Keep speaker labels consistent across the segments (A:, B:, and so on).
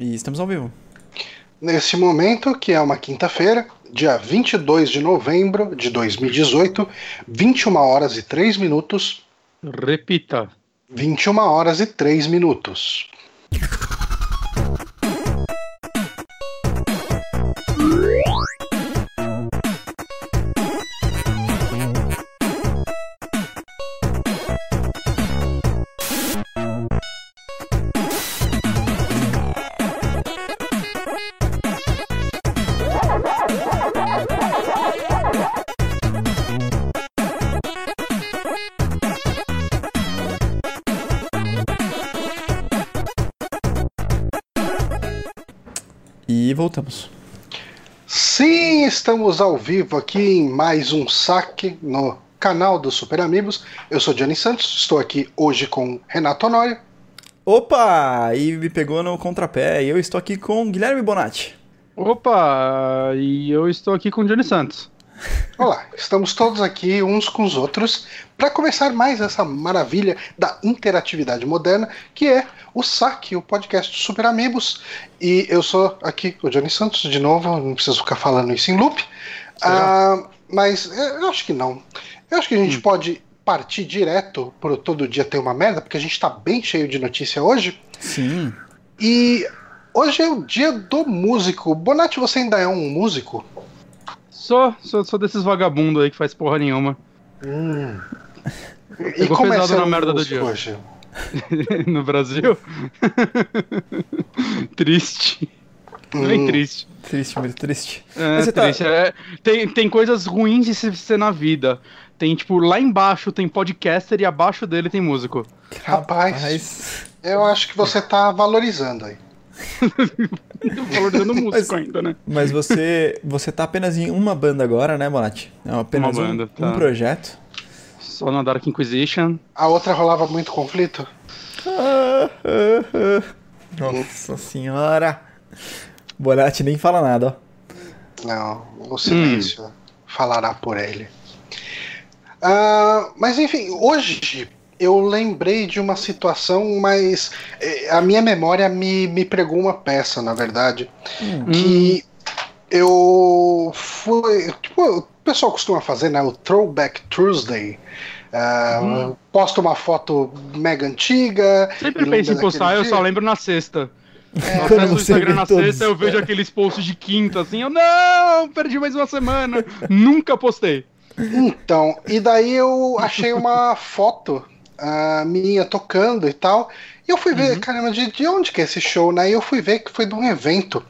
A: E estamos ao vivo.
B: Nesse momento, que é uma quinta-feira, dia 22 de novembro de 2018, 21 horas e 3 minutos.
C: Repita.
B: 21 horas e 3 minutos.
A: Voltamos.
B: Sim, estamos ao vivo aqui em mais um saque no canal do Super Amigos. Eu sou Johnny Santos, estou aqui hoje com Renato Honório.
A: Opa! E me pegou no contrapé. E eu estou aqui com Guilherme Bonatti.
C: Opa! E eu estou aqui com o Johnny Santos.
B: Olá, estamos todos aqui uns com os outros para começar mais essa maravilha da interatividade moderna, que é o Saque, o podcast Super Amigos. E eu sou aqui o Johnny Santos, de novo, não preciso ficar falando isso em loop. Ah, mas eu acho que não. Eu acho que a gente
C: Hum.
B: pode partir direto pro todo dia ter uma merda, porque a gente tá bem cheio de notícia hoje.
A: Sim.
B: E hoje é o dia do músico. Bonatti, você ainda é um músico?
C: Sou, sou, sou desses vagabundos aí que faz porra nenhuma.
B: Hum. E
C: Pegou
B: como é
C: pesado
B: ser
C: na merda do dia.
B: hoje?
C: no Brasil. triste. Bem
B: Hum.
C: triste.
A: Triste, muito triste.
C: É,
A: tá-
C: triste. É, tem, tem coisas ruins de se ser na vida. Tem, tipo, lá embaixo tem podcaster e abaixo dele tem músico.
B: Rapaz. Eu acho que você tá valorizando aí.
C: Valorizando músico
A: Mas-
C: ainda, né?
A: Mas você, você tá apenas em uma banda agora, né, Bonatti? É apenas
C: Uma
A: um-
C: banda,
A: um,
C: tá.
A: projeto.
C: Só na Dark Inquisition.
B: A outra rolava muito conflito?
A: Ah, ah, ah. Nossa senhora. Bonatti nem fala nada, ó.
B: Não, o silêncio falará por ele. Ah, mas enfim, hoje eu lembrei de uma situação, mas eh, a minha memória me, me pregou uma peça, na verdade. Que eu fui. Tipo, o pessoal costuma fazer, né? O Throwback Tuesday. Ah, Posta uma foto mega antiga.
C: Sempre penso em postar, eu só lembro na sexta. Eu
A: Quando
C: acesso o
A: você
C: Instagram na
A: todos.
C: sexta, eu vejo aqueles posts de quinta, assim, eu não, perdi mais uma semana. Nunca postei.
B: Então, e daí eu achei uma foto ah, minha tocando e tal. E eu fui ver, caramba, de, de onde que é esse show, né? E eu fui ver que foi de um evento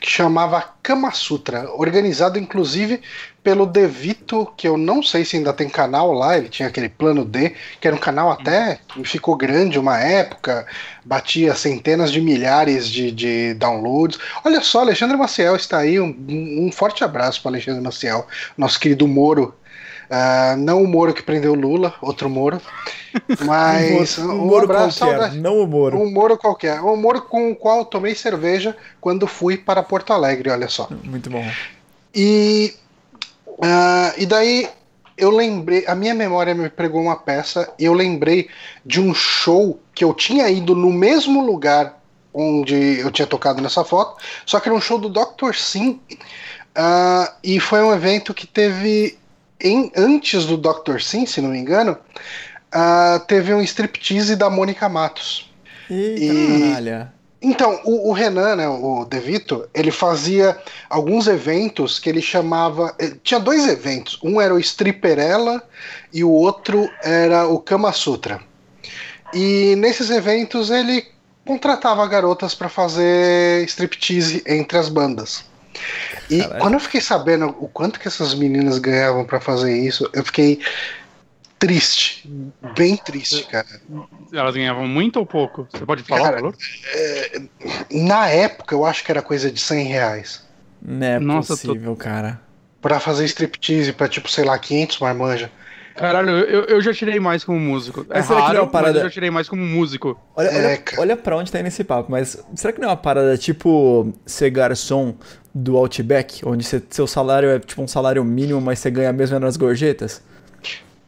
B: que chamava Kama Sutra, organizado inclusive pelo Devito, que eu não sei se ainda tem canal lá, ele tinha aquele plano D, que era um canal até que ficou grande uma época, batia centenas de milhares de, de downloads. Olha só, Alexandre Maciel está aí, um, um forte abraço para Alexandre Maciel, nosso querido Moro. Ah, não o Moro que prendeu o Lula, outro Moro. Mas
A: um
B: um,
A: Moro
B: abraço,
A: qualquer,
B: saudade.
A: não o Moro.
B: Um Moro qualquer. Um Moro com o qual eu tomei cerveja quando fui para Porto Alegre, olha só.
A: Muito bom.
B: E, ah, e daí eu lembrei, a minha memória me pregou uma peça e eu lembrei de um show que eu tinha ido no mesmo lugar onde eu tinha tocado nessa foto, só que era um show do Dr. Sim. ah, e foi um evento que teve em, antes do Dr. Sim, se não me engano, ah, teve um striptease da Mônica Matos.
A: Eita,
B: E-
A: caralho.
B: Então, o, o Renan, né, o Devito, ele fazia alguns eventos que ele chamava. eh, Tinha dois eventos. Um era o Stripperella e o outro era o Kama Sutra. E nesses eventos ele contratava garotas para fazer striptease entre as bandas. E
A: Caralho.
B: quando eu fiquei sabendo o quanto que essas meninas ganhavam para fazer isso, eu fiquei triste, bem triste, cara.
C: Elas ganhavam muito ou pouco? Você pode falar
B: Cara,
C: o valor?
B: Na época eu acho que era coisa de 100 reais.
A: Não é
C: Nossa, tô-
A: possível, cara.
B: Pra fazer striptease pra, tipo, sei lá, 500 marmanja.
C: Caralho, eu, eu já tirei mais como músico. É
A: Mas será que não é
C: raro,
A: uma parada-
C: mas eu já tirei mais como músico.
A: Olha,
B: É,
A: olha, olha pra onde tá indo esse papo, mas será que não é uma parada tipo ser garçom do Outback, onde você- seu salário é tipo um salário mínimo, mas você ganha mesmo nas gorjetas?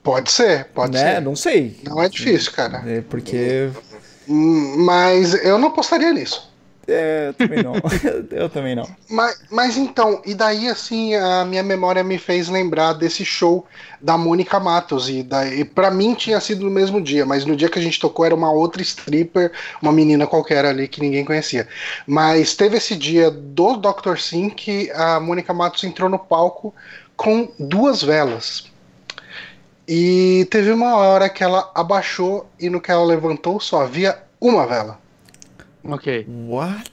B: Pode ser, pode
A: né?
B: ser.
A: Não sei.
B: Não é difícil, cara.
A: É porque.
B: Hum, Mas eu não apostaria nisso.
A: É, eu também não. eu também não.
B: Mas, mas então, e daí assim, a minha memória me fez lembrar desse show da Mônica Matos. E, daí, para mim tinha sido no mesmo dia, mas no dia que a gente tocou era uma outra stripper, uma menina qualquer ali que ninguém conhecia. Mas teve esse dia do Dr. Sim que a Mônica Matos entrou no palco com duas velas. E teve uma hora que ela abaixou e no que ela levantou só havia uma vela.
C: Ok.
A: What?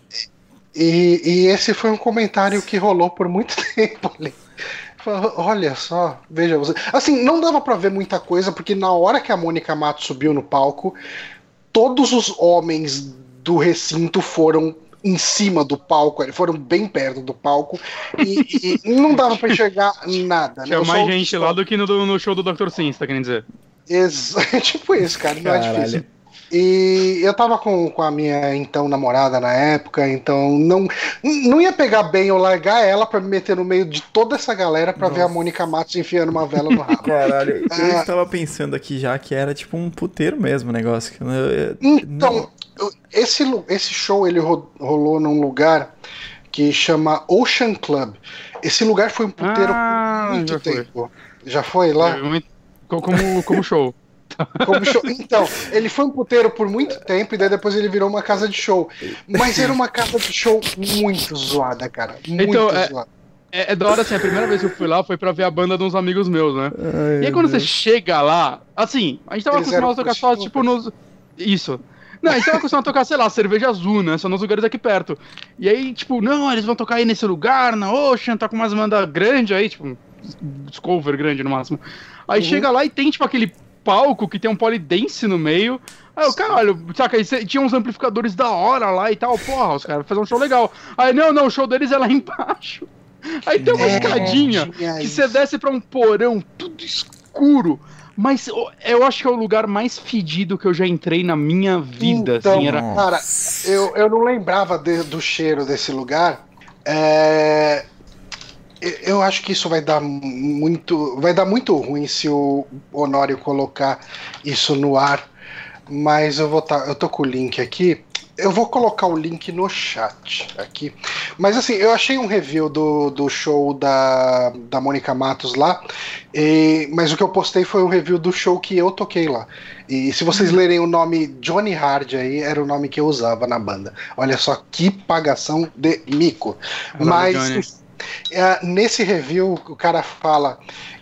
B: E, e esse foi um comentário que rolou por muito tempo ali. Olha só, veja você. Assim, não dava pra ver muita coisa, porque na hora que a Mônica Matos subiu no palco, todos os homens do recinto foram em cima do palco, eles foram bem perto do palco, e, e não dava pra enxergar nada. né?
C: Tinha
B: Eu
C: mais
B: só-
C: gente lá do que no, no show do Dr. Sim, você tá querendo dizer?
B: Ex tipo isso, cara, não é
A: Caralho.
B: difícil. E eu tava com, com a minha então namorada na época, então não, não ia pegar bem eu largar ela pra me meter no meio de toda essa galera pra ver a Mônica Matos enfiando uma vela no rabo.
A: Caralho,
B: Ah.
A: eu estava pensando aqui já que era tipo um puteiro mesmo o negócio. que eu- eu-
B: Então,
A: não-
B: esse, esse show ele ro- rolou num lugar que chama Ocean Club. Esse lugar foi um puteiro
C: Ah,
B: por muito
C: já foi.
B: tempo. Já foi lá?
C: Co- Como, como show.
B: Como show. Então, ele foi um puteiro por muito tempo e daí depois ele virou uma casa de show. Mas era uma casa de show muito zoada, cara. Muito
C: Então, é-
B: zoada.
C: É, é da hora assim, a primeira vez que eu fui lá foi pra ver a banda de uns amigos meus, né?
A: Ai,
C: E aí quando você
A: Deus.
C: chega lá, assim, a gente tava
B: Eles
C: acostumado a tocar só, tipo, nos. Isso. Não, a gente tava acostumado a tocar, sei lá, cerveja azul, né? Só nos lugares aqui perto. E aí, tipo, não, eles vão tocar aí nesse lugar, na Ocean, tá com umas bandas grandes aí, tipo, uns cover grande no máximo. Aí
B: Uhum.
C: chega lá e tem, tipo, aquele palco que tem um polidense no meio. Aí o caralho, saca, tinha uns amplificadores da hora lá e tal, porra, os caras fazer um show legal. Aí, não, não, o show deles é lá embaixo. Aí tem uma
B: É,
C: escadinha que você desce pra um porão tudo escuro. Mas eu- eu acho que é o lugar mais fedido que eu já entrei na minha vida.
B: Então,
C: assim, era...
B: Cara, eu, eu não lembrava de- do cheiro desse lugar. É, eu- acho que isso vai dar muito, vai dar muito ruim se o Honório colocar isso no ar. Mas eu vou tá, eu tô com o link aqui. Eu vou colocar o link no chat aqui. Mas assim, eu achei um review do, do show da, da Mônica Matos lá. e- mas o que eu postei foi um review do show que eu toquei lá. E se vocês lerem o nome Johnny Hard aí, era o nome que eu usava na banda. Olha só que pagação de mico. Mas É, nesse review, o cara fala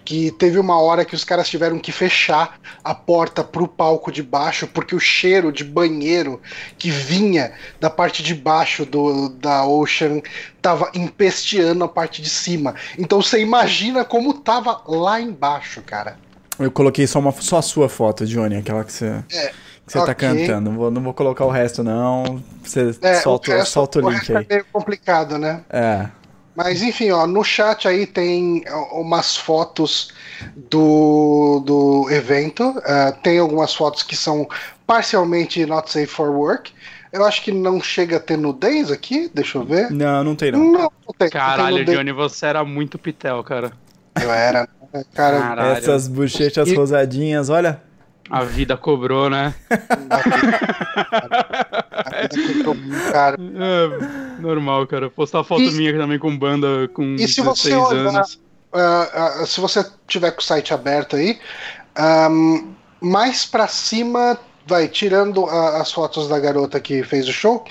B: que teve uma hora que os caras tiveram que fechar a porta pro palco de baixo, porque o cheiro de banheiro que vinha da parte de baixo do, da Ocean tava empesteando a parte de cima. Então você imagina como tava lá embaixo, cara.
A: Eu coloquei só, uma, só a sua foto, Johnny, aquela que você, que você tá
B: ok.
A: cantando. Não vou, não vou colocar o resto, não. Você
B: É,
A: solta,
B: o, resto-
A: solta o link
B: resto
A: aí.
B: é meio complicado, né?
A: É.
B: Mas enfim, ó, no chat aí tem umas fotos do, do evento. ah, tem algumas fotos que são parcialmente not safe for work. Eu acho que não chega a ter nudez aqui, deixa eu ver.
A: Não, não tem não.
B: Não, não tem. não
C: Caralho,
B: tem nudez.
C: Johnny, você era muito pitel, cara.
B: Eu era, né, cara.
C: Caralho.
A: Essas bochechas
B: E-
A: rosadinhas, olha.
C: A vida cobrou, né?
B: cara.
C: É, normal, cara. Postar foto
B: E-
C: minha também com banda com
B: E se
C: 16
B: você olhar-
C: anos.
B: Ah, ah, se você tiver com o site aberto aí, ahm, mais pra cima, vai, tirando a- as fotos da garota que fez o show,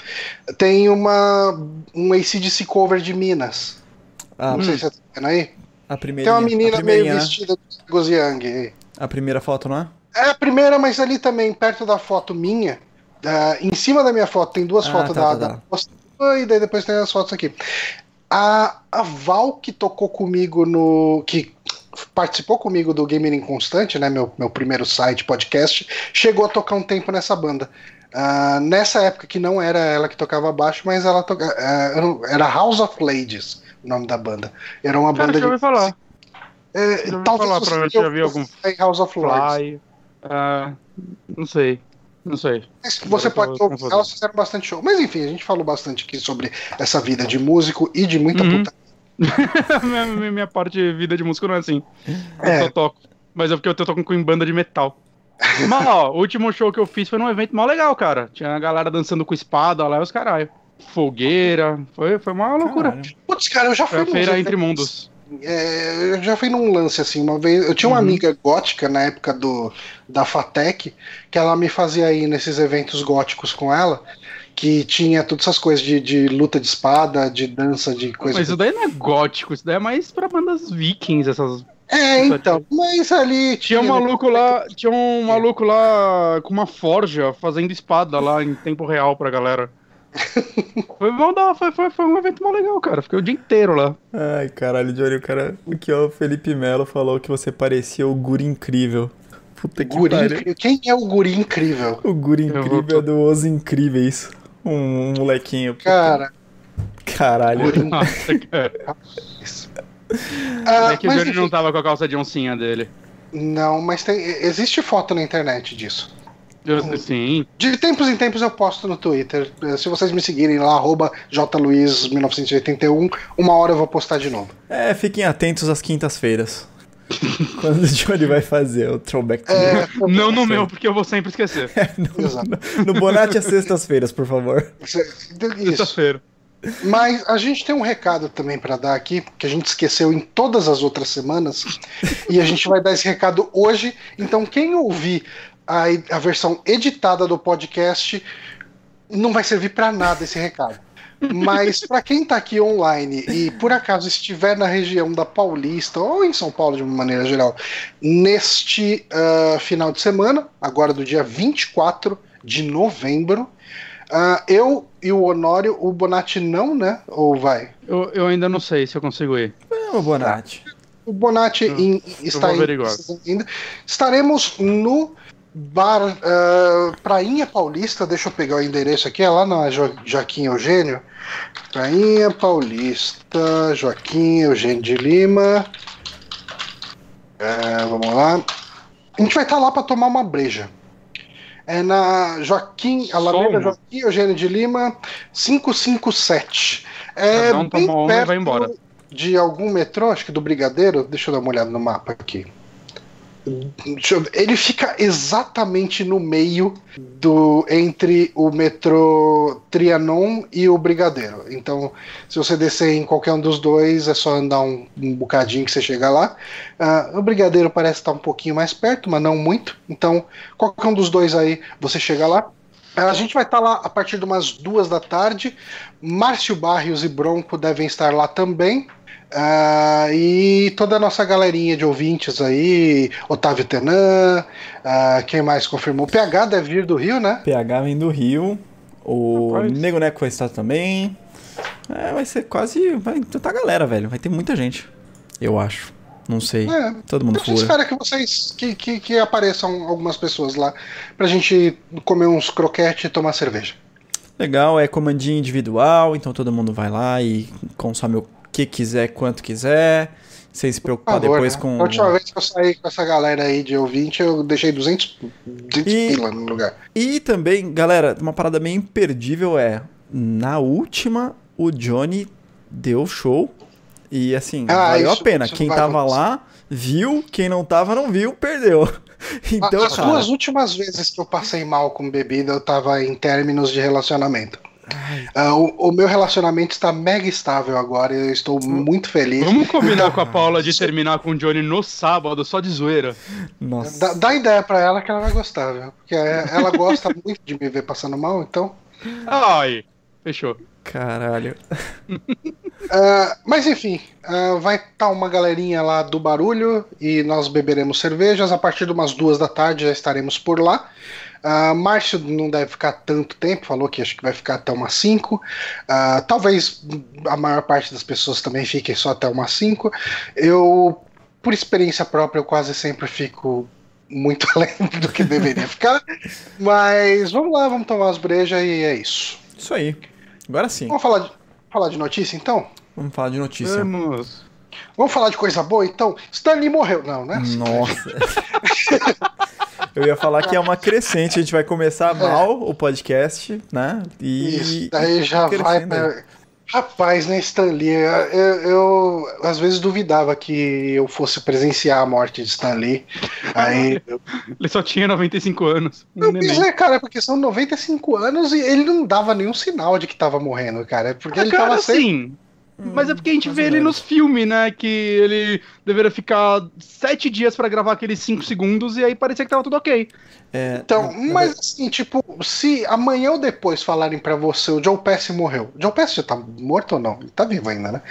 B: tem uma um ACDC cover de Minas.
A: A,
B: Não sei se você tá vendo aí.
A: a primeira.
B: Tem uma menina
A: a
B: meio
A: né?
B: vestida de Goziang aí.
A: A primeira foto, não é?
B: É a primeira, mas ali também, perto da foto minha, ah, em cima da minha foto, tem duas
A: Ah,
B: fotos
A: tá,
B: da,
A: tá, tá.
B: e daí depois tem as fotos aqui. A, a Val que tocou comigo no. que participou comigo do Gamer Inconstante, né? Meu, meu primeiro site podcast, chegou a tocar um tempo nessa banda. Ah, nessa época que não era ela que tocava baixo, mas ela tocava. era House of Ladies, o nome da banda. Era uma
C: Cara,
B: banda
C: deixa eu
B: de.
C: falar.
B: É,
C: Já ouvi
B: talvez
C: falar,
B: você
C: provavelmente já vi algum
B: em House of Lords.
C: Ah, não sei. Não sei.
B: Você
C: Agora eu
B: pode ouvir, elas fizeram bastante show. Mas enfim, a gente falou bastante aqui sobre essa vida de músico e de muita
C: Uhum.
B: puta.
C: minha, minha- parte de vida de músico não é assim. Eu
B: É.
C: só toco. Mas é porque eu tô tocando com banda de metal. Mas, ó, o último show que eu fiz foi num evento mó legal, cara. Tinha a galera dançando com espada lá e os caralho. fogueira. Foi, foi uma loucura.
A: Caralho.
B: Putz, cara, eu já fui
C: Foi a feira entre mundos.
B: É, eu já fui num lance assim, uma vez. Eu tinha uma
C: Uhum.
B: amiga gótica na época do da Fatec, que ela me fazia ir nesses eventos góticos com ela, que tinha todas essas coisas de, de luta de espada, de dança, de coisa.
C: Mas isso daí não é gótico, isso daí é mais pra bandas vikings, essas.
B: É, então, mas ali
C: Tinha um maluco lá, tinha um maluco lá com uma forja fazendo espada lá em tempo real pra galera. Foi, bom, dar- foi, foi, foi um evento mó legal, cara. Fiquei o dia inteiro lá.
A: Ai, caralho, Johnny, o cara. Aqui, ó, o Felipe Melo falou que você parecia o Guri Incrível. Puta que
B: Guri
A: pariu.
B: Quem é o guri incrível?
A: O Guri Incrível
C: vou-
A: é do Os Incríveis. Um, um molequinho. Puta-
B: Cara,
A: Caralho.
B: guri
C: Nossa, cara.
B: Ah,
C: é que o Johnny não tava com a calça de oncinha dele.
B: não, mas tem, existe foto na internet disso.
C: Eu- sim.
B: De tempos em tempos eu posto no Twitter. Eh, Se vocês me seguirem lá, arroba jluiz1981, uma hora eu vou postar de novo.
A: É, fiquem atentos às quintas-feiras. Quando o Johnny vai fazer o throwback to
B: É,
C: Não no meu, porque eu vou sempre esquecer.
A: no,
B: exato.
A: no Bonatti às sextas-feiras, por favor.
C: Sexta-feira.
B: Mas a gente tem um recado também pra dar aqui, que a gente esqueceu em todas as outras semanas, e a gente vai dar esse recado hoje. Então, quem ouvir a, a versão editada do podcast, não vai servir pra nada esse recado. Mas pra quem tá aqui online e por acaso estiver na região da Paulista ou em São Paulo de uma maneira geral, neste ah, final de semana, agora do dia 24 de novembro, ah, eu e o Honório, o Bonatti não, né? Ou vai?
C: Eu, eu ainda não sei se eu consigo ir.
A: É, o Bonatti.
B: O Bonatti
C: Eu-
B: em- está
C: vou
B: em-
C: averiguar.
B: ainda. Estaremos no bar ah, Prainha Paulista. Deixa eu pegar o endereço aqui. É lá na jo Joaquim Eugênio. Prainha Paulista, Joaquim Eugênio de Lima. É, vamos lá. A gente vai estar lá para tomar uma breja. É na Joaquim, Alameda
C: uma?
B: Joaquim Eugênio de Lima, 557. É bem
C: e
B: perto
C: vai embora.
B: de algum metrô, acho que do Brigadeiro. Deixa eu dar uma olhada no mapa aqui. Ele fica exatamente no meio do entre o metrô Trianon e o Brigadeiro. Então, se você descer em qualquer um dos dois, é só andar um, um bocadinho que você chega lá. Ah, o Brigadeiro parece estar um pouquinho mais perto, mas não muito. Então, qualquer um dos dois aí, você chega lá. Ah, A gente vai estar lá a partir de umas duas da tarde. Márcio Barrios e Bronco devem estar lá também. Ah, e toda a nossa galerinha de ouvintes aí, Otávio Tenan, ah, quem mais confirmou? O PH deve vir do Rio, né?
A: PH vem do Rio. O
C: Rapaz.
A: Nego Neco vai estar também. É, vai ser quase. Vai tanta galera, velho. Vai ter muita gente. Eu acho. Não sei.
B: É,
A: Todo mundo
B: a gente
A: fura.
B: espera que vocês que, que, que apareçam algumas pessoas lá pra gente comer uns croquetes e tomar cerveja.
A: Legal, é comandinho individual, então todo mundo vai lá e consome o que quiser, quanto quiser. Sem se preocupar
B: favor,
A: depois
B: né?
A: com.
B: A última vez que eu saí com essa galera aí de ouvinte, eu deixei 200, 200
A: E-
B: pila no lugar.
A: E também, galera, uma parada meio imperdível é. Na última, o Johnny deu show. E assim,
B: Ah,
A: valeu
B: isso-
A: a pena. Quem tava
B: acontecer.
A: lá, viu. Quem não tava, não viu, perdeu. Então,
B: As
A: cara,
B: duas últimas vezes que eu passei mal com bebida, eu tava em términos de relacionamento. Ah, o, o meu relacionamento está mega estável agora, eu estou muito feliz.
C: Vamos combinar com a Paula de terminar com o Johnny no sábado, só de zoeira.
A: Nossa.
B: Dá, dá ideia pra ela que ela vai gostar, viu? Porque é- ela gosta muito de me ver passando mal, então.
C: Ai, fechou.
A: Caralho.
B: Ah, mas enfim, ah, vai estar uma galerinha lá do barulho e nós beberemos cervejas. A partir de umas duas da tarde já estaremos por lá. Ah, Márcio não deve ficar tanto tempo, falou que acho que vai ficar até umas 5. talvez a maior parte das pessoas também fiquem só até umas 5. Eu, por experiência própria, eu quase sempre fico muito além do que deveria ficar. Mas vamos lá, vamos tomar umas brejas e é isso.
A: Isso aí. Agora sim.
B: Vamos falar de, falar de notícia então?
A: Vamos falar de notícia.
C: Vamos.
B: Vamos falar de coisa boa então? Stanley morreu. Não, né?
A: Nossa. Eu ia falar que é uma crescente, a gente vai começar mal o podcast, né? E
B: Isso, daí já vai pra... Rapaz, né, Stanley, eu, eu, às vezes duvidava que eu fosse presenciar a morte de Stanley. Aí eu...
C: Ele só tinha 95 anos.
B: Não, mas é, cara, porque são 95 anos e ele não dava nenhum sinal de que tava morrendo, cara. Porque
C: Ah,
B: ele
C: cara,
B: tava sempre.
C: Mas é porque a gente vê ele
A: menos.
C: nos filmes, né? Que ele deveria ficar sete dias pra gravar aqueles cinco segundos e aí parecia que tava tudo ok.
A: É,
B: Então, mas assim, tipo, se amanhã ou depois falarem pra você o Joe Pesci morreu. O Joe Pesci já tá morto ou não? Ele tá vivo ainda, né?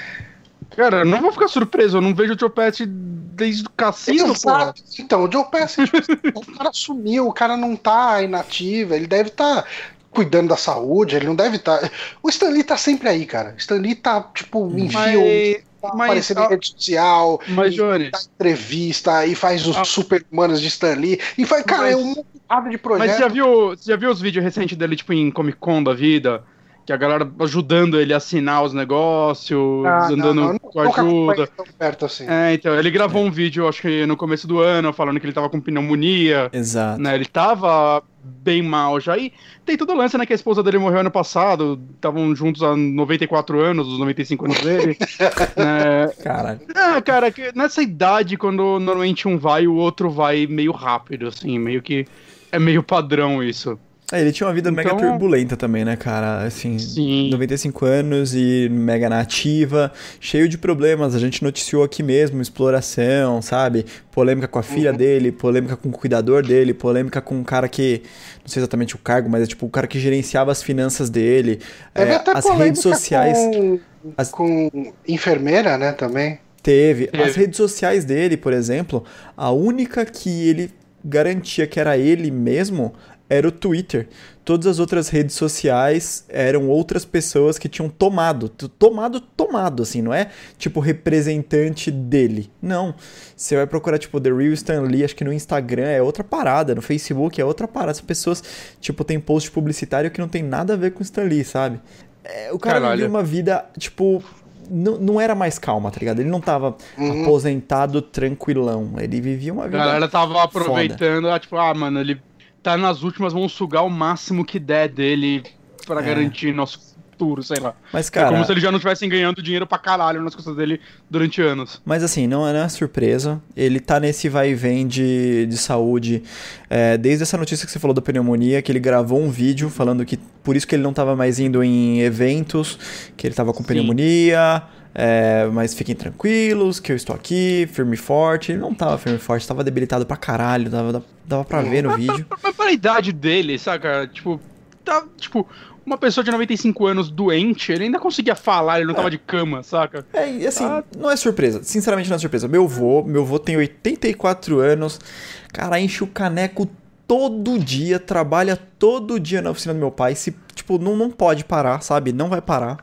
C: Cara, eu não vou ficar surpreso, eu não vejo o Joe Pesci desde o cassino, porra.
B: Então, o Joe Pesci, tipo, o cara sumiu, o cara não tá inativo, ele deve estar cuidando da saúde, ele não deve estar. O Stanley tá sempre aí, cara. O Stanley tá, tipo, em filme, tá
C: mas-
B: aparecendo
C: ah,
B: em rede social,
C: Mas, Johnny,
B: dá entrevista, e faz os
C: Ah.
B: super-humanos de Stanley, e faz, cara,
C: Mas-
B: é um monte de
C: mas
B: projeto.
C: você já viu, você já viu os vídeos recentes dele, tipo, em Comic Con da vida? Que a galera ajudando ele a assinar os negócios,
B: Ah, não,
C: andando
B: não, eu
C: com ajuda.
B: tão perto assim.
C: É, então, ele gravou um vídeo, acho que no começo do ano, falando que ele tava com pneumonia.
A: Exato.
C: né? Ele tava bem mal já. E tem todo o lance, né? Que a esposa dele morreu ano passado. Estavam juntos há 94 anos, os 95 anos dele. né?
A: Caralho.
C: Ah, cara, que nessa idade, quando normalmente um vai, o outro vai meio rápido, assim, meio que. É meio padrão isso.
A: É, ele tinha uma vida mega
C: Então-
A: turbulenta também, né, cara? Assim,
C: Sim.
A: 95 anos e mega nativa, cheio de problemas. A gente noticiou aqui mesmo, exploração, sabe? Polêmica com a filha
B: Uhum.
A: dele, polêmica com o cuidador dele, polêmica com o cara que. Não sei exatamente o cargo, mas é tipo o cara que gerenciava as finanças dele.
B: Teve
A: É,
B: até
A: as redes sociais.
B: Com,
A: as-
B: com enfermeira, né, também.
A: Teve.
C: Teve.
A: As redes sociais dele, por exemplo, a única que ele garantia que era ele mesmo era o Twitter. Todas as outras redes sociais eram outras pessoas que tinham tomado. Tomado, tomado, assim, não é tipo representante dele. Não. Você vai procurar, tipo, The Real Stan Lee, acho que no Instagram é outra parada, no Facebook é outra parada. As pessoas, tipo, tem post publicitário que não tem nada a ver com o Stan Lee, sabe? É, o cara
C: Caralho.
A: vivia uma vida, tipo, não, não era mais calma, tá ligado? Ele não tava
B: Uhum.
A: aposentado tranquilão. Ele vivia uma
C: A
A: vida.
C: galera tava aproveitando, ah, tipo, ah, mano, ele tá nas últimas, vamos sugar o máximo que der dele pra
A: É.
C: garantir nosso futuro, sei lá.
A: Mas,
C: é
A: cara,
C: como se eles já não estivessem ganhando dinheiro pra caralho nas costas dele durante anos.
A: mas assim, não é, não é surpresa. Ele tá nesse vai e vem de, de saúde. é, desde essa notícia que você falou da pneumonia, que ele gravou um vídeo falando que por isso que ele não tava mais indo em eventos, que ele tava com
C: Sim.
A: pneumonia. É, mas fiquem tranquilos, que eu estou aqui, firme e forte. Ele não tava firme e forte, tava debilitado pra caralho, dava, dava pra ver no vídeo.
C: Mas pra idade dele, saca? Tipo, tá, tipo, uma pessoa de 95 anos doente, ele ainda conseguia falar, ele não tava de cama, saca?
A: É, e assim,
C: Ah.
A: não é surpresa. Sinceramente, não é surpresa. Meu vô, meu vô tem 84 anos. Cara, enche o caneco todo dia, trabalha todo dia na oficina do meu pai. Se, tipo, não, não pode parar, sabe? Não vai parar.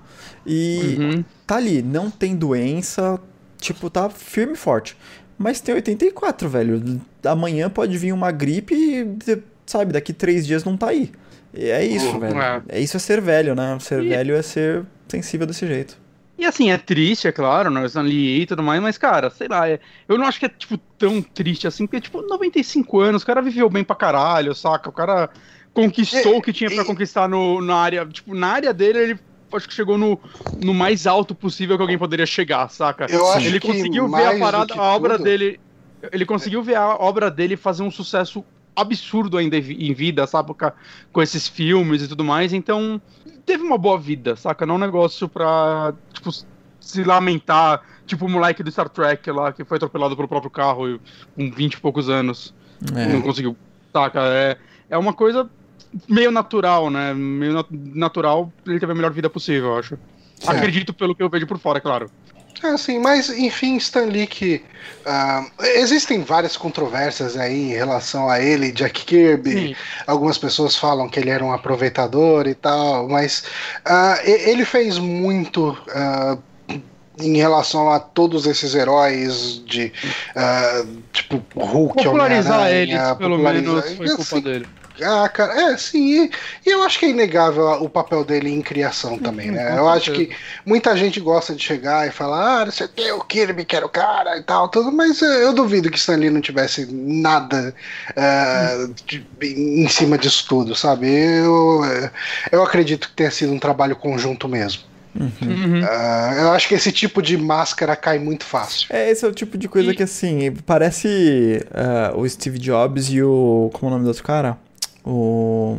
A: E
C: Uhum.
A: Tá ali, não tem doença, tipo, tá firme e forte. Mas tem 84, velho. Amanhã pode vir uma gripe e, sabe, daqui três dias não tá aí. E é isso,
B: Uhum.
A: velho.
C: É.
A: É isso é ser velho, né? Ser
C: E-
A: velho é ser sensível desse jeito.
C: E assim, é triste, é claro, né? Stan Lee e tudo mais, mas, cara, sei lá, é- eu não acho que é, tipo, tão triste assim, porque, tipo, 95 anos, o cara viveu bem pra caralho, saca? O cara conquistou
B: E-
C: o que tinha pra
B: e-
C: conquistar no, na área, tipo, na área dele, ele acho que chegou no, no mais alto possível que alguém poderia chegar, saca?
B: Eu acho
C: ele
B: que
C: conseguiu ver
B: mais
C: a parada, a obra
B: tudo-
C: dele, ele conseguiu ver a obra dele fazer um sucesso absurdo ainda em vi- em vida, sabe? Com, esses filmes e tudo mais, então teve uma boa vida, saca? Não é um negócio pra, tipo, se lamentar, tipo o moleque do Star Trek lá, que foi atropelado pelo próprio carro com 20 e poucos anos.
A: É.
C: Não conseguiu. Saca? É, é uma coisa meio natural, né? Meio nat- natural ele teve a melhor vida possível, eu acho.
B: É.
C: Acredito pelo que eu vejo por fora, é claro.
B: É assim, mas enfim, Stan Lee que ah, existem várias controvérsias aí em relação a ele, Jack Kirby.
C: Sim.
B: Algumas pessoas falam que ele era um aproveitador e tal, mas e- ele fez muito ah, em relação a todos esses heróis de tipo Hulk,
C: Popularizar eles, pelo
B: popularizar-
C: menos, foi culpa
B: assim,
C: dele.
B: Ah, cara, é, sim, e, e eu acho que é inegável o papel dele em criação também, né?
C: com
B: Eu acho que muita gente gosta de chegar e falar, ah, não sei o que, o Kirby que era o cara e tal, tudo, mas eh, eu duvido que Stan Lee não tivesse nada eh, de- em cima disso tudo, sabe? Eu, eh, eu acredito que tenha sido um trabalho conjunto mesmo.
C: Uhum.
B: Ah, eu acho que esse tipo de máscara cai muito fácil.
A: É, esse é o tipo de coisa
C: E-
A: que, assim, parece ah, o Steve Jobs e o. Como é o nome do outro cara? O.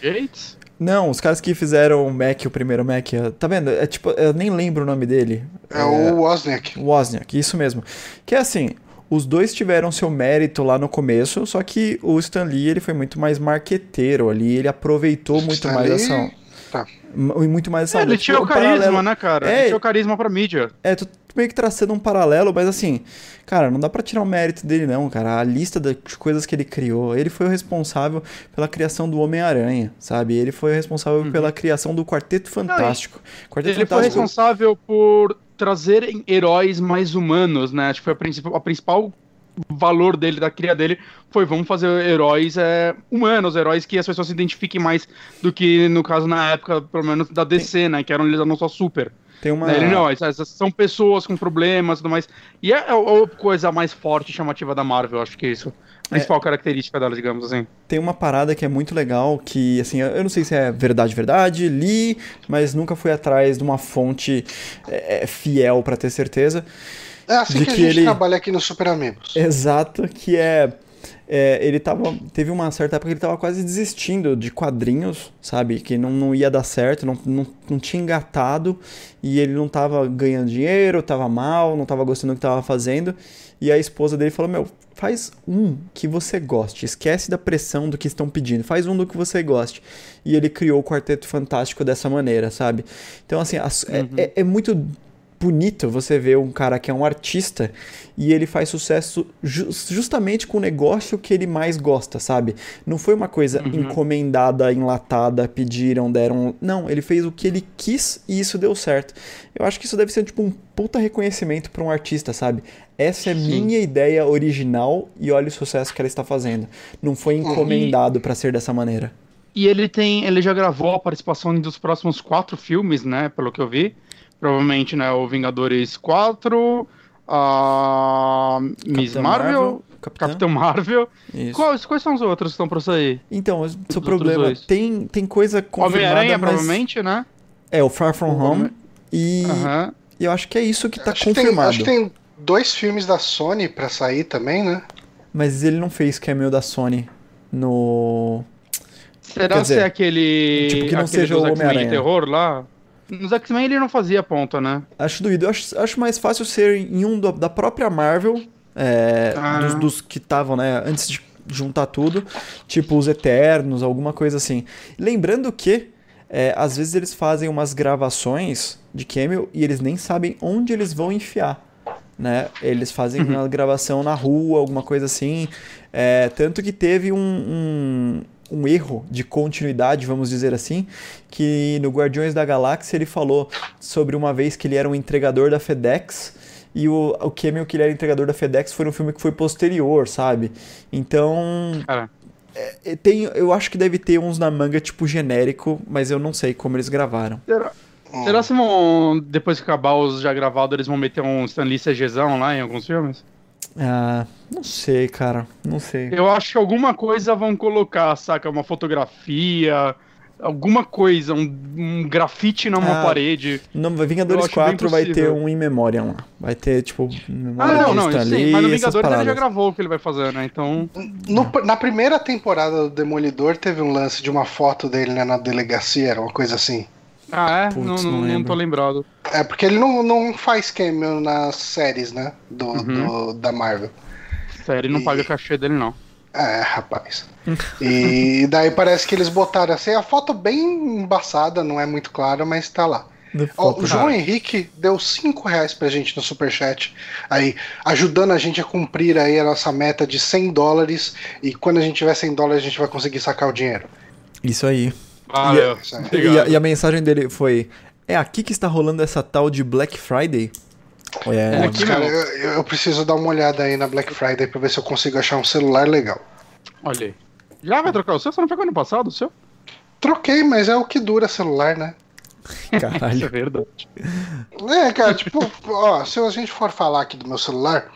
C: Bill Gates?
A: Não, os caras que fizeram o Mac, o primeiro Mac. ah, Tá vendo? É tipo, eu nem lembro o nome dele.
B: É, o Wozniak.
A: Wozniak, isso mesmo. Que é assim, os dois tiveram seu mérito lá no começo, só que o Stan Lee, ele foi muito mais marqueteiro ali, ele aproveitou muito
B: Stan
A: mais
B: Lee-
A: essa...
B: tá.
A: m- Muito mais essa...
C: É, ele tinha o carisma,
A: paralelo-
C: né, cara?
A: É.
C: Ele tinha o carisma pra mídia.
A: É, tô meio que traçando um paralelo, mas assim, cara, não dá pra tirar o mérito dele não, cara. A lista de coisas que ele criou, ele foi o responsável pela criação do Homem-Aranha, sabe? Ele foi o responsável pela criação do Quarteto Fantástico. Quarteto
C: Ele foi
A: Fantástico
C: responsável por trazer heróis mais humanos, né? Acho que foi a principal, a principal valor dele, da cria dele, foi vamos fazer heróis é, humanos, heróis que as pessoas se identifiquem mais do que, no caso, na época, pelo menos, da DC, né? Que eram eles não só super.
A: Tem uma...
C: Né? Ele não, essas, são pessoas com problemas e tudo mais. E é a, a coisa mais forte e chamativa da Marvel, acho que é isso. A principal característica dela, digamos assim.
A: Tem uma parada que é muito legal, que, assim, eu não sei se é verdade, verdade, li, mas nunca fui atrás de uma fonte é, é, fiel pra ter certeza.
B: É assim
A: De
B: que a
A: que
B: gente
A: ele-
B: trabalha aqui no Super Amigos.
A: Exato, que é, é, ele tava, teve uma certa época que ele tava quase desistindo de quadrinhos, sabe, que não, não ia dar certo, não, não, não tinha engatado, e ele não tava ganhando dinheiro, tava mal, não tava gostando do que tava fazendo, e a esposa dele falou, meu, faz um que você goste, esquece da pressão do que estão pedindo, faz um do que você goste. E ele criou o Quarteto Fantástico dessa maneira, sabe? Então, assim, as- é- é, é muito bonito você ver um cara que é um artista e ele faz sucesso ju- justamente com o negócio que ele mais gosta, sabe? Não foi uma coisa encomendada, enlatada, pediram, deram. Não, ele fez o que ele quis e isso deu certo. Eu acho que isso deve ser tipo um puta reconhecimento pra um artista, sabe? Essa é minha ideia original e olha o sucesso que ela está fazendo. Não foi encomendado pra ser dessa maneira.
C: E ele tem, ele já gravou a participação dos próximos quatro filmes, né? Pelo que eu vi. Provavelmente, né? O Vingadores 4, a Miss Marvel,
A: Capitã.
C: Capitão Marvel.
A: Isso.
C: Quais, quais são os outros que estão pra sair?
A: Então, esse é o problema. Tem, tem coisa confirmada,
C: Homem-Aranha,
A: mas...
C: provavelmente, né?
A: É, o Far From
C: O
A: Home.
C: Homem-
A: E
C: Aham.
A: e eu acho que é isso que tá
B: acho, que tem,
A: confirmado.
B: acho que tem dois filmes da Sony pra sair também, né?
A: Mas ele não fez cameo da Sony no.
C: Será
A: Quer dizer,
C: se é aquele.
A: tipo, que não
C: aquele
A: seja o Homem-Aranha.
C: terror lá? Nos X-Men ele não fazia ponta, né?
A: Acho doído. Eu acho, acho mais fácil ser em um do- da própria Marvel, é,
C: Ah.
A: dos, dos que estavam, né, antes de juntar tudo, tipo os Eternos, alguma coisa assim. Lembrando que, é, às vezes eles fazem umas gravações de cameo e eles nem sabem onde eles vão enfiar. Né? Eles fazem uma gravação na rua, alguma coisa assim. É, tanto que teve um, um, um erro de continuidade, vamos dizer assim, que no Guardiões da Galáxia ele falou sobre uma vez que ele era um entregador da FedEx e o, o cameo que ele era entregador da FedEx foi um filme que foi posterior, sabe? Então,
C: Cara,
A: é, tem, eu acho que deve ter uns na manga tipo genérico, mas eu não sei como eles gravaram.
C: será, será se vão, depois que acabar os já gravados, eles vão meter um Stanley CGzão lá em alguns filmes?
A: Ah, não sei, cara, não sei.
C: Eu acho que alguma coisa vão colocar, saca? Uma fotografia, alguma coisa, um, um grafite numa
A: Ah,
C: parede.
A: No Vingadores
C: Eu acho bem
A: 4 vai ter um In Memoriam lá. Vai ter, tipo,
C: Ah,
A: memória
C: não,
A: de
C: não,
A: Stan
C: sim,
A: Lee,
C: mas no Vingadores ele já gravou o que ele vai fazer, né? Então.
B: No- na primeira temporada do Demolidor teve um lance de uma foto dele né, na delegacia, era uma coisa assim.
C: Ah, é?
A: Putz,
C: não,
A: não
C: não, tô lembrado.
B: É porque ele não, não faz cameo nas séries, né? Do,
C: Uhum.
B: do- da Marvel.
C: Sério, não
B: E-
C: paga cachê dele, não.
B: É, rapaz. E daí parece que eles botaram assim, a foto bem embaçada, não é muito clara, mas tá lá.
A: Foto-
B: o João Henrique deu 5 reais pra gente no superchat, aí, ajudando a gente a cumprir aí a nossa meta de 100 dólares, e quando a gente tiver 100 dólares a gente vai conseguir sacar o dinheiro.
A: Isso aí.
C: Valeu.
B: Aí.
A: E
C: Obrigado.
A: a, e a mensagem dele foi: É aqui que está rolando essa tal de Black Friday? É,
C: Aqui
B: Cara,
C: não.
B: eu, eu preciso dar uma olhada aí na Black Friday pra ver se eu consigo achar um celular legal.
C: Olha aí. Já vai trocar o seu? Você não pegou ano passado o seu?
B: Troquei, mas é o que dura celular, né?
C: Isso é
A: caralho.
C: verdade.
B: É, cara, tipo, ó, se a gente for falar aqui do meu celular,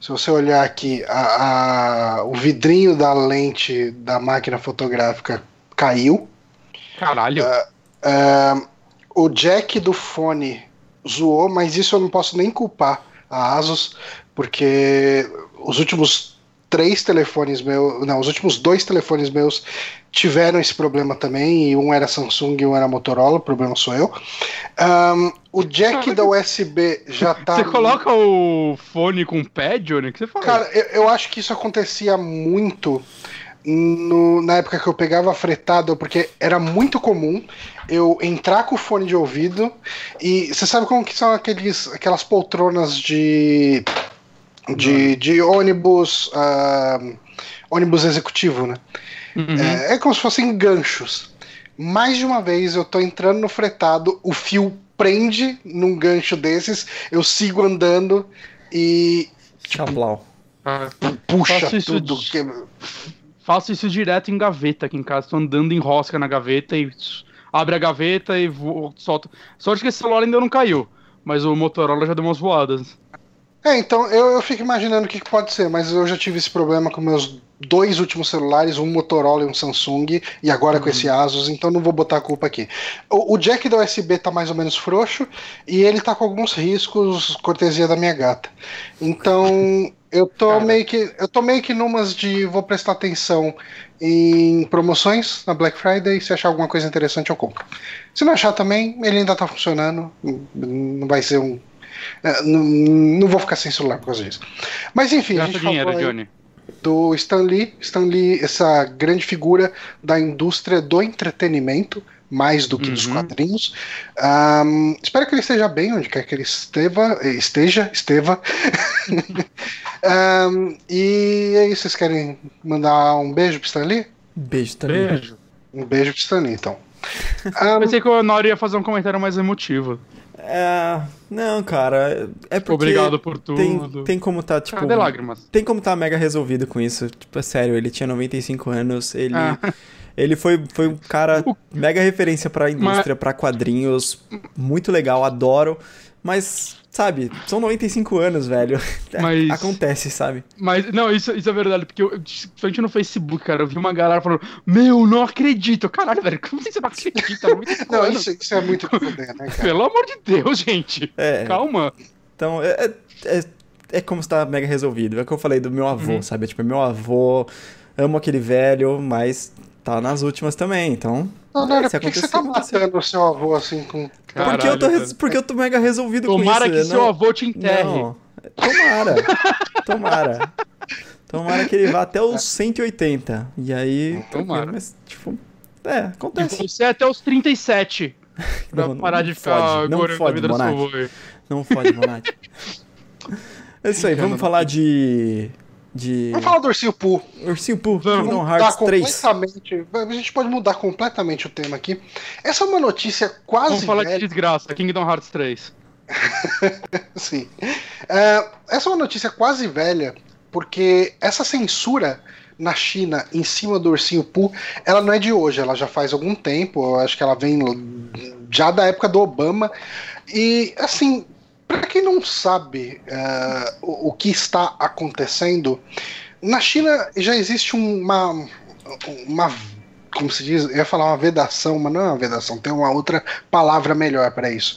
B: se você olhar aqui, a, a- o vidrinho da lente da máquina fotográfica caiu.
C: Caralho.
B: É, o jack do fone zoou, mas isso eu não posso nem culpar a Asus, porque os últimos três telefones meus, não, os últimos dois telefones meus tiveram esse problema também, e um era Samsung e um era Motorola, o problema sou eu. Um, o jack da USB já tá.
C: Você coloca o fone com pad, Johnny? O que você fala?
B: Cara, eu, eu acho que isso acontecia muito no, na época que eu pegava fretado, porque era muito comum eu entrar com o fone de ouvido e você sabe como que são aqueles, aquelas poltronas de de, de ônibus uh, ônibus executivo, né? Uhum. É, é como se fossem ganchos. Mais de uma vez eu tô entrando no fretado, o fio prende num gancho desses, eu sigo andando e.
A: Tipo,
B: puxa tudo.
C: De... Que... Faço isso direto em gaveta aqui em casa. Tô andando em rosca na gaveta e abre a gaveta e vo... solta. Sorte que esse celular ainda não caiu, mas o Motorola já deu umas voadas.
B: É, então eu, eu fico imaginando o que, que pode ser, mas eu já tive esse problema com meus dois últimos celulares, um Motorola e um Samsung, e agora uhum. com esse Asus, então não vou botar a culpa aqui. O, o, jack da USB tá mais ou menos frouxo e ele tá com alguns riscos, cortesia da minha gata. Então eu tô Cara. meio que eu tô meio que numas de vou prestar atenção em promoções na Black Friday, se achar alguma coisa interessante eu compro. Se não achar também, ele ainda tá funcionando, não vai ser um é, não, não, vou ficar sem celular por causa disso. Mas enfim,
C: Gasta a gente dinheiro, Johnny.
B: Do Stan Lee, Stan Lee, essa grande figura da indústria do entretenimento, mais do que uhum. dos quadrinhos. Um, espero que ele esteja bem, onde quer que ele esteva, esteja, esteva. um, e aí, vocês querem mandar um beijo pro Stan Lee?
A: Beijo, Stan Lee. Beijo.
B: Um beijo pro Stan Lee, então.
C: Um, Pensei que o Nori ia fazer um comentário mais emotivo.
A: É, não, cara, é porque
C: Obrigado por tudo.
A: Tem, tem como tá, tipo...
C: Cadê lágrimas?
A: Tem como tá mega resolvido com isso. Tipo, é sério, ele tinha 95 anos, ele... Ah. Ele foi, foi um cara mega referência pra indústria, Mas... pra quadrinhos, muito legal, adoro. Mas Sabe, são 95 anos, velho. Mas, Acontece, sabe?
C: Mas, não, isso, isso é verdade, porque eu, principalmente no Facebook, cara, eu vi uma galera falando, meu, não acredito. Caralho, velho, como você não acredita?
B: não, isso, isso, é muito poder, né, cara?
C: Pelo amor de Deus, gente. É, Calma.
A: Então, é, é, é, é como está mega resolvido. É o que eu falei do meu avô, uhum. sabe? Tipo, meu avô, amo aquele velho, mas tá nas últimas também, então.
B: Não, não, é, por que, você tá matando o seu avô assim com.
A: Caralho, porque, eu tô, porque eu tô mega resolvido
C: tomara
A: com isso.
C: Tomara que não... seu avô te enterre. Não,
A: tomara. tomara. Tomara que ele vá até os 180. E aí.
C: Tomara.
A: Mas, tipo. É, acontece.
C: E você até os 37. Pra não, parar
A: não
C: de ficar
A: não fode, Monati. Não fode, Monati. É isso aí, vamos falar de de.
B: Vamos falar do Ursinho Poo.
A: Ursinho Poo, Kingdom Hearts 3.
B: Completamente, a gente pode mudar completamente o tema aqui. Essa é uma notícia quase.
C: Vamos falar velha. de desgraça, Kingdom Hearts 3.
B: Sim. É, essa é uma notícia quase velha, porque essa censura na China em cima do ursinho Poo, ela não é de hoje, ela já faz algum tempo, eu acho que ela vem já da época do Obama. E assim, para quem não sabe uh, o, o, que está acontecendo, na China já existe uma, uma como se diz, eu ia falar uma vedação, mas não é uma vedação, tem uma outra palavra melhor para isso.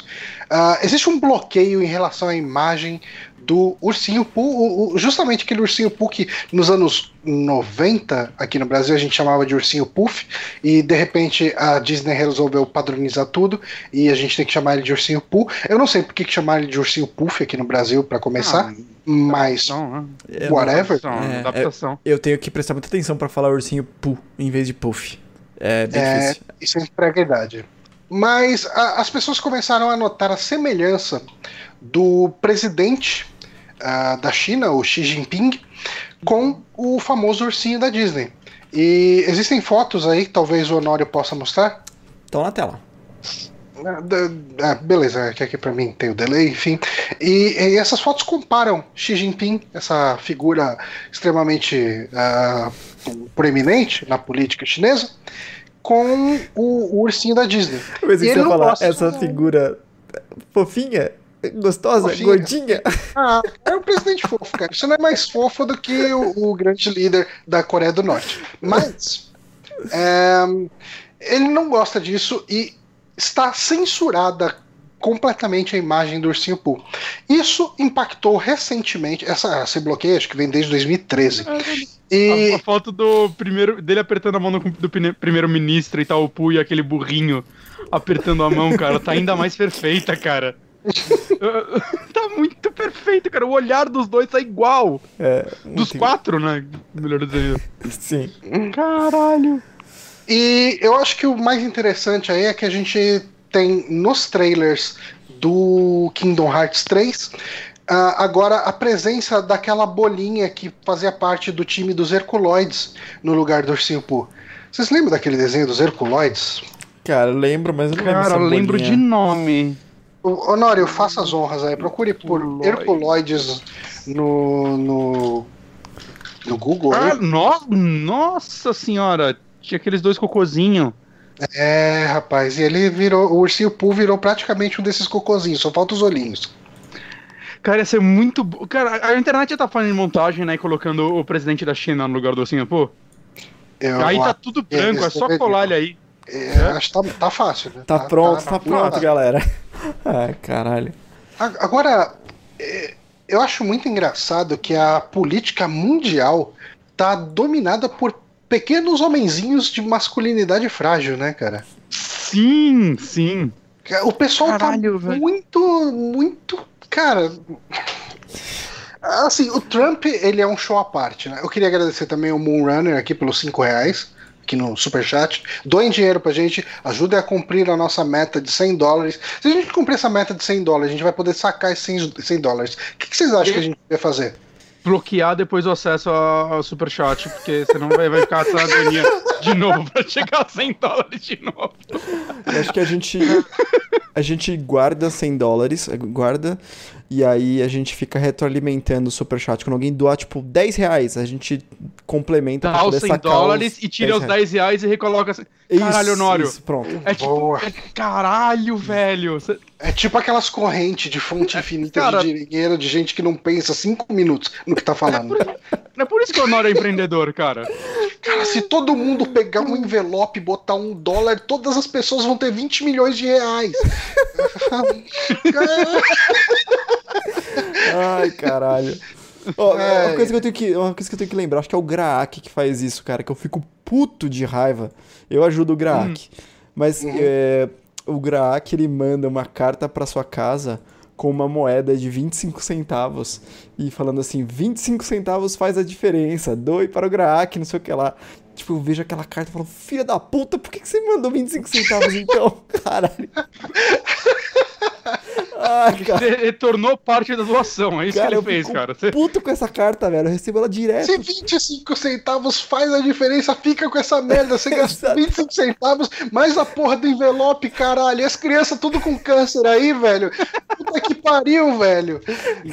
B: Uh, existe um bloqueio em relação à imagem do Ursinho Poo, justamente aquele Ursinho Poo que nos anos 90, aqui no Brasil, a gente chamava de Ursinho Puff, e de repente a Disney resolveu padronizar tudo, e a gente tem que chamar ele de Ursinho Poo. Eu não sei por que, que chamar ele de Ursinho Puff aqui no Brasil, para começar, ah, mas né? whatever.
A: É, adaptação. Eu, eu, tenho que prestar muita atenção para falar Ursinho Poo em vez de Puff. É bem é, difícil.
B: Isso é idade. Mas a, as pessoas começaram a notar a semelhança do presidente uh, da China, o Xi Jinping, com o famoso ursinho da Disney. E existem fotos aí que talvez o Honório possa mostrar?
A: Estão na tela.
B: Ah, beleza, que aqui para mim tem o delay, enfim. E, e, essas fotos comparam Xi Jinping, essa figura extremamente uh, proeminente na política chinesa, com o, o ursinho da Disney.
A: Mas e você falar, essa figura fofinha Gostosa? Fofinha. Gordinha?
B: Ah, é um presidente fofo, cara. Isso não é mais fofo do que o, o grande líder da Coreia do Norte. Mas é, ele não gosta disso e está censurada completamente a imagem do ursinho Pooh. Isso impactou recentemente, essa, esse bloqueio acho que vem desde 2013.
C: E... A, a foto do primeiro dele apertando a mão do, do primeiro-ministro e tal, o Pooh e aquele burrinho apertando a mão, cara, tá ainda mais perfeita, cara. tá muito perfeito, cara. O olhar dos dois tá igual. É, dos quatro, né? Melhor dizendo.
A: Sim.
C: Caralho.
B: E eu acho que o mais interessante aí é que a gente tem nos trailers do Kingdom Hearts 3 Uh, agora, a presença daquela bolinha que fazia parte do time dos Herculoides no lugar do Ursinho Pooh. Vocês lembram daquele desenho dos Herculoides?
A: Cara, lembro, mas eu não lembro
C: Cara, eu lembro de nome.
B: Honório, faça as honras aí. Procure por Herculoides no, no, no Google.
C: Ah, no, nossa senhora! Tinha aqueles dois cocôzinhos.
B: É, rapaz, e ele virou. O ursinho Pooh virou praticamente um desses cocôzinhos, só falta os olhinhos.
C: Cara, ia ser muito. Cara, a internet já tá fazendo montagem, né? Colocando o presidente da China no lugar do Singapur. Eu aí tá tudo branco, é só colar ele aí.
B: É, é. Acho que tá, tá fácil, né?
A: Tá, tá pronto, tá, tá pronto, galera. Ai, caralho.
B: Agora, é, eu acho muito engraçado que a política mundial tá dominada por pequenos homenzinhos de masculinidade frágil, né, cara?
C: Sim, sim.
B: O pessoal tá Caralho, tá muito, muito Cara. Assim, o Trump, ele é um show à parte, né? Eu queria agradecer também o Moonrunner aqui pelos 5 reais, aqui no Superchat. Doem dinheiro pra gente, ajudem a cumprir a nossa meta de 100 dólares. Se a gente cumprir essa meta de 100 dólares, a gente vai poder sacar esses 100 dólares. O que, que vocês acham que a gente vai fazer?
C: bloquear depois o acesso ao superchat, porque senão vai, vai ficar essa agonia de novo pra chegar a 100 dólares de novo.
A: Eu acho que a gente a gente guarda 100 dólares, guarda e aí a gente fica retroalimentando o superchat. Quando alguém doar, tipo, 10 reais, a gente complementa
C: Dá os 100 dólares e tira 10 os 10 reais e recoloca. Caralho, Honório. Isso,
A: pronto.
C: É tipo, é, caralho, velho.
B: É tipo aquelas correntes de fonte infinita Cara, de dinheiro de gente que não pensa 5 minutos no que tá falando.
C: É por, é por isso que o Honório é empreendedor, cara.
B: Cara, se todo mundo pegar um envelope e botar um dólar, todas as pessoas vão ter 20 milhões de reais.
A: Ai, caralho. Oh, uma, coisa que eu tenho que, uma coisa que eu tenho que lembrar, acho que é o Graak que faz isso, cara, que eu fico puto de raiva. Eu ajudo o Graak. Hum. Mas uhum. é, o Graak, ele manda uma carta para sua casa com uma moeda de 25 centavos e falando assim, 25 centavos faz a diferença, doe para o Graak, não sei o que lá. Tipo, eu vejo aquela carta e falo, filha da puta, por que, que você me mandou 25 centavos então? Caralho.
C: Ah, cara. Ele retornou parte da doação, é isso cara, que ele fez, cara. Você...
A: puto com essa carta, velho. Eu recebo ela direto.
B: Se 25 centavos faz a diferença, fica com essa merda. Você gasta 25 centavos, mais a porra do envelope, caralho. E as crianças tudo com câncer aí, velho. Puta que pariu, velho.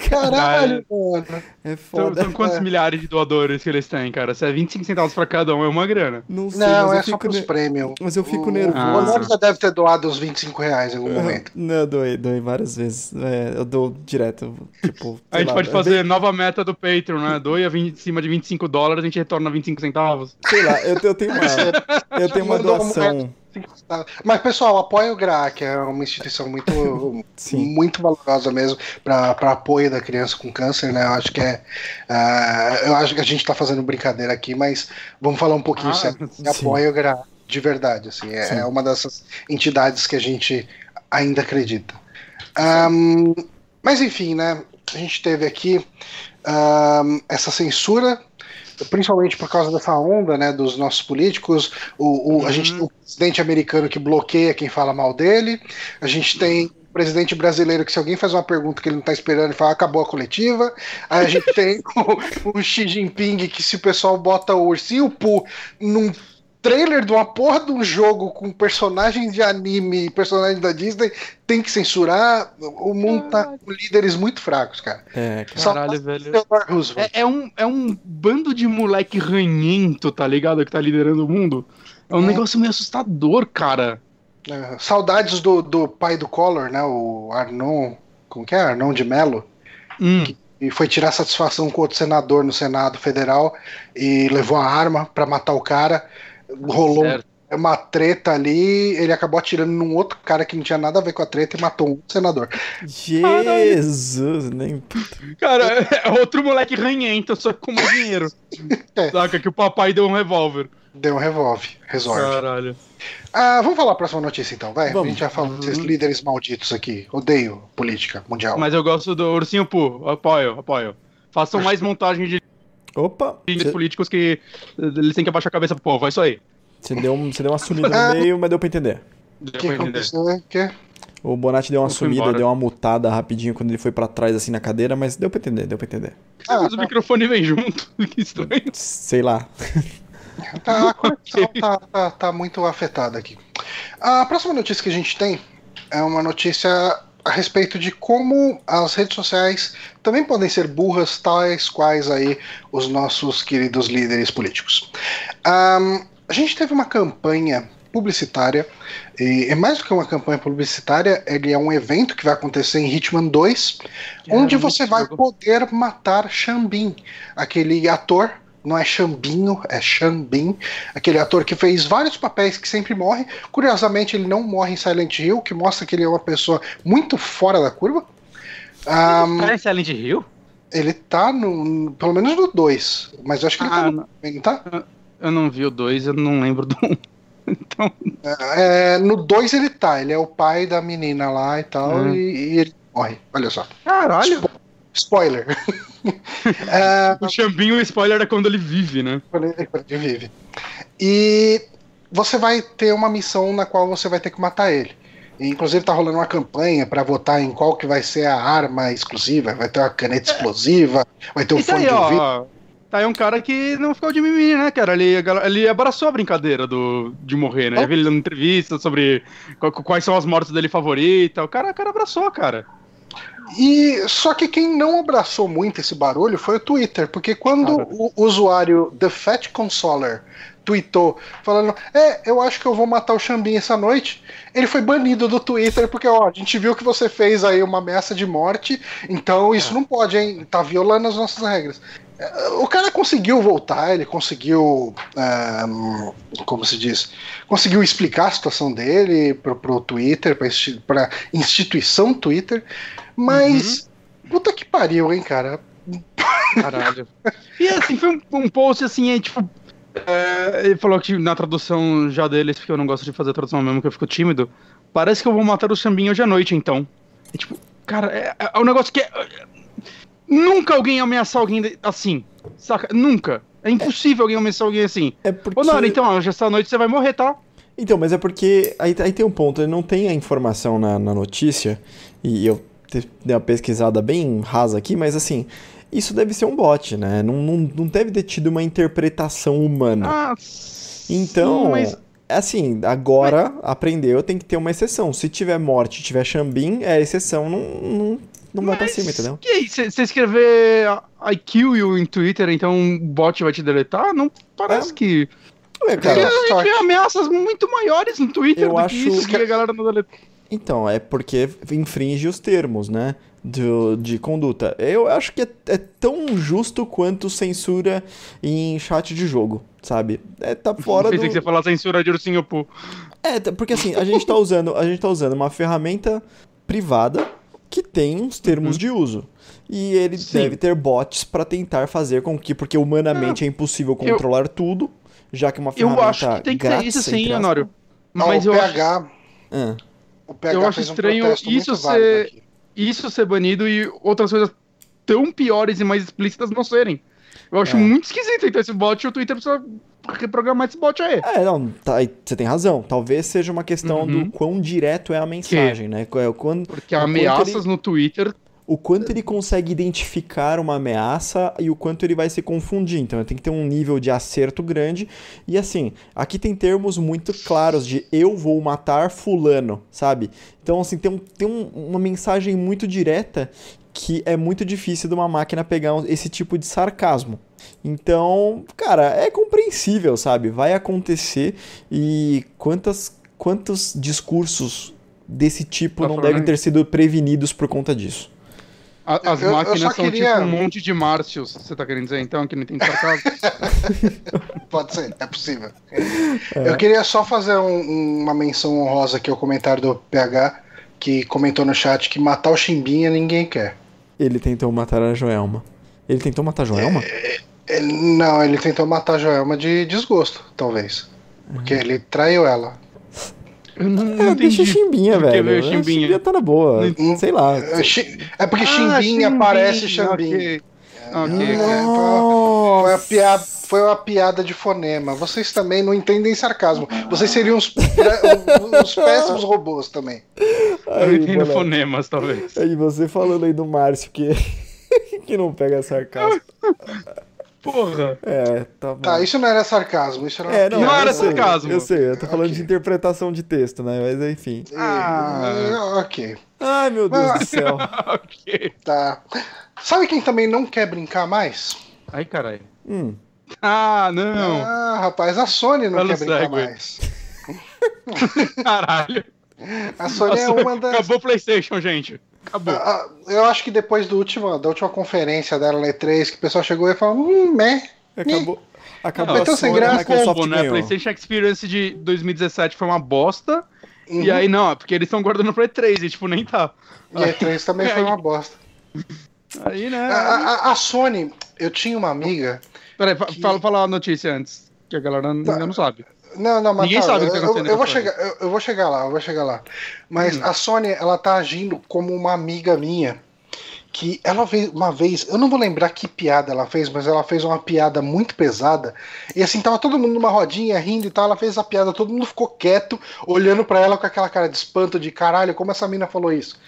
B: Caralho, mano.
C: É foda. São, são quantos é. milhares de doadores que eles têm, cara? Se é 25 centavos pra cada um, é uma grana.
B: Não sei, Não, é só pros ne... prêmios.
A: Mas eu fico o... nervoso.
B: O Leonardo já deve ter doado uns 25 reais em algum momento.
A: Não, doei, doei várias vezes. É, eu dou direto, tipo...
C: A gente lá, pode fazer bem... nova meta do Patreon, né? Doe em cima de 25 dólares, a gente retorna 25 centavos.
A: Sei lá, eu, eu tenho uma... eu tenho uma doação...
B: Mas, pessoal, apoia o GRA, que é uma instituição muito, muito valorosa mesmo para apoio da criança com câncer, né? Eu acho que é. Uh, eu acho que a gente está fazendo brincadeira aqui, mas vamos falar um pouquinho ah, sério. Apoia o GRA de verdade, assim. É, é, uma dessas entidades que a gente ainda acredita. Um, mas enfim, né? A gente teve aqui um, essa censura principalmente por causa dessa onda, né, dos nossos políticos, o, o uhum. a gente tem o presidente americano que bloqueia quem fala mal dele, a gente tem o presidente brasileiro que se alguém faz uma pergunta que ele não está esperando, ele fala acabou a coletiva, aí a gente tem o, o, Xi Jinping que se o pessoal bota o ursinho Poo num trailer de uma porra de um jogo com personagens de anime e personagens da Disney tem que censurar. O mundo tá com líderes muito fracos, cara.
C: É, caralho, velho. É, é, um, é um bando de moleque ranhento, tá ligado? Que tá liderando o mundo. É um é. negócio meio assustador, cara.
B: É, saudades do, do pai do Collor, né? O Arnon. Como que é? Arnon de Mello. Hum. Que e foi tirar satisfação com outro senador no Senado Federal e levou a arma para matar o cara rolou certo. uma treta ali, ele acabou atirando num outro cara que não tinha nada a ver com a treta e matou um senador.
A: Jesus, nem.
C: Cara, é outro moleque ranhento, só que com mais dinheiro.
B: É.
C: Saca que o papai deu um revólver.
B: Deu um revólver, resolve.
C: Caralho.
B: Ah, vamos falar a próxima notícia então, vai.
A: Vamos.
B: A gente já falou desses líderes malditos aqui. Odeio política mundial.
C: Mas eu gosto do Ursinho Poo. Apoio, apoio. Façam mais montagem de
A: Opa!
C: líderes políticos que eh, eles têm que abaixar a cabeça pro povo. É isso aí.
A: Você deu, um- você deu uma sumida no meio, mas deu pra entender.
B: O
C: Deu
B: que
C: pra entender.
B: aconteceu? O
A: Bonatti deu uma sumida, deu uma mutada rapidinho quando ele foi pra trás, assim, na cadeira, mas deu pra entender, deu pra entender.
B: Ah,
C: Mas o microfone vem junto. Que estranho.
A: Sei lá.
B: Tá, a conexão tá, tá, tá muito afetada aqui. A próxima notícia que a gente tem é uma notícia a respeito de como as redes sociais também podem ser burras, tais quais aí os nossos queridos líderes políticos. Ahn, a gente teve uma campanha publicitária, e é mais do que uma campanha publicitária, ele é um evento que vai acontecer em Hitman 2, onde
C: muito
B: você vai poder matar Xambin, aquele ator, não é Xambinho, é Xambin, aquele ator que fez vários papéis que sempre morre. Curiosamente, ele não morre em Silent Hill, que mostra que ele é uma pessoa muito fora da curva. Ahn,
C: Tá em Silent Hill?
B: ele tá no. pelo menos no 2, mas eu acho que ele
C: Ah,
B: tá no
C: não.
B: também, tá?
C: Eu não vi o 2, eu não lembro do 1. Então,
B: É, no 2 ele tá, ele é o pai da menina lá e tal,
C: Hum.
B: e, e ele morre. Olha só.
C: caralho.
B: Spoiler. é,
C: O Xambinho, o spoiler é quando ele vive, né?
B: quando ele, quando ele vive. E você vai ter uma missão na qual você vai ter que matar ele. E, inclusive tá rolando uma campanha pra votar em qual que vai ser a arma exclusiva. Vai ter uma caneta explosiva, vai ter um
C: Isso
B: fone
C: aí,
B: de ouvido.
C: ó. Tá aí um cara que não ficou de mimimi, né, cara? Ele, ele abraçou a brincadeira do, de morrer, né? Eu vi ele dando entrevista sobre qu- quais são as mortes dele favoritas. O cara, o cara abraçou, cara.
B: E só que quem não abraçou muito esse barulho foi o Twitter, porque quando
C: Cara.
B: o usuário The Fat Consoler tweetou falando, é, eu acho que eu vou matar o Xambin essa noite, ele foi banido do Twitter porque, ó, a gente viu que você fez aí uma ameaça de morte, então isso não pode, hein? Tá violando as nossas regras. É, O cara conseguiu voltar, ele conseguiu, ah, como se diz, conseguiu explicar a situação dele pro, pro Twitter, pra, pra instituição Twitter, mas puta que pariu, hein, cara.
C: Caralho. E assim, foi um, um post assim, aí, tipo. é, ele falou que na tradução já deles, porque eu não gosto de fazer tradução mesmo, que eu fico tímido. Parece que eu vou matar o Xambinho hoje à noite, então. É tipo, cara, é, é um negócio que é. Nunca alguém ameaçar alguém assim. Saca? Nunca. É impossível alguém ameaçar alguém assim.
A: É porque.
C: Ô, Nora, então, ó, já essa noite você vai morrer, tá?
A: Então, mas é porque aí, aí tem um ponto, ele não tem a informação na, na notícia, e eu dei uma pesquisada bem rasa aqui, mas assim, isso deve ser um bot, né? Não, não, não deve ter tido uma interpretação humana.
C: Ah,
A: então,
C: sim, mas
A: assim, agora aprendeu, tem que ter uma exceção. Se tiver morte e tiver Xambin, é exceção, não, não, não vai pra
C: Mas,
A: cima, entendeu?
C: E aí, você escrever I kill you em Twitter, então o bot vai te deletar? Não parece
A: É.
C: que.
A: Ué,
C: Porque
A: cara,
C: a gente vê ameaças muito maiores no Twitter
A: Eu
C: do
A: acho
C: que isso que a galera não deleta.
A: Então, é porque infringe os termos, né? Do, de conduta. Eu acho que é, é tão justo quanto censura em chat de jogo, sabe? É, tá fora
C: Pensei que você
A: do...
C: falar censura de ursinho pô.
A: É, tá- porque assim, a gente tá usando, a gente tá usando uma ferramenta privada que tem uns termos de uso. E ele
C: Uhum. Sim.
A: deve ter bots pra tentar fazer com que, porque humanamente é impossível controlar tudo, já que uma
C: Eu
A: ferramenta
C: acho que tem que ter
A: grátis,
C: isso sim. Honório.
B: Não,
C: Mas
B: o
C: eu acho
B: PH,
A: Ah,
B: o PH
C: eu acho
B: fez um
C: estranho
B: protesto
C: isso ser-
B: aqui.
C: isso ser banido e outras coisas tão piores e mais explícitas não serem. Eu acho
A: É.
C: muito esquisito então esse bot e o Twitter precisa reprogramar esse bot aí.
A: É, não, tá, você tem razão. Talvez seja uma questão
C: Uhum.
A: do quão direto é a mensagem, né? É quando,
C: Porque ameaças
A: ele-
C: no Twitter.
A: O quanto ele consegue identificar uma ameaça e o quanto ele vai se confundir. Então tem que ter um nível de acerto grande. E assim, aqui tem termos muito claros de eu vou matar fulano, sabe? Então assim, tem, um, tem um- uma mensagem muito direta que é muito difícil de uma máquina pegar esse tipo de sarcasmo. Então, cara, é compreensível, sabe? Vai acontecer e quantas, quantos discursos desse tipo
C: Tá
A: não devem ter sido prevenidos por conta disso.
C: A- as
B: Eu- eu
C: máquinas
B: só
C: são
B: queria-
C: tipo um monte de Márcios, você tá querendo dizer então, que não tem sarcasmo?
B: Pode ser, é possível. Eu queria só fazer um- uma menção honrosa aqui ao comentário do PH, que comentou no chat que matar o Chimbinha ninguém quer.
A: Ele tentou matar a Joelma. Ele tentou matar a Joelma?
B: Ele- não, ele tentou matar a Joelma de desgosto, talvez. Porque ele traiu ela.
C: Eu não, não
A: É, deixa Chimbinha, velho.
C: veio
A: A
C: Chimbinha?
A: Chimbinha tá na boa.
B: Não-
A: Sei lá.
B: É, é porque
C: Ah,
B: Chimbinha parece Xambinha.
C: Ok, Ok,
B: É,
C: ok.
B: foi, uma piada, foi uma piada de fonema. Vocês também não entendem sarcasmo. Vocês seriam uns, péssimos robôs também.
C: Eu
A: Aí,
C: entendo
A: moleque.
C: fonemas, talvez.
A: Aí você falando aí do Márcio que, que não pega sarcasmo.
C: Porra.
A: É, tá bom.
B: Tá, isso não era sarcasmo, isso era
A: É, não,
C: Não era
A: sei,
C: sarcasmo.
A: Eu sei, eu tô falando
B: Ok.
A: de interpretação de texto, né? Mas enfim.
B: Ah, ok,
A: Ai, meu Deus
B: Ah.
A: do céu.
C: ok.
B: tá. Sabe quem também não quer brincar mais?
C: Ai, caralho.
A: Hum,
C: Ah, não.
B: Ah, rapaz, a Sony não
C: Fala
B: quer brincar
C: segue.
B: mais.
C: Caralho.
B: A Sony é
C: Nossa,
B: uma das.
C: Acabou o PlayStation, gente. Acabou.
B: Ah, Eu acho que depois do último, da última conferência dela na E3, que o pessoal chegou e falou, hum, meh.
A: acabou. Acabou a
B: então sem graça,
A: a Microsoft
C: combo, né?
A: ganhou.
C: PlayStation Experience de 2017 foi uma bosta.
B: Uhum.
C: E aí, não, é porque eles estão guardando pra E3 e, tipo, nem tá.
B: E a E3 também foi uma bosta.
C: Aí, né?
B: A, a- a Sony, eu tinha uma amiga.
C: Peraí,
B: que-
C: fala, fala a notícia antes. Que a galera ainda não sabe.
B: Não, não, mas
C: Ninguém
B: tá,
C: sabe o que tá
B: eu,
C: acontecendo
B: eu, eu vou chegar, eu, eu vou chegar lá, eu vou chegar lá. Mas a Sony, ela tá agindo como uma amiga minha. Que ela fez uma vez, eu não vou lembrar que piada ela fez, mas ela fez uma piada muito pesada. E assim, tava todo mundo numa rodinha rindo e tal. Ela fez a piada, todo mundo ficou quieto, olhando pra ela com aquela cara de espanto de caralho, como essa mina falou isso.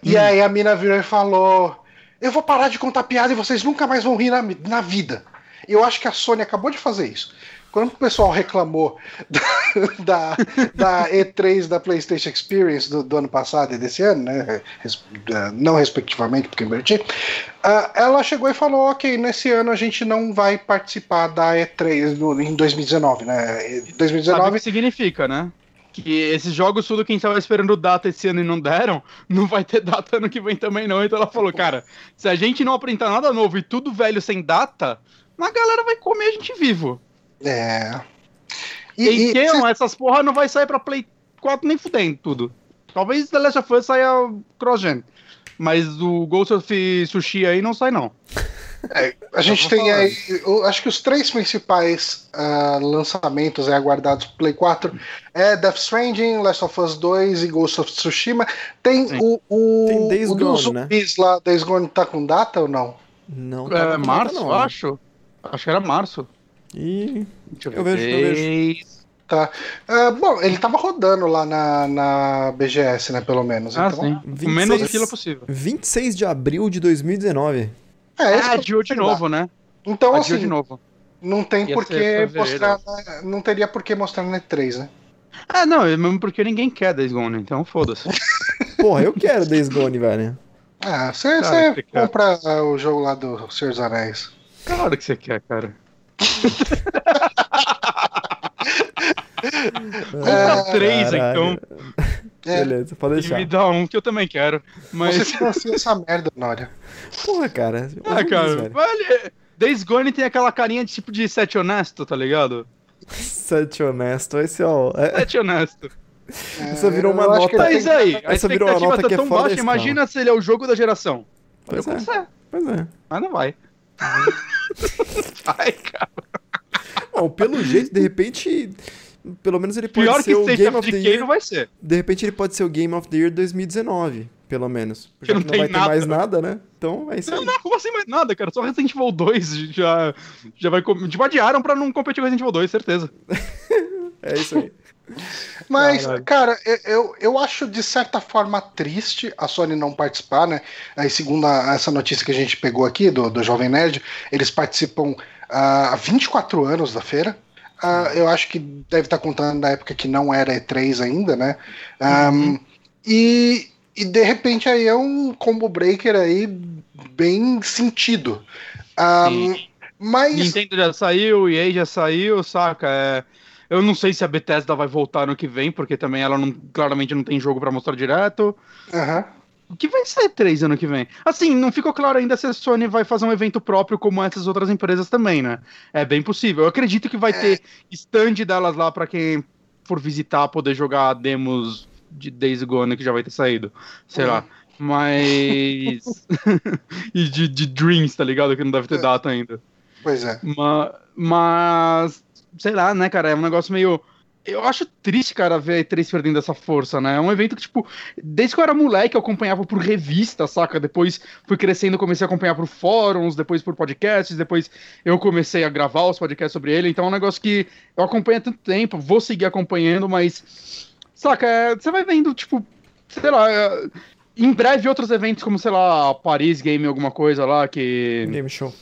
B: E aí a mina virou e falou: Eu vou parar de contar piada e vocês nunca mais vão rir na, na vida. Eu acho que a Sony acabou de fazer isso. Quando o pessoal reclamou da, da E3 da PlayStation Experience do, do ano passado e desse ano, né? não respectivamente, porque inverti, ah, ela chegou e falou: Ok, nesse ano a gente não vai participar da E3 no- em 2019, né? Em
C: Sabe o
B: 2019
C: que significa, né? Que esses jogos, tudo quem estava esperando data esse ano e não deram, não vai ter data ano que vem também não. Então ela falou, cara, se a gente não apresentar nada novo e tudo velho sem data, a galera vai comer a gente vivo.
B: É.
C: E,
B: E, e-
C: então, essas porra não vai sair pra Play 4 nem fudendo tudo. Talvez The Last of Us saia cross-gen. Mas o Ghost of Sushi aí não sai, não.
B: A gente tem
C: falar.
B: aí, eu acho que os três principais ah, lançamentos aí aguardados pro Play 4 é Death Stranding, Last of Us 2 e Ghost of Tsushima. Tem
C: Sim.
B: o, o,
A: Tem Days
B: o
A: Gone, né?
B: zumbis lá, Days Gone tá com data ou não?
A: Não tá
C: É, março,
A: não.
C: acho. Acho que era março.
A: E
C: Deixa
A: Eu vejo, eu
C: vejo.
B: Tá. Ah, bom, ele tava rodando lá na, na BGS, né, pelo menos.
C: Ah,
B: então,
C: sim. Com
A: 26
C: menos fila possível.
A: 26 de abril de 2019.
B: É, esse
C: Ah,
B: eu
C: adiou de
B: lá.
C: novo, né?
B: Então,
C: Adiou
B: assim,
C: de novo.
B: não tem por que mostrar. na- Não teria por que mostrar na E3, né?
C: Ah, não, é mesmo porque ninguém quer Days Gone, então foda-se.
A: Porra, eu quero Days Gone, velho.
B: Ah, você compra ah, o jogo lá do Senhor dos Anéis.
C: Claro que você quer, cara. Compra três,
A: caralho.
C: então.
B: É,
A: Beleza, pode
C: E
A: deixar.
C: me dá um que eu também quero. Mas.
B: Você financia essa merda, Nória.
A: Porra, cara.
C: Ah, cara, vale. Days Gone tem aquela carinha de tipo de sete honesto, tá ligado?
A: Sete honesto. Esse, ó. É,
C: Sete honesto.
A: Essa virou uma nota-
C: Mas
B: tem-
C: aí, a
A: essa virou uma
C: expectativa
A: nota
C: tá
A: que é
C: tão
A: da
C: baixa, imagina se ele é o jogo da geração.
A: pois
C: eu
A: é. Pois é.
C: mas não vai. vai, cara.
A: Bom, pelo jeito, de repente. Pelo menos ele pode
C: Pior
A: ser o Game
C: of
A: the Year.
C: não vai ser.
A: De repente ele pode ser o Game of the Year 2019, pelo menos.
C: Que
A: Já
C: não
A: que não vai ter
C: nada.
A: mais nada, né? Então é isso
C: Não,
A: aí.
C: não, como assim mais nada, cara? Só Resident Evil 2 já, já vai. com- Tipo, pra não competir com Resident Evil 2, certeza.
A: É isso aí.
B: Mas,
C: Caralho.
B: cara, eu, eu, acho de certa forma triste a Sony não participar, né? Aí, segundo a- essa notícia que a gente pegou aqui do, do Jovem Nerd, eles participam ah, há 24 anos da feira. Ah, eu acho que deve estar contando da época que não era E3 ainda, né? Ahm, e, e de repente aí é um combo breaker aí bem sentido. Ahm, mas.
C: Nintendo já saiu, EA já saiu, saca? É, eu não sei se a Bethesda vai voltar no que vem, porque também ela não, claramente não tem jogo pra mostrar direto.
B: Aham.
C: que vai ser três ano que vem. Assim, não ficou claro ainda se a Sony vai fazer um evento próprio como essas outras empresas também, né? É bem possível. Eu acredito que vai é. ter stand delas lá para quem for visitar, poder jogar demos de Days Gone que já vai ter saído. Sei lá. Mas. e de, de Dreams, tá ligado? Que não deve ter é. data ainda.
B: Pois é.
C: Mas, mas. Sei lá, né, cara? É um negócio meio eu acho triste, cara, ver a E3 perdendo essa força, né? É um evento que, tipo, desde que eu era moleque, eu acompanhava por revista, saca? Depois fui crescendo, comecei a acompanhar por fóruns, depois por podcasts, depois eu comecei a gravar os podcasts sobre ele. Então é um negócio que eu acompanho há tanto tempo, vou seguir acompanhando, mas. Saca, é, você vai vendo, tipo, sei lá. É, em breve outros eventos, como, sei lá, Paris Game, alguma coisa lá, que.
A: Game Show.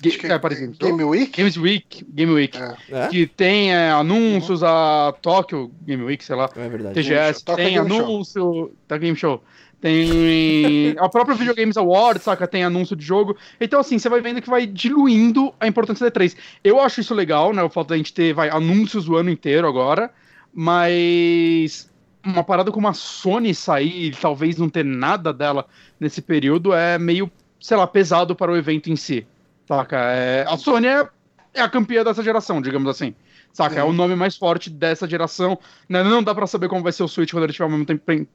C: Que, é, parecido.
B: Game Week?
C: Games Week, Game Week. É. é. Que tem é, anúncios, a Tóquio Game Week, sei lá.
A: É verdade.
C: TGS, tem anúncio da Game Show. Tem a própria Video Games Awards, saca? Tem anúncio de jogo. Então, assim, você vai vendo que vai diluindo a importância da E3. Eu acho isso legal, né? O fato da gente ter vai, anúncios o ano inteiro agora. Mas uma parada como a Sony sair e talvez não ter nada dela nesse período é meio, sei lá, pesado para o evento em si. Saca? É, a Sony é, é, a campeã dessa geração, digamos assim. Saca? É o nome mais forte dessa geração. Né? Não dá para saber como vai ser o Switch quando ele tiver o mesmo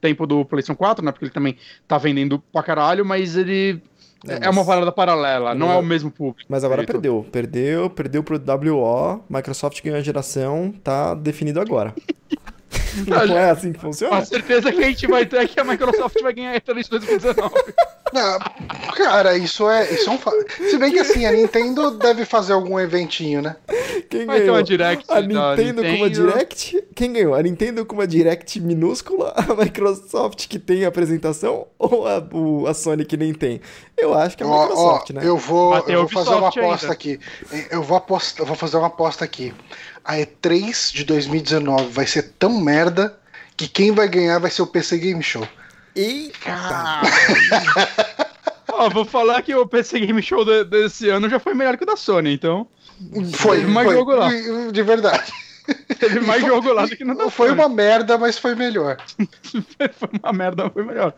C: tempo, do PlayStation 4, né? Porque ele também tá vendendo pra caralho, mas ele. É, é uma parada paralela, não é o mesmo público.
A: Mas agora perdeu. Perdeu, perdeu pro WO, Microsoft ganhou a geração, tá definido agora. Não é assim que funciona?
C: A certeza que a gente vai ter é que a Microsoft vai ganhar a E3 2019.
B: Não, cara, isso é, isso é um fato. Se bem que assim, a Nintendo deve fazer algum eventinho, né?
A: Quem vai ganhou? Ter uma Direct a Nintendo, Nintendo, com uma Direct? Quem ganhou? A Nintendo com uma Direct minúscula? A Microsoft que tem a apresentação? Ou a, o, a Sony que nem tem? Eu acho que é a Microsoft,
B: ó,
A: né?
B: Eu vou, eu vou fazer uma aposta ainda. aqui. Eu vou, aposta, vou fazer uma aposta aqui a E3 de 2019 vai ser tão merda que quem vai ganhar vai ser o PC Game Show.
A: Eita!
C: Ó, vou falar que o PC Game Show de, desse ano já foi melhor que o da Sony, então.
B: Foi, mais foi, jogo lá. De verdade.
C: Teve mais foi, jogo lá do que no da
B: Foi Sony. uma merda, mas foi melhor.
C: foi uma merda, mas foi melhor.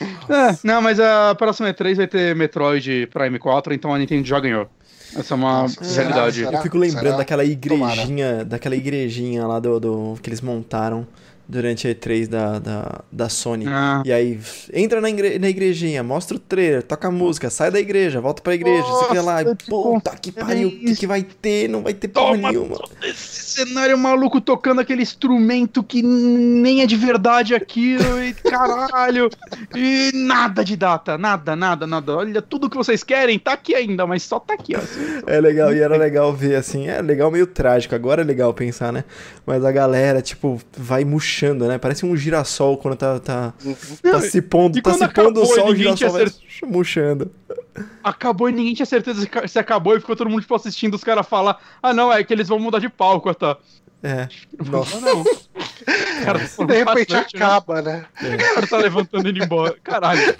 C: É, não, mas a próxima E3 vai ter Metroid Prime 4, então a Nintendo já ganhou. Essa é uma realidade.
A: Será? Eu fico lembrando será? daquela igrejinha, Tomara. daquela igrejinha lá do, do que eles montaram durante a E3 da, da, da Sony. Ah. E aí, entra na, igre na igrejinha, mostra o trailer, toca a música, sai da igreja, volta pra igreja, Nossa, você lá, e, puta que pariu, o que, que vai ter? Não vai ter porra nenhuma.
C: Esse cenário maluco tocando aquele instrumento que nem é de verdade aquilo, e caralho, e nada de data, nada, nada, nada. Olha, tudo que vocês querem tá aqui ainda, mas só tá aqui, ó.
A: É legal, e era legal ver assim, é legal meio trágico, agora é legal pensar, né? Mas a galera, tipo, vai murchando murchando, né? Parece um girassol quando tá, tá, tá se pondo, tá se pondo o sol, o girassol vai murchando.
C: Acabou e ninguém tinha certeza se acabou e ficou todo mundo tipo, assistindo os caras falar: ah, não, é que eles vão mudar de palco, tá?
A: É.
B: Nossa. Não, Cara, de repente bastante, né? acaba, né?
C: né? O cara tá levantando e indo embora. Caralho.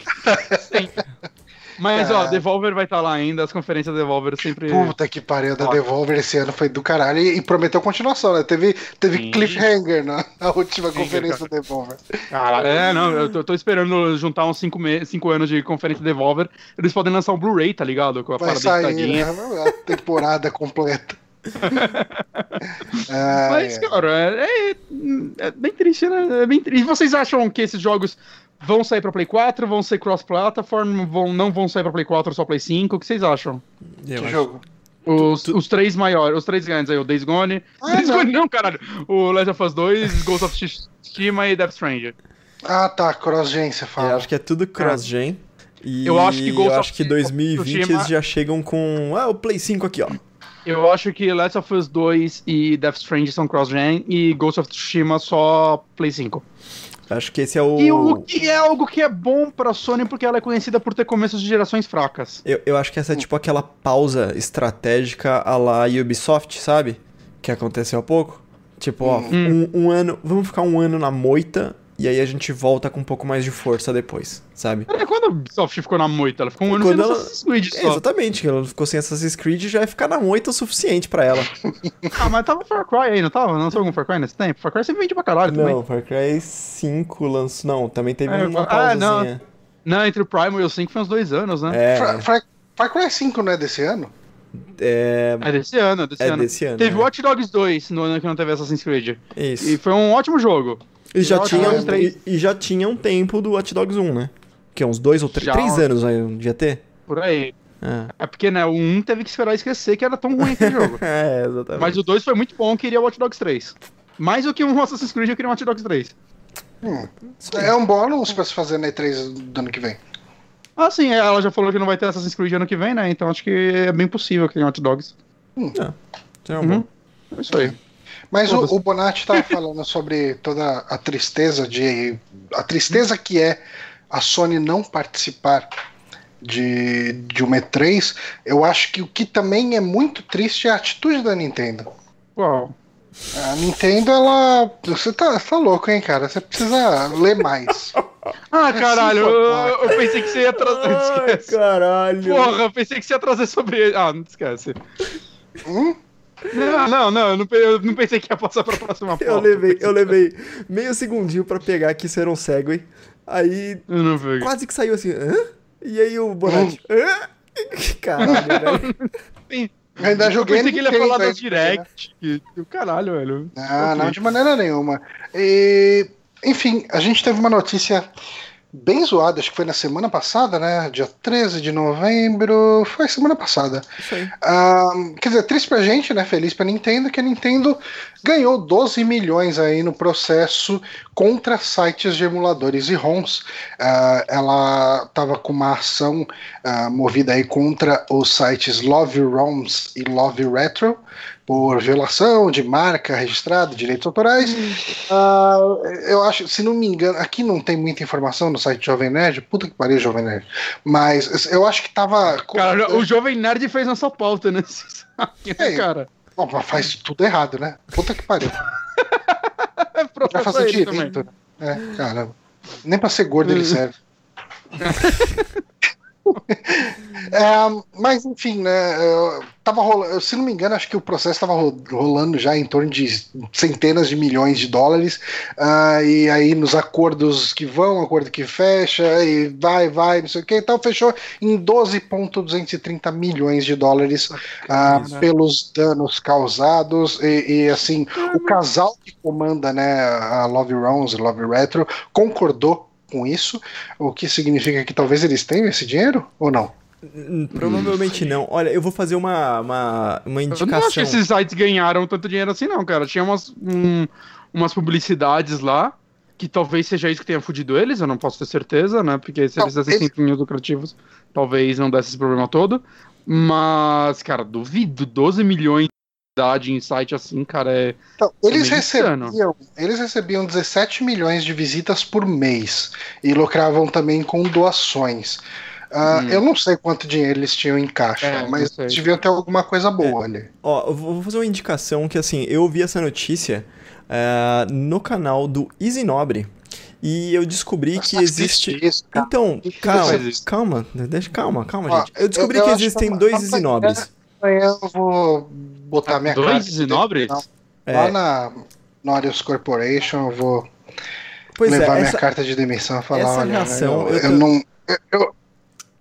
C: Mas, ó, Devolver vai estar tá lá ainda, as conferências da Devolver sempre.
B: Puta que pariu, da Devolver esse ano foi do caralho e, prometeu continuação, né? Teve, teve cliffhanger na, na última Sim, conferência da Devolver.
C: Caralho, é, não, eu tô, tô esperando juntar uns 5 cinco anos de conferência Devolver. Eles podem lançar um Blu-ray, tá ligado?
B: Com a vai sair, né? A temporada completa.
C: Mas, cara, é, é, é, bem triste, né? É bem triste. E vocês acham que esses jogos vão sair pra Play 4, vão ser cross-platform, vão, não vão sair pra Play 4 só Play 5? O que vocês acham?
B: Eu que acho. jogo?
C: Os, os três maiores, os três grandes aí, o Days Gone. Ah, Days não. Gone não, caralho. O Last of Us 2, Ghost of Tsushima e Death Stranding.
B: Ah, tá, cross-gen você fala.
A: Eu acho que é tudo cross-gen. E eu acho que, Ghost eu acho que 2020 Tsushima... eles já chegam com. Ah, o Play 5 aqui, ó.
C: Eu acho que Last of Us 2 e Death Stranding são cross-gen e Ghost of Tsushima só Play 5.
A: Acho que esse é o.
C: E o que é algo que é bom pra Sony porque ela é conhecida por ter começos de gerações fracas.
A: Eu, eu acho que essa é tipo aquela pausa estratégica a la Ubisoft, sabe? Que aconteceu há pouco. Tipo, ó, hum. um, um ano. Vamos ficar um ano na moita e aí a gente volta com um pouco mais de força depois, sabe?
C: É, quando a Ubisoft ficou na moita, ela ficou um ano sem ela... Assassin's Creed
A: só. exatamente, ela ficou sem Assassin's Creed já ia ficar na moita o suficiente pra ela.
C: ah, mas tava Far Cry aí, não tava? Não algum Far Cry nesse tempo? Far Cry sempre vende pra caralho
A: não, também. Não, Far Cry 5 lançou... Não, também teve é, uma pausazinha. Ah, não.
C: Não, entre o Primal e o 5 foi uns dois anos, né?
A: É,
B: Far, Far, Far Cry 5 não é desse ano?
A: É,
C: É desse ano, é desse
A: é
C: ano.
A: desse ano.
C: Teve
A: é.
C: Watch Dogs 2 no ano que não teve Assassin's Creed.
A: Isso.
C: E foi um ótimo jogo.
A: E já,
C: Watch
A: tinha,
C: três.
A: e, e já tinha um tempo do Watch Dogs 1, né? Que é uns dois ou três,
C: Já.
A: três anos aí, não devia ter?
C: Por aí.
A: É,
C: É porque, né, o 1 teve que esperar esquecer que era tão ruim aquele jogo.
A: é exatamente.
C: Mas o 2 foi muito bom, eu queria Watch Dogs 3. Mais do que um Assassin's Creed, eu queria Watch Dogs 3.
A: Isso aí.
B: É um anúncio pra se fazer na E3 do ano que vem.
C: Ah, sim, ela já falou que não vai ter Assassin's Creed ano que vem, né? Então acho que é bem possível que tenha Watch Dogs.
A: Isso é um
C: Uhum.
A: bom.
C: É isso aí.
B: Mas o, o Bonatti tava falando sobre toda a tristeza de. A tristeza que é a Sony não participar de, de uma E3. Eu acho que o que também é muito triste é a atitude da Nintendo.
C: Uau.
B: A Nintendo, ela. Você tá, tá louco, hein, cara? Você precisa ler mais.
C: Ah, caralho, eu, eu pensei que você ia trazer.
A: Ai,
C: Esquece.
A: caralho.
C: Porra, eu pensei que você ia trazer sobre. Ah, não esquece.
B: Hum?
C: Não, não, não, eu não, pe- eu não pensei que ia passar pra próxima
A: Eu
C: pauta.
A: levei, eu levei meio segundinho pra pegar que isso era um segue. Aí
C: Eu não vi.
A: quase que saiu assim, hã? E aí o Bonatti, hã? Caralho, velho.
B: Eu ainda
C: Eu
B: joguei
C: pensei que ele ia falar das
B: aí,
C: Direct. que Caralho, velho.
B: Ah,
C: Ok.
B: não, de maneira nenhuma. E, enfim, a gente teve uma notícia bem zoada, acho que foi na semana passada, né? Dia 13 de novembro. Foi semana passada.
A: Aí.
B: Ah, quer dizer, triste pra gente, né? Feliz pra Nintendo, que a Nintendo ganhou 12 milhões aí no processo contra sites de emuladores e ROMs. Ah, ela tava com uma ação ah, movida aí contra os sites Love ROMs e Love Retro por violação de marca registrada, direitos autorais. Ah, eu acho, se não me engano, aqui não tem muita informação no site Jovem Nerd, puta que pariu, Jovem Nerd. Mas eu acho que tava.
C: Cara, o Jovem Nerd fez nossa pauta, né?
B: É,
C: cara?
B: Bom, faz tudo errado, né? Puta que pariu.
C: É
B: fazer
C: ele
B: direito. né? É, caramba. Nem pra ser gordo ele serve. É, mas enfim, né? eu Tava rolando, se não me engano, acho que o processo estava rolando já em torno de centenas de milhões de dólares. ah, e aí nos acordos que vão, acordo que fecha, e vai, vai, não sei o que, então fechou em 12,230 milhões de dólares
C: Caralho.
B: pelos danos causados. E, e, assim, o casal que comanda né, a Love Rounds, Love Retro, concordou com isso, o que significa que talvez eles tenham esse dinheiro ou não?
A: Hum, Provavelmente não. Olha, eu vou fazer uma, uma, uma
C: Eu não acho
A: indicação.
C: que esses sites ganharam tanto dinheiro assim, não, cara. Tinha umas, um- umas publicidades lá, que talvez seja isso que tenha fudido eles, eu não posso ter certeza, né? Porque se
B: Não,
C: eles dessem
B: eles-
C: fins lucrativos, talvez não desse esse problema todo. Mas, cara, duvido, 12 milhões em site assim, cara, é.
B: Então, eles
C: meio insano.
B: recebiam, eles recebiam 17 milhões de visitas por mês e lucravam também com doações. Ah,
C: Hum.
B: Eu não sei quanto dinheiro eles tinham em caixa,
C: É,
B: mas deviam ter alguma coisa boa ali.
A: Ó, eu vou fazer uma indicação que, assim, eu vi essa notícia eh, no canal do Easy Nobre e eu descobri que
B: Nossa,
A: existe...
B: Isso, cara.
A: Então,
B: Que que
A: calma,
C: isso?
A: calma, deixa, calma, calma,
B: Ó,
A: gente. Eu descobri
B: eu- eu
A: que existem
B: que-
A: dois
B: amanhã-
A: Easy Nobres.
B: Amanhã eu vou botar minha
C: Dois
B: carta. de
C: Easy-Nobres?
B: demissão.
A: É.
B: Lá na Norius Corporation, eu vou
A: Pois
B: levar
A: é,
B: minha
A: essa,
B: carta de demissão e falar,
A: essa
B: olha,
A: reação,
B: eu,
A: eu
B: eu
A: tô-
B: não... Eu, eu,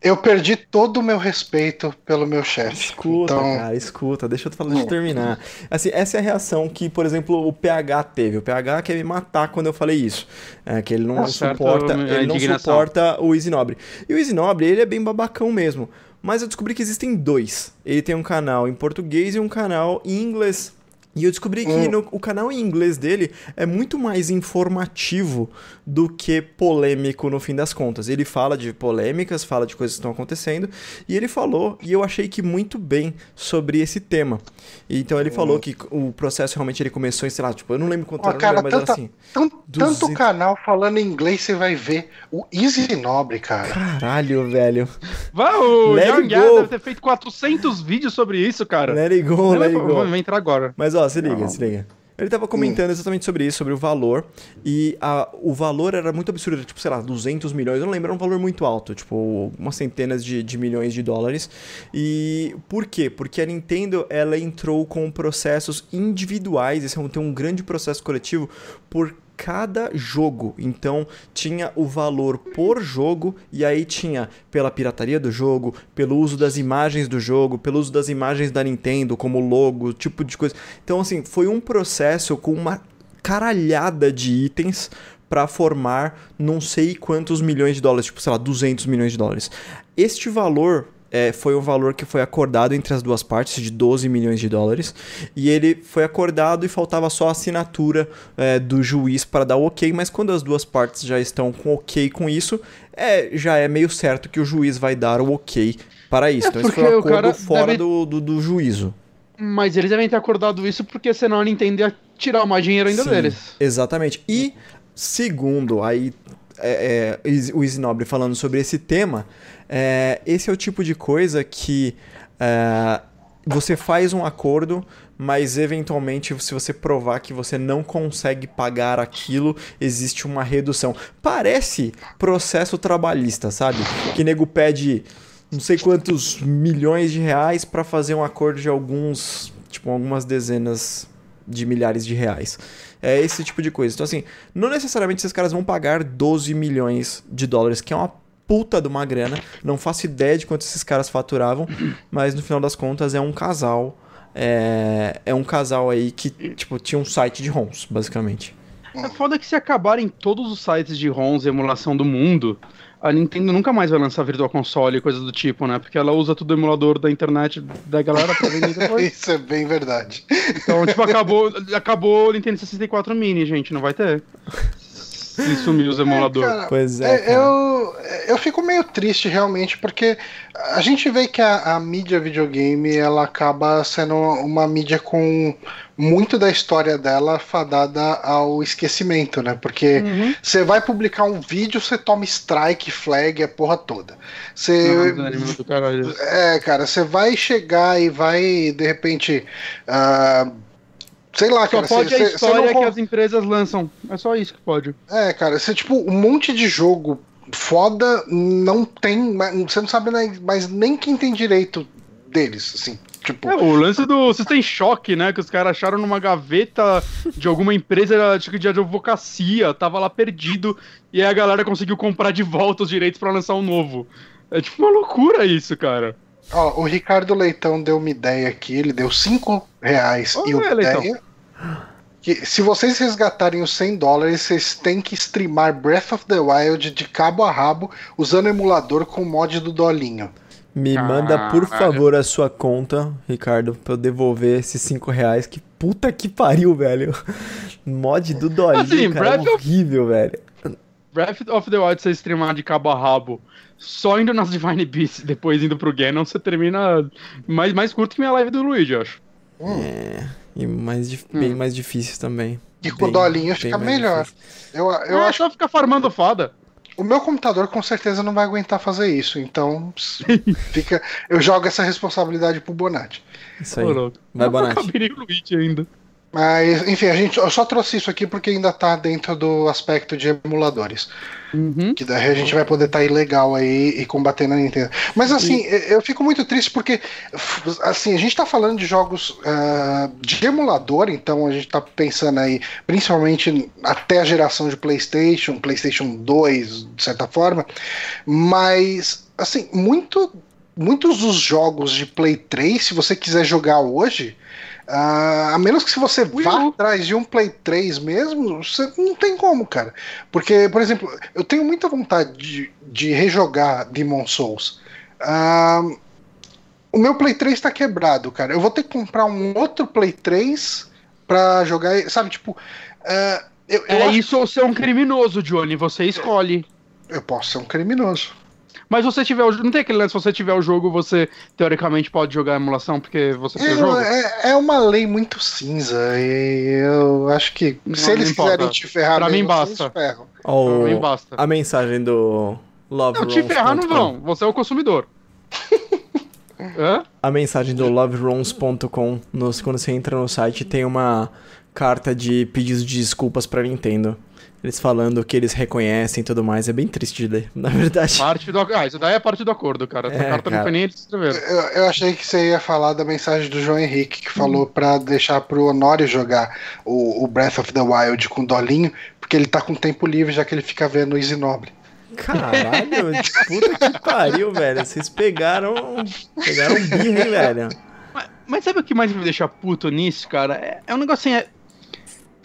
B: eu perdi todo o meu respeito pelo meu chefe.
A: Escuta,
B: Então,
A: cara, escuta, deixa eu falar, deixa eu
B: Hum.
A: terminar. Assim, essa é a reação que, por exemplo, o PH teve. O PH quer me matar quando eu falei isso. É, que ele não
C: certo,
A: suporta,
C: a
A: ele não suporta o Easy Nobre. E o Easy Nobre, ele é bem babacão mesmo. Mas eu descobri que existem dois. Ele tem um canal em português e um canal em inglês. E eu descobri que
B: Hum.
A: no- o canal em inglês dele é muito mais informativo do que polêmico no fim das contas. Ele fala de polêmicas, fala de coisas que estão acontecendo, e ele falou, e eu achei que muito bem sobre esse tema. E Então ele falou que o processo realmente ele começou em, sei lá, tipo, eu não lembro quanto
B: Ó,
A: era,
B: cara,
A: mas era
B: tanta-
A: assim.
B: Tanto
A: 200.
B: canal falando inglês, você vai ver o Easy Nobre, cara.
A: Caralho, velho.
C: Vai, o
A: Let
C: Young
A: go.
C: deve ter feito 400 vídeos sobre isso, cara.
A: Let it go, let it go.
C: Vamos entrar agora.
A: Mas ó, se liga,
C: Não.
A: se liga. Ele tava comentando exatamente sobre isso, sobre o valor. E a, o valor era muito absurdo, tipo, sei lá, 200 milhões. Eu não lembro, era um valor muito alto, tipo, umas centenas de, de milhões de dólares. E por quê? Porque a Nintendo, ela entrou com processos individuais, esse é um, tem um grande processo coletivo, por cada jogo. Então tinha o valor por jogo e aí tinha pela pirataria do jogo, pelo uso das imagens do jogo, pelo uso das imagens da Nintendo como logo, tipo de coisa. Então assim, foi um processo com uma caralhada de itens para formar não sei quantos milhões de dólares, tipo, sei lá, 200 milhões de dólares. Este valor é, foi o valor que foi acordado entre as duas partes, de 12 milhões de dólares, e ele foi acordado e faltava só a assinatura é, do juiz para dar o ok, mas quando as duas partes já estão com ok com isso, é, já é meio certo que o juiz vai dar o ok para isso.
C: É
A: então, esse foi um acordo fora
C: deve...
A: do, do, do, juízo.
C: Mas eles devem ter acordado isso porque senão ele entende tirar mais dinheiro ainda Sim, deles.
A: Exatamente. E, segundo, aí é, é, o Isinobre falando sobre esse tema, é, esse é o tipo de coisa que é, você faz um acordo, mas eventualmente, se você provar que você não consegue pagar aquilo, existe uma redução. Parece processo trabalhista, sabe? Que nego pede não sei quantos milhões de reais para fazer um acordo de alguns, tipo, algumas dezenas de milhares de reais. É esse tipo de coisa. Então, assim, não necessariamente esses caras vão pagar 12 milhões de dólares, que é uma puta de uma grana. Não faço ideia de quanto esses caras faturavam, mas no final das contas é um casal. É, é um casal aí que, tipo, tinha um site de ROMs, basicamente.
C: É foda que se acabarem todos os sites de ROMs e emulação do mundo, a Nintendo nunca mais vai lançar Virtual Console e coisas do tipo, né? Porque ela usa tudo emulador da internet da galera pra vender depois.
B: Isso é bem verdade.
C: Então, tipo, acabou, acabou o Nintendo 64 Mini, gente, não vai ter. Se sumir os emuladores. É,
A: pois é.
B: é eu, eu fico meio triste realmente, porque a gente vê que a, a mídia videogame ela acaba sendo uma mídia com muito da história dela fadada ao esquecimento, né? Porque uhum. você uhum. vai publicar um vídeo, você toma strike, flag, a porra toda. Você. É, cara, você vai chegar e vai, de repente. Uh, sei lá,
C: só
B: cara.
C: pode cê, a história que as empresas lançam. É só isso que pode.
B: É, cara, você, tipo, um monte de jogo foda não tem. Você não sabe mais nem quem tem direito deles, assim. Tipo...
C: É, o lance do System Shock, né? Que os caras acharam numa gaveta de alguma empresa acho que de advocacia, tava lá perdido, e aí a galera conseguiu comprar de volta os direitos para lançar um novo. É tipo uma loucura isso, cara.
B: Ó, o Ricardo Leitão deu uma ideia aqui, ele deu 5 reais e uma ideia. Que se vocês resgatarem os 100 dólares, vocês têm que streamar Breath of the Wild de cabo a rabo usando emulador com o mod do Dolinho.
A: Me manda, por favor, a sua conta, Ricardo, pra eu devolver esses 5 reais. Que puta que pariu, velho. Mod do Dolinho, assim, cara, Breath horrível, of... velho.
C: Breath of the Wild você streamar de cabo a rabo, só indo nas Divine Beasts, depois indo pro Ganon, você termina mais, mais curto que minha live do Luigi, acho.
A: Hum. É, e mais, hum. bem mais difícil também.
B: E com o Dolinho fica melhor. Eu, eu
C: é,
B: acho...
C: só ficar farmando foda.
B: O meu computador com certeza não vai aguentar fazer isso, então fica, eu jogo essa responsabilidade pro Bonatti.
A: Isso aí. Vai, Bonatti.
C: Eu o Luigi ainda.
B: Mas, enfim, a gente, eu só trouxe isso aqui porque ainda tá dentro do aspecto de emuladores. Uhum. Que daí a gente vai poder estar tá ilegal aí e combater na Nintendo. Mas assim, e... eu fico muito triste porque assim, a gente tá falando de jogos uh, de emulador, então a gente tá pensando aí, principalmente até a geração de Playstation, Playstation 2, de certa forma, mas assim, muito, muitos dos jogos de Play 3, se você quiser jogar hoje, Uh, a menos que se você Wii vá U. atrás de um Play 3 mesmo, você não tem como, cara. Porque, por exemplo, eu tenho muita vontade de, de rejogar Demon Souls. Uh, o meu Play 3 está quebrado, cara. Eu vou ter que comprar um outro Play 3 pra jogar, sabe? Tipo. Uh,
C: eu, eu é acho... isso ou ser um criminoso, Johnny. Você escolhe.
B: Eu posso ser um criminoso.
C: Mas se você tiver o Não tem aquele lance, se você tiver o jogo, você teoricamente pode jogar a emulação porque você tem o jogo?
B: É, é uma lei muito cinza. E eu acho que não, se eles quiserem te ferrar,
C: pra mim basta.
A: Oh, pra mim basta. A mensagem do Love
C: Não, te ferrar não vão. Você é o consumidor.
A: Hã? A mensagem do loverooms.com, quando você entra no site, tem uma carta de pedidos de desculpas pra Nintendo. Eles falando que eles reconhecem e tudo mais. É bem triste de ler, na verdade.
C: Parte do... Ah, isso daí é parte do acordo, cara. Essa é, carta cara. não foi nem eles escreveram.
B: Eu, eu, achei que você ia falar da mensagem do João Henrique, que falou hum. pra deixar pro Honório jogar o, o, Breath of the Wild com o Dolinho, Porque ele tá com tempo livre, já que ele fica vendo o Easy Nobre.
A: Caralho, puta que pariu, velho. Vocês pegaram. Pegaram um birra, hein, velho?
C: Mas, mas sabe o que mais me deixa puto nisso, cara? É, é um negócio assim. É...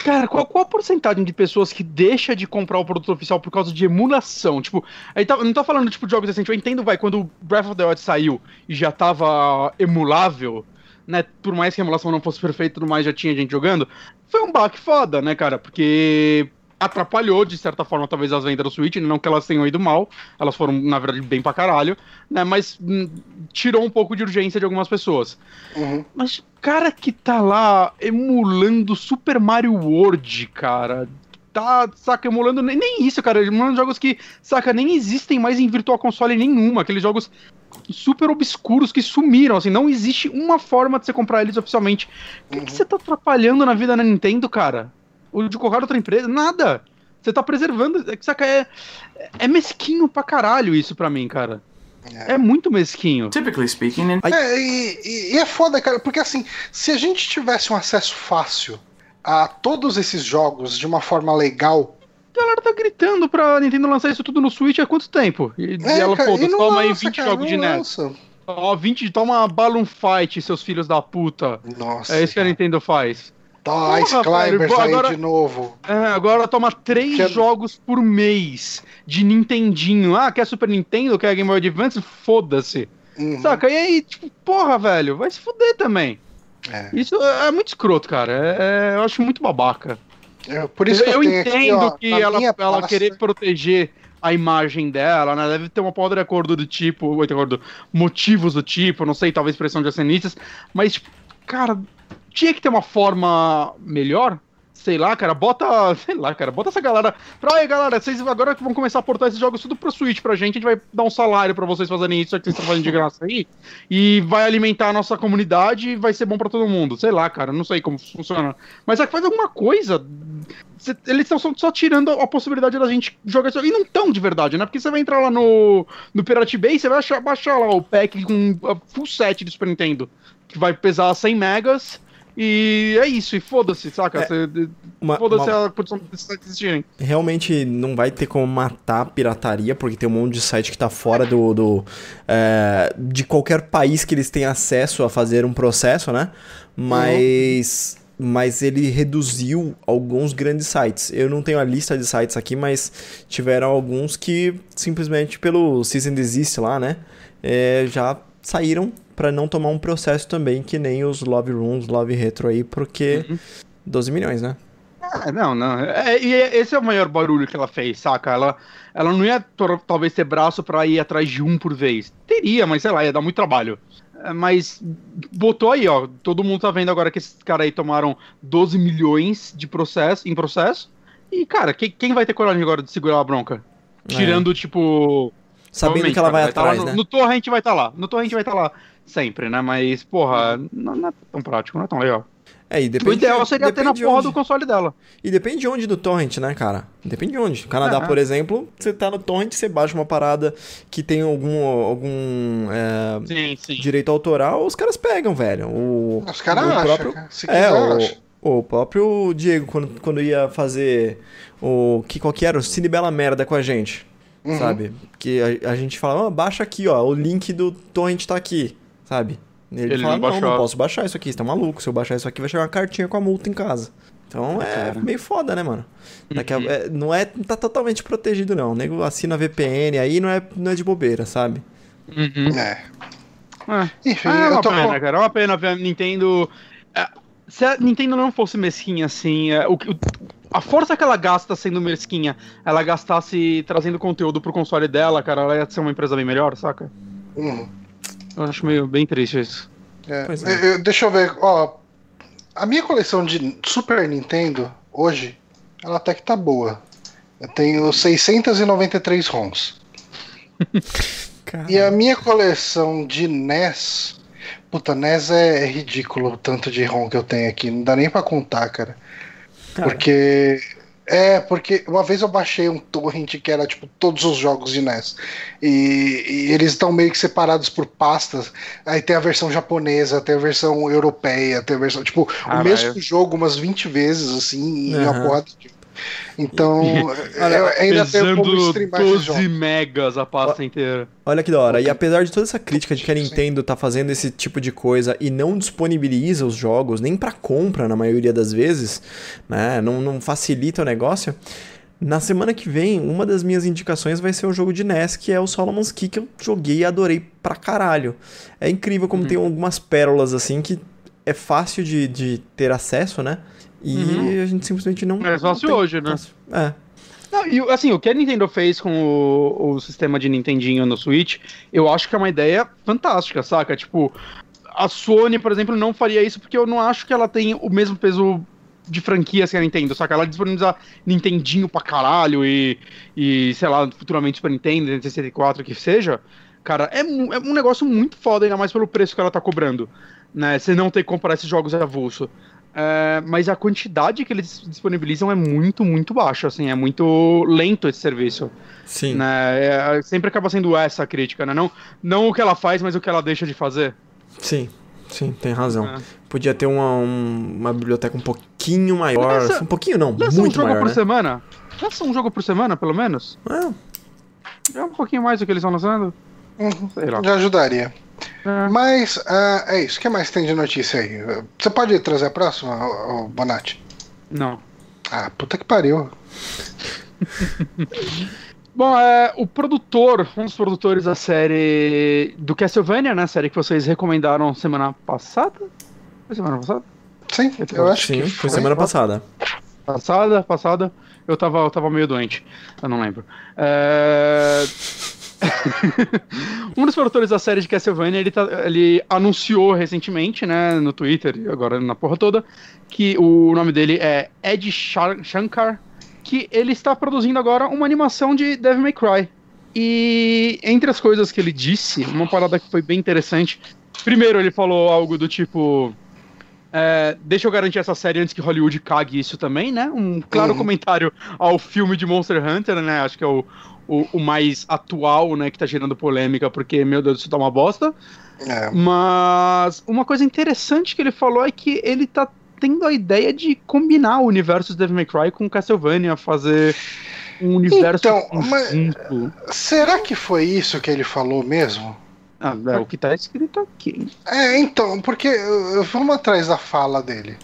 C: Cara, qual, qual a porcentagem de pessoas que deixa de comprar o produto oficial por causa de emulação? Tipo, aí tá, não tô falando tipo de jogos recentes, eu entendo, vai, quando Breath of the Wild saiu e já tava emulável, né? Por mais que a emulação não fosse perfeita e tudo mais, já tinha gente jogando. Foi um baque foda, né, cara? Porque atrapalhou, de certa forma, talvez as vendas do Switch, não que elas tenham ido mal, elas foram, na verdade, bem pra caralho, né? Mas hum, tirou um pouco de urgência de algumas pessoas.
B: Uhum.
C: Mas cara que tá lá emulando Super Mario World, cara. Tá, saca, emulando nem, nem isso, cara. Emulando jogos que, saca, nem existem mais em Virtual Console nenhuma. Aqueles jogos super obscuros que sumiram, assim. Não existe uma forma de você comprar eles oficialmente. O que, que
B: Uhum.
C: você tá atrapalhando na vida da Nintendo, cara? Ou de qualquer outra empresa? Nada. Você tá preservando. é que, Saca, é, é mesquinho pra caralho isso pra mim, cara.
B: É.
C: É muito mesquinho.
D: Typically speaking, in
B: É, e, e- é foda, cara, porque assim, se a gente tivesse um acesso fácil a todos esses jogos de uma forma legal,
C: A galera tá gritando pra Nintendo lançar isso tudo no Switch há quanto tempo? E, e
B: é,
C: ela,
B: cara,
C: pô,
B: e
C: toma aí
B: lança,
C: 20
B: cara,
C: jogos de NES. Ó, 20, toma Balloon Fight, seus filhos da puta.
B: Nossa.
C: É isso que a Nintendo faz.
B: Tá, Ice Climbers
C: velho,
B: aí
C: agora-
B: de novo.
C: É, agora toma três
B: Que-
C: jogos por mês de Nintendinho. Ah, quer Super Nintendo, quer Game Boy Advance? Foda-se.
B: Uhum.
C: Saca? E aí, tipo, porra, velho, vai se fuder também.
B: É.
C: Isso é muito escroto, cara. É- é- eu acho muito babaca.
B: É, por isso que eu,
C: eu
B: tenho
C: entendo
B: aqui, ó,
C: que ela, ela
B: pasta-
C: querer proteger a imagem dela, né? Deve ter uma porra de acordo do tipo, de acordo, motivos do tipo, não sei, talvez pressão de acionistas, mas, tipo, cara, tinha que ter uma forma melhor. Sei lá, cara, bota. Sei lá, cara, bota essa galera. Pra aí, galera, vocês agora vão começar a portar esses jogos tudo pro Switch pra gente, a gente vai dar um salário pra vocês fazerem isso, já que vocês estão fazendo de graça aí. E vai alimentar a nossa comunidade e vai ser bom pra todo mundo. Sei lá, cara, não sei como funciona. Mas é que faz alguma coisa. Cê- eles estão só, só tirando a possibilidade da gente jogar isso. E não tão de verdade, né? Porque você vai entrar lá no, no Pirate Bay, você vai achar, baixar lá o pack com a full set do Super Nintendo, que vai pesar 100 megas. E é isso, e foda-se, saca?
A: É,
C: Foda-se
A: uma-
C: a condição desses sites existirem.
A: realmente não vai ter como matar a pirataria, porque tem um monte de site que tá fora do. do, é, de qualquer país que eles tenham acesso a fazer um processo, né? Mas. Mas ele reduziu alguns grandes sites. Eu não tenho a lista de sites aqui, mas tiveram alguns que simplesmente pelo Season Desist lá, né? é, já saíram pra não tomar um processo também, que nem os Love Rooms, Love Retro aí, porque
C: Uhum.
A: 12 milhões, né?
C: É, não, não. É, e é- esse é o maior barulho que ela fez, saca? Ela, ela não ia talvez ter braço pra ir atrás de um por vez. Teria, mas sei lá, ia dar muito trabalho. É, Mas botou aí, ó. Todo mundo tá vendo agora que esses caras aí tomaram 12 milhões de processo, em processo. E, cara, quem, quem vai ter coragem agora de segurar a bronca? Tirando, tipo.
A: Sabendo que ela vai
C: cara, tá lá
A: atrás,
C: no,
A: né?
C: No torrent vai estar lá. No torrent vai estar lá sempre, né? Mas, porra, não, não é tão prático, não é tão legal.
A: É, e
C: o
A: depende,
C: ideal seria ter na porra
A: onde.
C: do console dela.
A: E depende de onde do torrent, né, cara? Depende de onde. O Canadá,
C: É.
A: por exemplo, você tá no torrent, você baixa uma parada que tem algum, algum é,
C: Sim, sim.
A: direito autoral, os caras pegam, velho. O,
B: Os caras
A: o
B: acham,
A: próprio-
B: cara. Se
A: É,
B: quiser, acha.
A: o, o próprio Diego, quando, quando ia fazer o... Que, qual que era? O Cine Bela Merda com a gente,
B: Uhum.
A: sabe? Que a, a gente falava, ah, baixa aqui, ó, o link do torrent tá aqui, sabe? Ele,
C: Ele
A: fala,
C: não
A: não, não,
C: baixou.
A: posso baixar isso aqui, você tá maluco. Se eu baixar isso aqui, vai chegar uma cartinha com a multa em casa. Então é
C: Cara.
A: meio foda, né, mano? Daqui a- é, não é não tá totalmente protegido, não. O nego assina VPN aí não é, não é de bobeira, sabe?
C: Uhum.
B: É.
C: É.
B: Enfim,
C: Ah, é uma
B: tô
C: pena, cara. É uma pena ver a Nintendo. é, se a Nintendo não fosse mesquinha assim, é, o, o- a força que ela gasta sendo mesquinha, ela gastasse trazendo conteúdo pro console dela, cara, ela ia ser uma empresa bem melhor, saca?
B: Uhum.
C: Eu acho meio bem triste isso.
B: É.
A: É.
B: Eu- eu- deixa eu ver, ó. A minha coleção de Super Nintendo, hoje, ela até que tá boa. Eu tenho 693 ROMs. E a minha coleção de NES. Puta, NES é ridículo o tanto de ROM que eu tenho aqui. Não dá nem pra contar, cara.
A: Cara.
B: Porque. É, porque uma vez eu baixei um torrent que era tipo todos os jogos de NES. E, e eles estão meio que separados por pastas. Aí tem a versão japonesa, tem a versão europeia, tem a versão. Tipo, o mesmo jogo umas 20 vezes, assim, em uma
A: Aham.
B: porrada de. Então, eu ainda tenho como
C: Pesando
B: streamar esses
C: 12
B: jogos.
C: megas a pasta inteira.
A: Olha que da hora. E apesar de toda essa crítica de que a. Nintendo tá fazendo esse tipo de coisa e não disponibiliza os jogos nem pra compra na maioria das vezes, né? Não, não facilita o negócio. Na semana que vem, uma das minhas indicações vai ser um jogo de NES, que é o Solomon's Key, que eu joguei e adorei pra caralho. É incrível como tem algumas pérolas assim que é fácil de, de ter acesso, né? E
C: Uhum.
A: a gente simplesmente não.
C: É
A: não tem-
C: hoje, né?
A: É.
C: Não, e assim, o que a Nintendo fez com o, o sistema de Nintendinho no Switch, eu acho que é uma ideia fantástica, saca? Tipo, a Sony, por exemplo, não faria isso porque eu não acho que ela tem o mesmo peso de franquias que a Nintendo, saca? Ela disponibiliza Nintendinho pra caralho e, e sei lá, futuramente Super Nintendo, Nintendo 64, que seja. Cara, é, é um negócio muito foda, ainda mais pelo preço que ela tá cobrando, né? Você não ter que comprar esses jogos avulso. É, mas a quantidade que eles disponibilizam é muito, muito baixa, assim, é muito lento esse serviço.
A: Sim.
C: Né? É, sempre acaba sendo essa a crítica, né? Não, não o que ela faz, mas o que ela deixa de fazer.
A: Sim, sim, tem razão.
C: É.
A: Podia ter uma, um- uma biblioteca um pouquinho maior.
C: Lança-
A: um pouquinho não,
C: Lança um
A: muito
C: jogo
A: maior,
C: por
A: né?
C: semana. Lança um jogo por semana, pelo menos.
A: É,
C: É um pouquinho mais do que eles estão lançando.
B: Uhum,
C: Sei lá.
B: Já ajudaria.
C: É.
B: Mas ah, é isso. O que mais tem de notícia aí? Você pode trazer a próxima, ô Bonatti?
C: Não.
B: Ah, puta que pariu.
C: Bom, é, o produtor, um dos produtores da série do Castlevania, né? Série que vocês recomendaram semana passada? Foi semana passada?
B: Sim, eu acho
A: sim,
B: que
A: foi semana passada.
C: Passada, passada. Eu tava, eu tava meio doente. Eu não lembro. É... um dos produtores da série de Castlevania, ele, tá- ele anunciou recentemente, né, no Twitter e agora na porra toda, que o nome dele é Ed Shankar, que ele está produzindo agora uma animação de Devil May Cry. E entre as coisas que ele disse, uma parada que foi bem interessante. Primeiro, ele falou algo do tipo. é, deixa eu garantir essa série antes que Hollywood cague isso também, né? Um claro
B: Uhum.
C: comentário ao filme de Monster Hunter, né? Acho que é o, o, o mais atual, né? Que tá gerando polêmica, porque, meu Deus, isso tá uma bosta.
B: É.
C: Mas uma coisa interessante que ele falou é que ele tá tendo a ideia de combinar o universo de Devil May Cry com Castlevania, fazer um universo
B: Então, mas-. Será que foi isso que ele falou mesmo?
C: Ah, é o que tá escrito aqui.
B: É, então, porque vamos atrás da fala dele.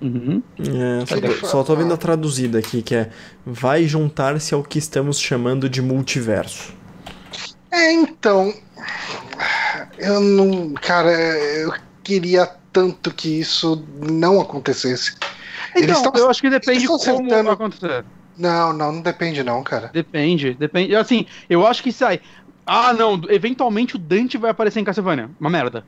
C: Uhum.
A: É, só, tô, só tô vendo a traduzida aqui, que é vai juntar-se ao que estamos chamando de multiverso.
B: É, então. Eu não. Cara, eu queria tanto que isso não acontecesse. Eles
C: Então,
B: tão-
C: eu acho que depende
B: eles tão
C: como
B: sentando-
C: vai acontecer.
B: Não, não, não depende, não, cara.
C: Depende, depende. Assim, eu acho que sai. Ah, não, eventualmente o Dante vai aparecer em Castlevania. Uma merda.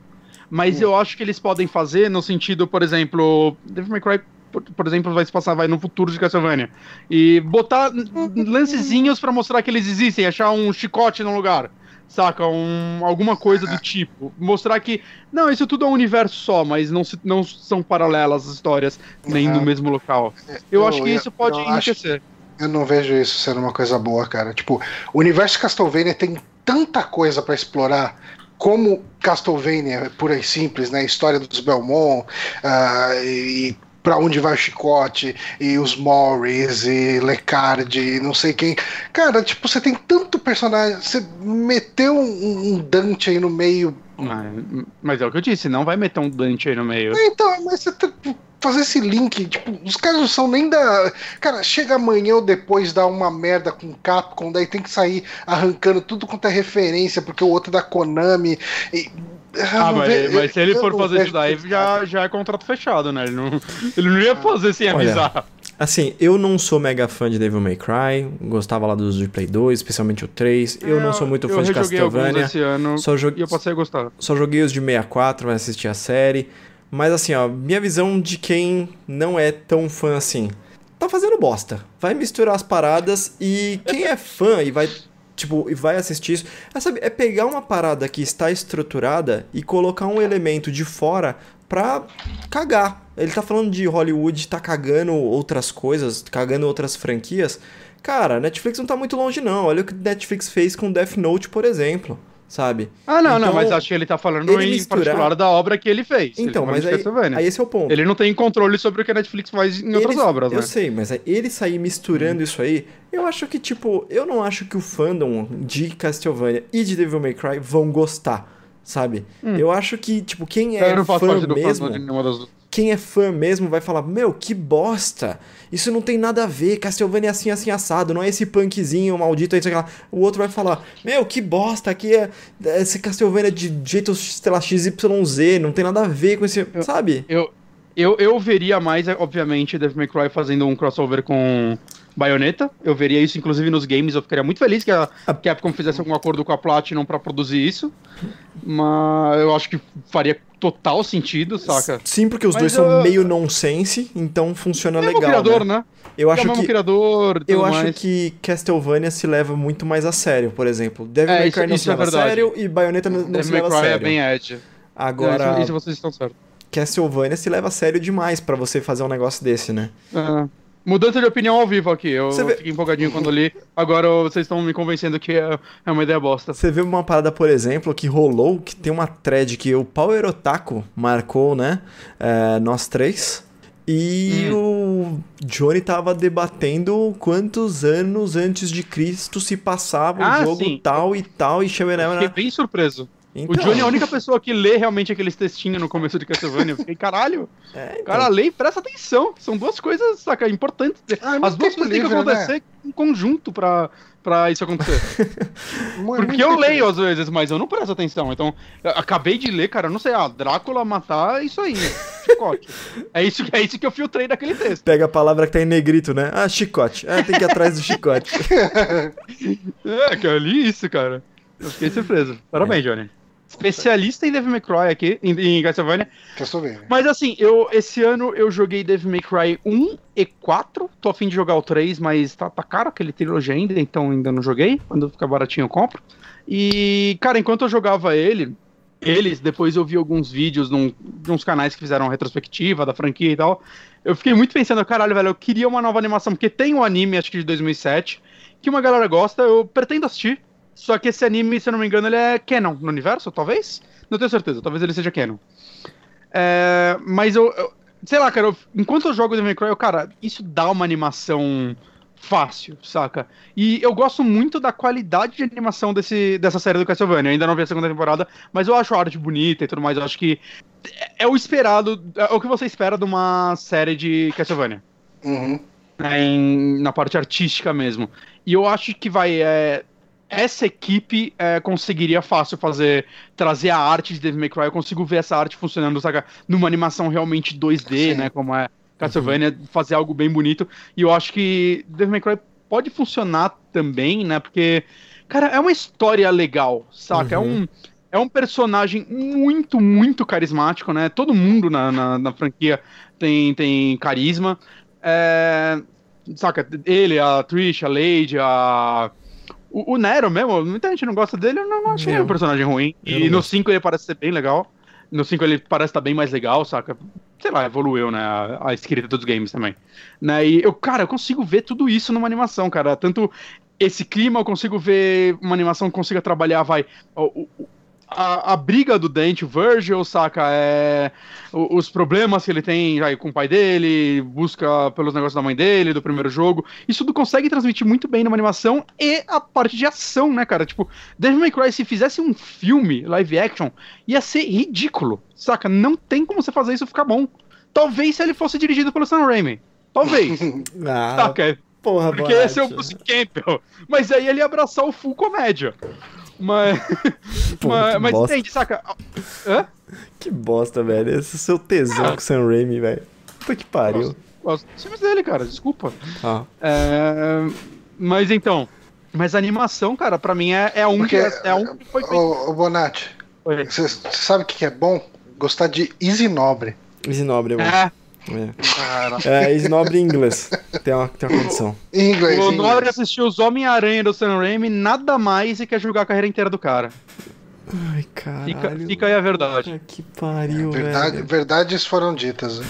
C: Mas
B: Hum.
C: eu acho que eles podem fazer no sentido, por exemplo, Devil May Cry, por, por exemplo, vai se passar vai no futuro de Castlevania. E botar n- lancezinhos pra mostrar que eles existem, achar um chicote no lugar. Saca? Um, alguma coisa do tipo. Mostrar que. Não, isso tudo é um universo só, mas não, se- não são paralelas as histórias, nem
B: Uhum.
C: no mesmo local. Eu, acho que
B: eu-
C: isso pode
B: eu
C: enriquecer.
B: Eu não vejo isso sendo uma coisa boa, cara. Tipo, o universo de Castlevania tem tanta coisa pra explorar. Como Castlevania, pura e simples, né? História dos Belmont, ah, e pra onde vai o Chicote, e os Morris, e Lecard, e não sei quem. Cara, tipo, você tem tanto personagem. Você meteu um, um Dante aí no meio.
C: Mas, mas é o que eu disse, não vai meter um Dante aí no meio.
B: Então, mas você tá- fazer esse link, tipo, os caras não são nem da. Cara, chega amanhã ou depois dá uma merda com Capcom, daí tem que sair arrancando tudo quanto é referência, porque o outro é da Konami. E... eu
C: Ah, mas,
B: ve-
C: mas se ele
B: eu
C: for fazer
B: vejo
C: isso daí, já, já é contrato fechado, né? Ele não, ele não ia fazer sem
A: Olha,
C: avisar.
A: Assim, eu não sou mega fã de Devil May Cry, gostava lá dos de Play 2, especialmente o 3. Eu não sou muito fã de Castlevania.
C: esse ano
A: Só, jo-
C: e eu passei a gostar.
A: só joguei os de 64, vai assistir a série. Mas assim, ó, minha visão de quem não é tão fã assim. Tá fazendo bosta. Vai misturar as paradas e quem é fã e vai, tipo, e vai assistir isso, é, sabe, é pegar uma parada que está estruturada e colocar um elemento de fora pra cagar. Ele tá falando de Hollywood, tá cagando outras coisas, cagando outras franquias. Cara, Netflix não tá muito longe não. Olha o que Netflix fez com Death Note, por exemplo. Sabe?
C: Ah, não, não,
A: Então,
C: mas acho que ele tá falando
A: ele
C: em
A: misturar-
C: particular da obra que ele fez.
A: Então,
C: ele tá
A: mas aí, aí esse é o ponto.
C: Ele não tem controle sobre o que a Netflix faz em outras
A: Ele-
C: obras,
A: Eu
C: né?
A: sei, mas ele sair misturando isso aí, eu acho que, tipo, eu não acho que o fandom de Castlevania e de Devil May Cry vão gostar, sabe? Eu acho que, tipo, quem é
C: Hum. eu não faço
A: fã
C: parte do
A: mesmo,
C: de nenhuma das.
A: Quem é fã mesmo vai falar, meu, que bosta, isso não tem nada a ver, Castlevania é assim, assim, assado, não é esse punkzinho maldito aí. O outro vai falar, meu, que bosta, aqui é esse Castlevania de jeito, sei lá, XYZ, não tem nada a ver com esse, sabe?
C: Eu, eu, eu veria mais, é, obviamente, Devil May Cry fazendo um crossover com Bayonetta. Eu veria isso, inclusive, nos games. Eu ficaria muito feliz que a Capcom fizesse algum acordo com a Platinum pra produzir isso. Mas eu acho que faria total sentido, saca?
A: Sim, porque os
C: Mas
A: dois são
C: eu-
A: meio nonsense, então funciona
C: É
A: legal,
C: criador,
A: né?
C: né?
A: Eu
C: é
A: acho
C: mesmo
A: que
C: criador
A: eu acho
C: mais.
A: que Castlevania se leva muito mais a sério, por exemplo. Devil
C: É,
A: May Cry não se
C: é
A: leva a
C: verdade.
A: sério e Bayonetta não, se
C: Devil May
A: leva a
C: Cry é
A: sério.
C: bem edge.
A: Agora,
C: Isso, isso vocês estão certos.
A: Castlevania se leva a sério demais pra você fazer um negócio desse, né?
C: É. Mudança de opinião ao vivo aqui. Eu
A: vê-
C: fiquei empolgadinho quando li. Agora vocês estão me convencendo que é, é uma ideia bosta.
A: Você vê uma parada, por exemplo, que rolou, que tem uma thread que o Power Otaku marcou, né? É, nós três. E o Johnny tava debatendo quantos anos antes de Cristo se passava
C: Ah,
A: o jogo
C: sim.
A: tal e tal, e
C: Fiquei
A: Xemenema.
C: bem surpreso.
A: Então,
C: O Johnny é a única pessoa que lê realmente aqueles textinhos no começo de Castlevania. Eu fiquei, caralho,
A: É,
C: o cara lê e presta atenção. São duas coisas, saca, importantes.
B: Ah, é
C: As duas coisas têm que
B: livre, né?
C: acontecer em conjunto pra, pra isso acontecer. Porque eu leio às vezes, mas eu não presto atenção. Então, acabei de ler, cara, não sei, ah, Drácula matar, é isso aí, chicote. é, isso, é isso que eu filtrei daquele texto.
A: Pega a palavra que tá em negrito, né? Ah, chicote. Ah, tem que ir atrás do chicote.
C: É, que eu li isso, cara. Eu fiquei surpreso. Parabéns, Johnny. Especialista em Devil May Cry aqui, em, em Castlevania.
B: Castlevania.
C: Mas assim, eu esse ano eu joguei Devil May Cry 1 e 4. Tô afim de jogar o 3, mas tá, tá caro aquele trilogia ainda, então ainda não joguei. Quando ficar baratinho eu compro. E, cara, enquanto eu jogava ele, eles, depois eu vi alguns vídeos num, de uns canais que fizeram retrospectiva da franquia e tal. Eu fiquei muito pensando, caralho, velho, eu queria uma nova animação, porque tem um anime, acho que de 2007, que uma galera gosta, eu pretendo assistir. Só que esse anime, se eu não me engano, ele é canon no universo, talvez? Não tenho certeza, talvez ele seja canon. É, mas eu, eu- Sei lá, cara, eu- enquanto eu jogo Devil May Cry, eu, cara, isso dá uma animação fácil, saca? E eu gosto muito da qualidade de animação desse, dessa série do Castlevania. Eu ainda não vi a segunda temporada, mas eu acho a arte bonita e tudo mais. Eu acho que é o esperado, é o que você espera de uma série de Castlevania
B: Uhum.
C: né, em- na parte artística mesmo. E eu acho que vai. é, essa equipe é, conseguiria fácil fazer. trazer a arte de Devil May Cry. Eu consigo ver essa arte funcionando, saca? Numa animação realmente 2D,
B: Sim.
C: né? Como é Castlevania, fazer algo bem bonito. E eu acho que Devil May Cry pode funcionar também, né? Porque, cara, é uma história legal, saca? É
A: Uhum.
C: um. É um personagem muito, muito carismático, né? Todo mundo na, na, na franquia tem, tem carisma. É, saca, ele, a Trish, a Lady, a. O, o Nero mesmo, muita gente não gosta dele, eu não, achei
A: Não.
C: um personagem ruim.
A: Eu
C: E no
A: gosto.
C: 5 ele parece ser bem legal. No 5 ele parece estar bem mais legal, saca? Sei lá, evoluiu, né? A, a escrita dos games também. Né? E eu, cara, eu consigo ver tudo isso numa animação, cara. Tanto esse clima, eu consigo ver uma animação que consiga trabalhar, vai. o- o- a, a briga do Dente, o Virgil, saca? É, os problemas que ele tem vai, com o pai dele, busca pelos negócios da mãe dele, do primeiro jogo. Isso tudo consegue transmitir muito bem numa animação e a parte de ação, né, cara? Tipo, Devil May Cry, se fizesse um filme live action, ia ser ridículo, saca? Não tem como você fazer isso ficar bom. Talvez se ele fosse dirigido pelo Sam Raimi. Talvez.
A: Ah,
C: saca?
A: porra,
C: Porque esse é o. Bruce Campbell. Mas aí ele ia abraçar o full comédia. Mas.
A: Pô,
C: mas mas entende, saca? Hã?
A: Que bosta, velho. Esse é o seu tesão
C: Ah.
A: com o Sam Raimi, velho. Puta que pariu.
C: Gosto dos filmes dele, cara, desculpa.
A: Ah,
C: É, Mas então. Mas a animação, cara, pra mim é, é um
B: Porque,
C: que é um que foi feito.
B: Ô, ô Bonatti, você sabe o que é bom? Gostar de Easy Nobre.
A: Easy Nobre, mano.
C: É,
A: É,
C: cara.
A: é Easy Nobre em inglês. Tem uma, tem uma condição.
B: Inglês.
C: O
B: inglês.
C: assistiu os Homem-Aranha do Sam Raimi, nada mais e quer julgar a carreira inteira do cara.
A: Ai,
C: Fica,
A: caralho.
C: fica aí a verdade.
A: Puta que pariu,
B: Verdade,
A: velho.
B: verdades foram ditas. né?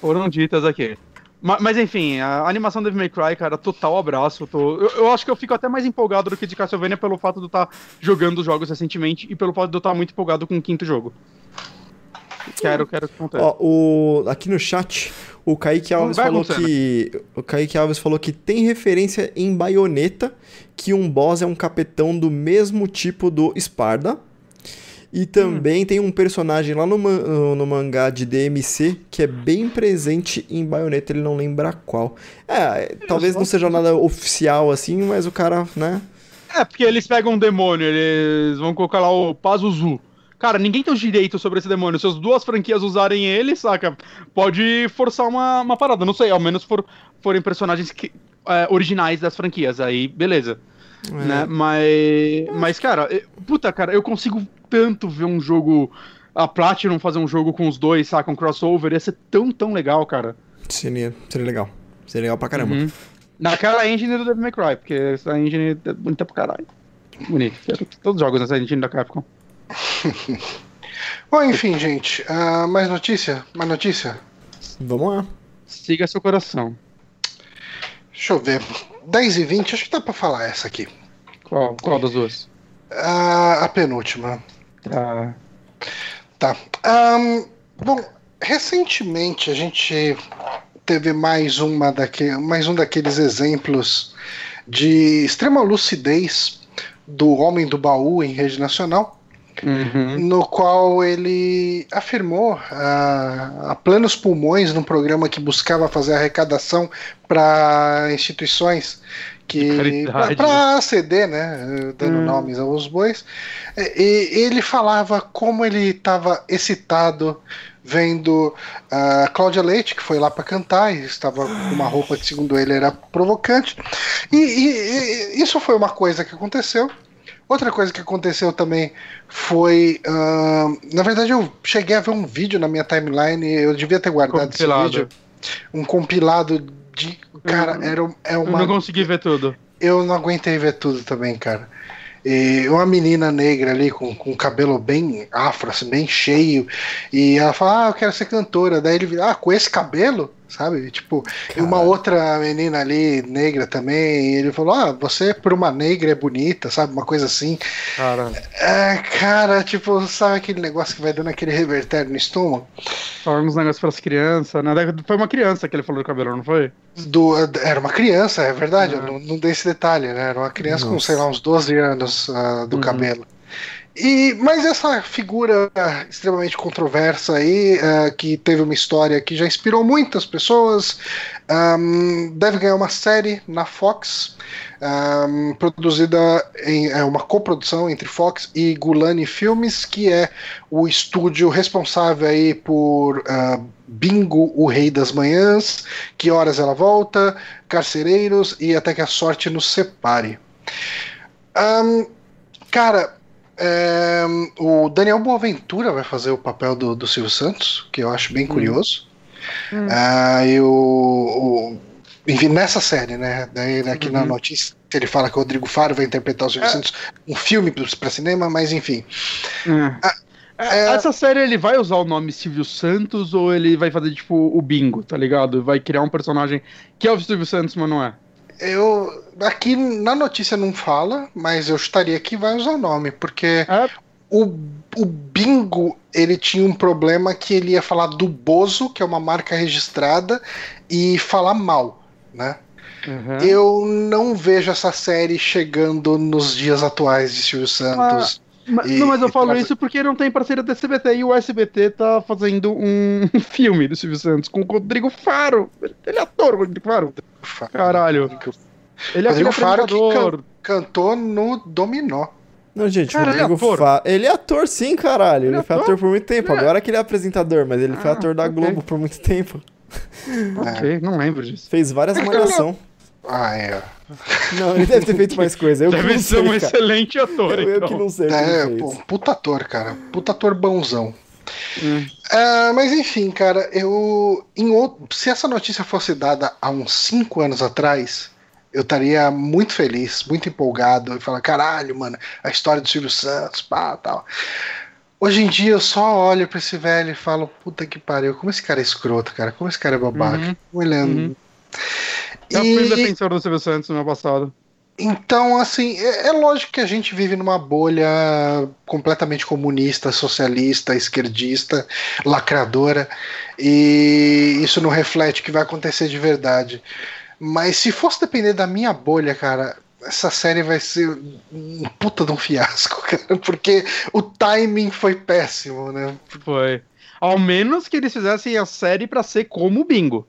C: Foram ditas aqui. Ma- Mas, enfim, a animação Devil May Cry, cara, total abraço. tô- Eu, eu acho que eu fico até mais empolgado do que de Castlevania pelo fato de eu estar jogando os jogos recentemente e pelo fato de eu estar muito empolgado com o quinto jogo. Quero, quero que aconteça.
A: Ó, o, aqui no chat, o Kaique Alves falou
C: acontecendo.
A: que. O Kaique Alves falou que tem referência em baioneta que um boss é um capetão do mesmo tipo do Sparda. E também tem um personagem lá no, no- mangá de DMC que é bem presente em baioneta, ele não lembra qual. É, talvez não seja nada oficial assim, mas o cara, né?
C: É, porque eles pegam um demônio, eles vão colocar lá o Pazuzu. Cara, ninguém tem os direitos sobre esse demônio. Se as duas franquias usarem ele, saca? Pode forçar uma, uma parada. Não sei, ao menos for, forem personagens que- é, originais das franquias. Aí, beleza. Né? Mas, mas, cara, eu- puta, cara, eu consigo tanto ver um jogo. A Platinum fazer um jogo com os dois, saca? Um crossover. Ia ser tão, tão legal, cara.
A: Seria, seria legal. Seria legal pra caramba.
C: Uhum. Naquela engine do Devil May Cry, porque essa engine é bonita pra caralho. Bonito. Todos os jogos nessa engine da Capcom.
B: Bom, enfim, gente. ah, mais notícia? Mais notícia?
A: Vamos lá.
C: Siga seu coração.
B: Deixa eu ver. 10 e 20, acho que dá pra falar essa aqui.
C: Qual, qual das duas?
B: Ah, a penúltima.
C: Tá.
B: Tá. Ahn, bom, recentemente a gente teve mais, uma daque, mais um daqueles exemplos de extrema lucidez do Homem do Baú em rede nacional,
C: Uhum.
B: no qual ele afirmou ah, a plenos pulmões num programa que buscava fazer arrecadação para instituições que para aceder, né, dando
C: Hum.
B: nomes aos bois. E, e ele falava como ele estava excitado vendo a Cláudia Leite, que foi lá para cantar e estava com uma roupa que segundo ele era provocante. E, e- e isso foi uma coisa que aconteceu. Outra coisa que aconteceu também foi. ah, na verdade, eu cheguei a ver um vídeo na minha timeline, eu devia ter guardado
C: Compilado.
B: esse vídeo. Um compilado de. Cara,
C: Eu-
B: era, é
C: Eu
B: uma.
C: não consegui ver tudo.
B: Eu não aguentei ver tudo também, cara. E uma menina negra ali com, com cabelo bem afro, assim, bem cheio. E ela fala: Ah, eu quero ser cantora. Daí ele vira: Ah, com esse cabelo? Sabe? Tipo, e uma outra menina ali, negra também. E ele falou: Ah, você por uma negra é bonita, sabe? Uma coisa assim.
C: Cara,
B: É, cara, tipo, sabe aquele negócio que vai dando aquele revertério no estômago?
C: falando uns negócios pras crianças, né? Foi uma criança que ele falou do cabelo, não foi?
B: Do, era uma criança, é verdade,
C: Ah.
B: eu não, não dei esse detalhe, né? Era uma criança com,
A: Nossa.
B: sei lá, uns 12 anos ah, do
C: Uhum.
B: cabelo. E, mas essa figura extremamente controversa aí, ah, que teve uma história que já inspirou muitas pessoas, ahm, deve ganhar uma série na Fox, ahm, produzida em é uma coprodução entre Fox e Gulani Filmes, que é o estúdio responsável aí por ah, Bingo, o Rei das Manhãs, Que Horas Ela Volta, Carcereiros e Até que a Sorte nos Separe. Ahn, cara, é, o Daniel Boaventura vai fazer o papel do, do Silvio Santos, que eu acho bem curioso.
C: Hum.
B: Ah, e o, o- enfim, nessa série, né? Daí aqui na
C: Uhum.
B: notícia ele fala que o Rodrigo Faro vai interpretar o Silvio
C: É.
B: Santos, um filme para cinema, mas enfim.
C: É,
B: é-
C: Essa série ele vai usar o nome Silvio Santos ou ele vai fazer tipo o bingo, tá ligado? Vai criar um personagem que é o Silvio Santos, mas não é.
B: Eu aqui na notícia não fala, mas eu estaria que vai usar o nome, porque
C: É,
B: o, o Bingo ele tinha um problema que ele ia falar do Bozo, que é uma marca registrada, e falar mal, né?
C: uhum.
B: Eu não vejo essa série chegando nos dias atuais de Silvio Santos.
C: Mas-
B: E-
C: não, mas eu falo isso porque não tem parceira da SBT e o SBT tá fazendo um filme do Silvio Santos com o Rodrigo Faro. Ele é ator, Rodrigo Faro. Caralho. Ele é
B: Rodrigo Faro que
C: apresentador.
B: Cantou no Dominó.
A: Não, gente,
C: Cara, ele é
A: Rodrigo
C: ator?
A: Fa... Ele é ator, sim, caralho. Ele,
C: Ele é
A: foi
C: ator?
A: ator por muito tempo.
C: É-
A: Agora que ele é apresentador, mas ele foi
C: Ah,
A: ator da
C: ok.
A: Globo por muito tempo.
C: Ok, não lembro disso.
A: Fez várias malhação.
B: Ah, é.
A: Não, ele deve ter feito mais coisa. Eu que
C: Deve ser um
A: cara.
C: excelente ator,
A: Eu, eu
C: então.
A: que não sei
B: É, pô, puta ator, cara. Puta ator bonzão.
C: Hum.
B: Ah, mas enfim, cara, eu. Em outro, se essa notícia fosse dada há uns 5 anos atrás, eu estaria muito feliz, muito empolgado e falar: caralho, mano, a história do Silvio Santos, pá, tal. Hoje em dia eu só olho pra esse velho e falo, puta que pariu, como esse cara é escroto, cara, como esse cara é babaca.
C: Uhum.
B: Como ele é...
C: Uhum. Eu fui um defensor do Silvio Santos no meu passado.
B: Então, assim, é, é lógico que a gente vive numa bolha completamente comunista, socialista, esquerdista, lacradora, e isso não reflete o que vai acontecer de verdade. Mas se fosse depender da minha bolha, cara, essa série vai ser um puta de um fiasco, cara, porque o timing foi péssimo, né?
C: Foi. Ao menos que eles fizessem a série pra ser como o Bingo.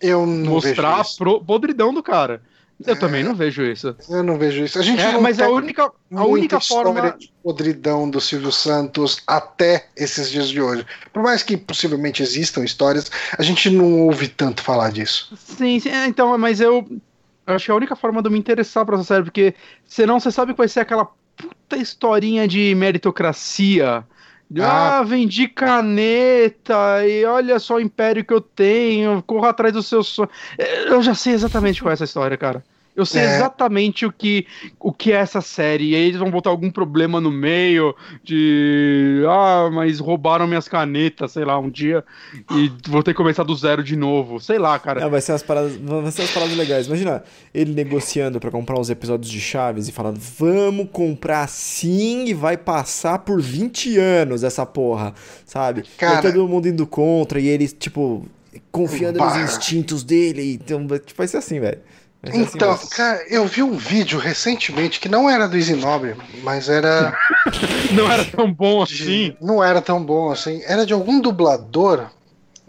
B: Eu não
C: Mostrar
B: vejo
C: a
B: isso.
C: pro- podridão do cara. Eu
B: É.
C: também não vejo isso.
B: Eu não vejo isso. A gente
C: É, mas a
B: tem
C: única, a única forma.
B: de podridão do Silvio Santos até esses dias de hoje. Por mais que possivelmente existam histórias, a gente não ouve tanto falar disso.
C: Sim, sim, é, então, mas eu, acho que é a única forma de eu me interessar por essa série, porque senão você sabe que vai ser aquela puta historinha de meritocracia.
B: Ah.
C: ah, vendi caneta e olha só o império que eu tenho, corro atrás do seu sonho. É, Eu já sei exatamente qual é essa história, cara. Eu sei
B: É.
C: exatamente o que, o que é essa série. E aí eles vão botar algum problema no meio de. Ah, mas roubaram minhas canetas, sei lá, um dia. E vou ter que começar do zero de novo. Sei lá, cara.
A: Ah, vai ser umas paradas, vai ser umas paradas legais. Imagina ele negociando pra comprar uns episódios de Chaves e falando: "Vamos comprar sim e vai passar por 20 anos essa porra", sabe?
B: Cara-
A: e todo mundo indo contra e ele tipo confiando
B: Bah.
A: nos instintos dele, então tipo, vai ser assim, velho. Vai ser assim
B: Então,
A: mesmo.
B: cara, eu vi um vídeo recentemente que não era do Easy Nobre, mas era.
C: Não era tão bom
B: de-
C: assim.
B: Não era tão bom assim. Era de algum dublador.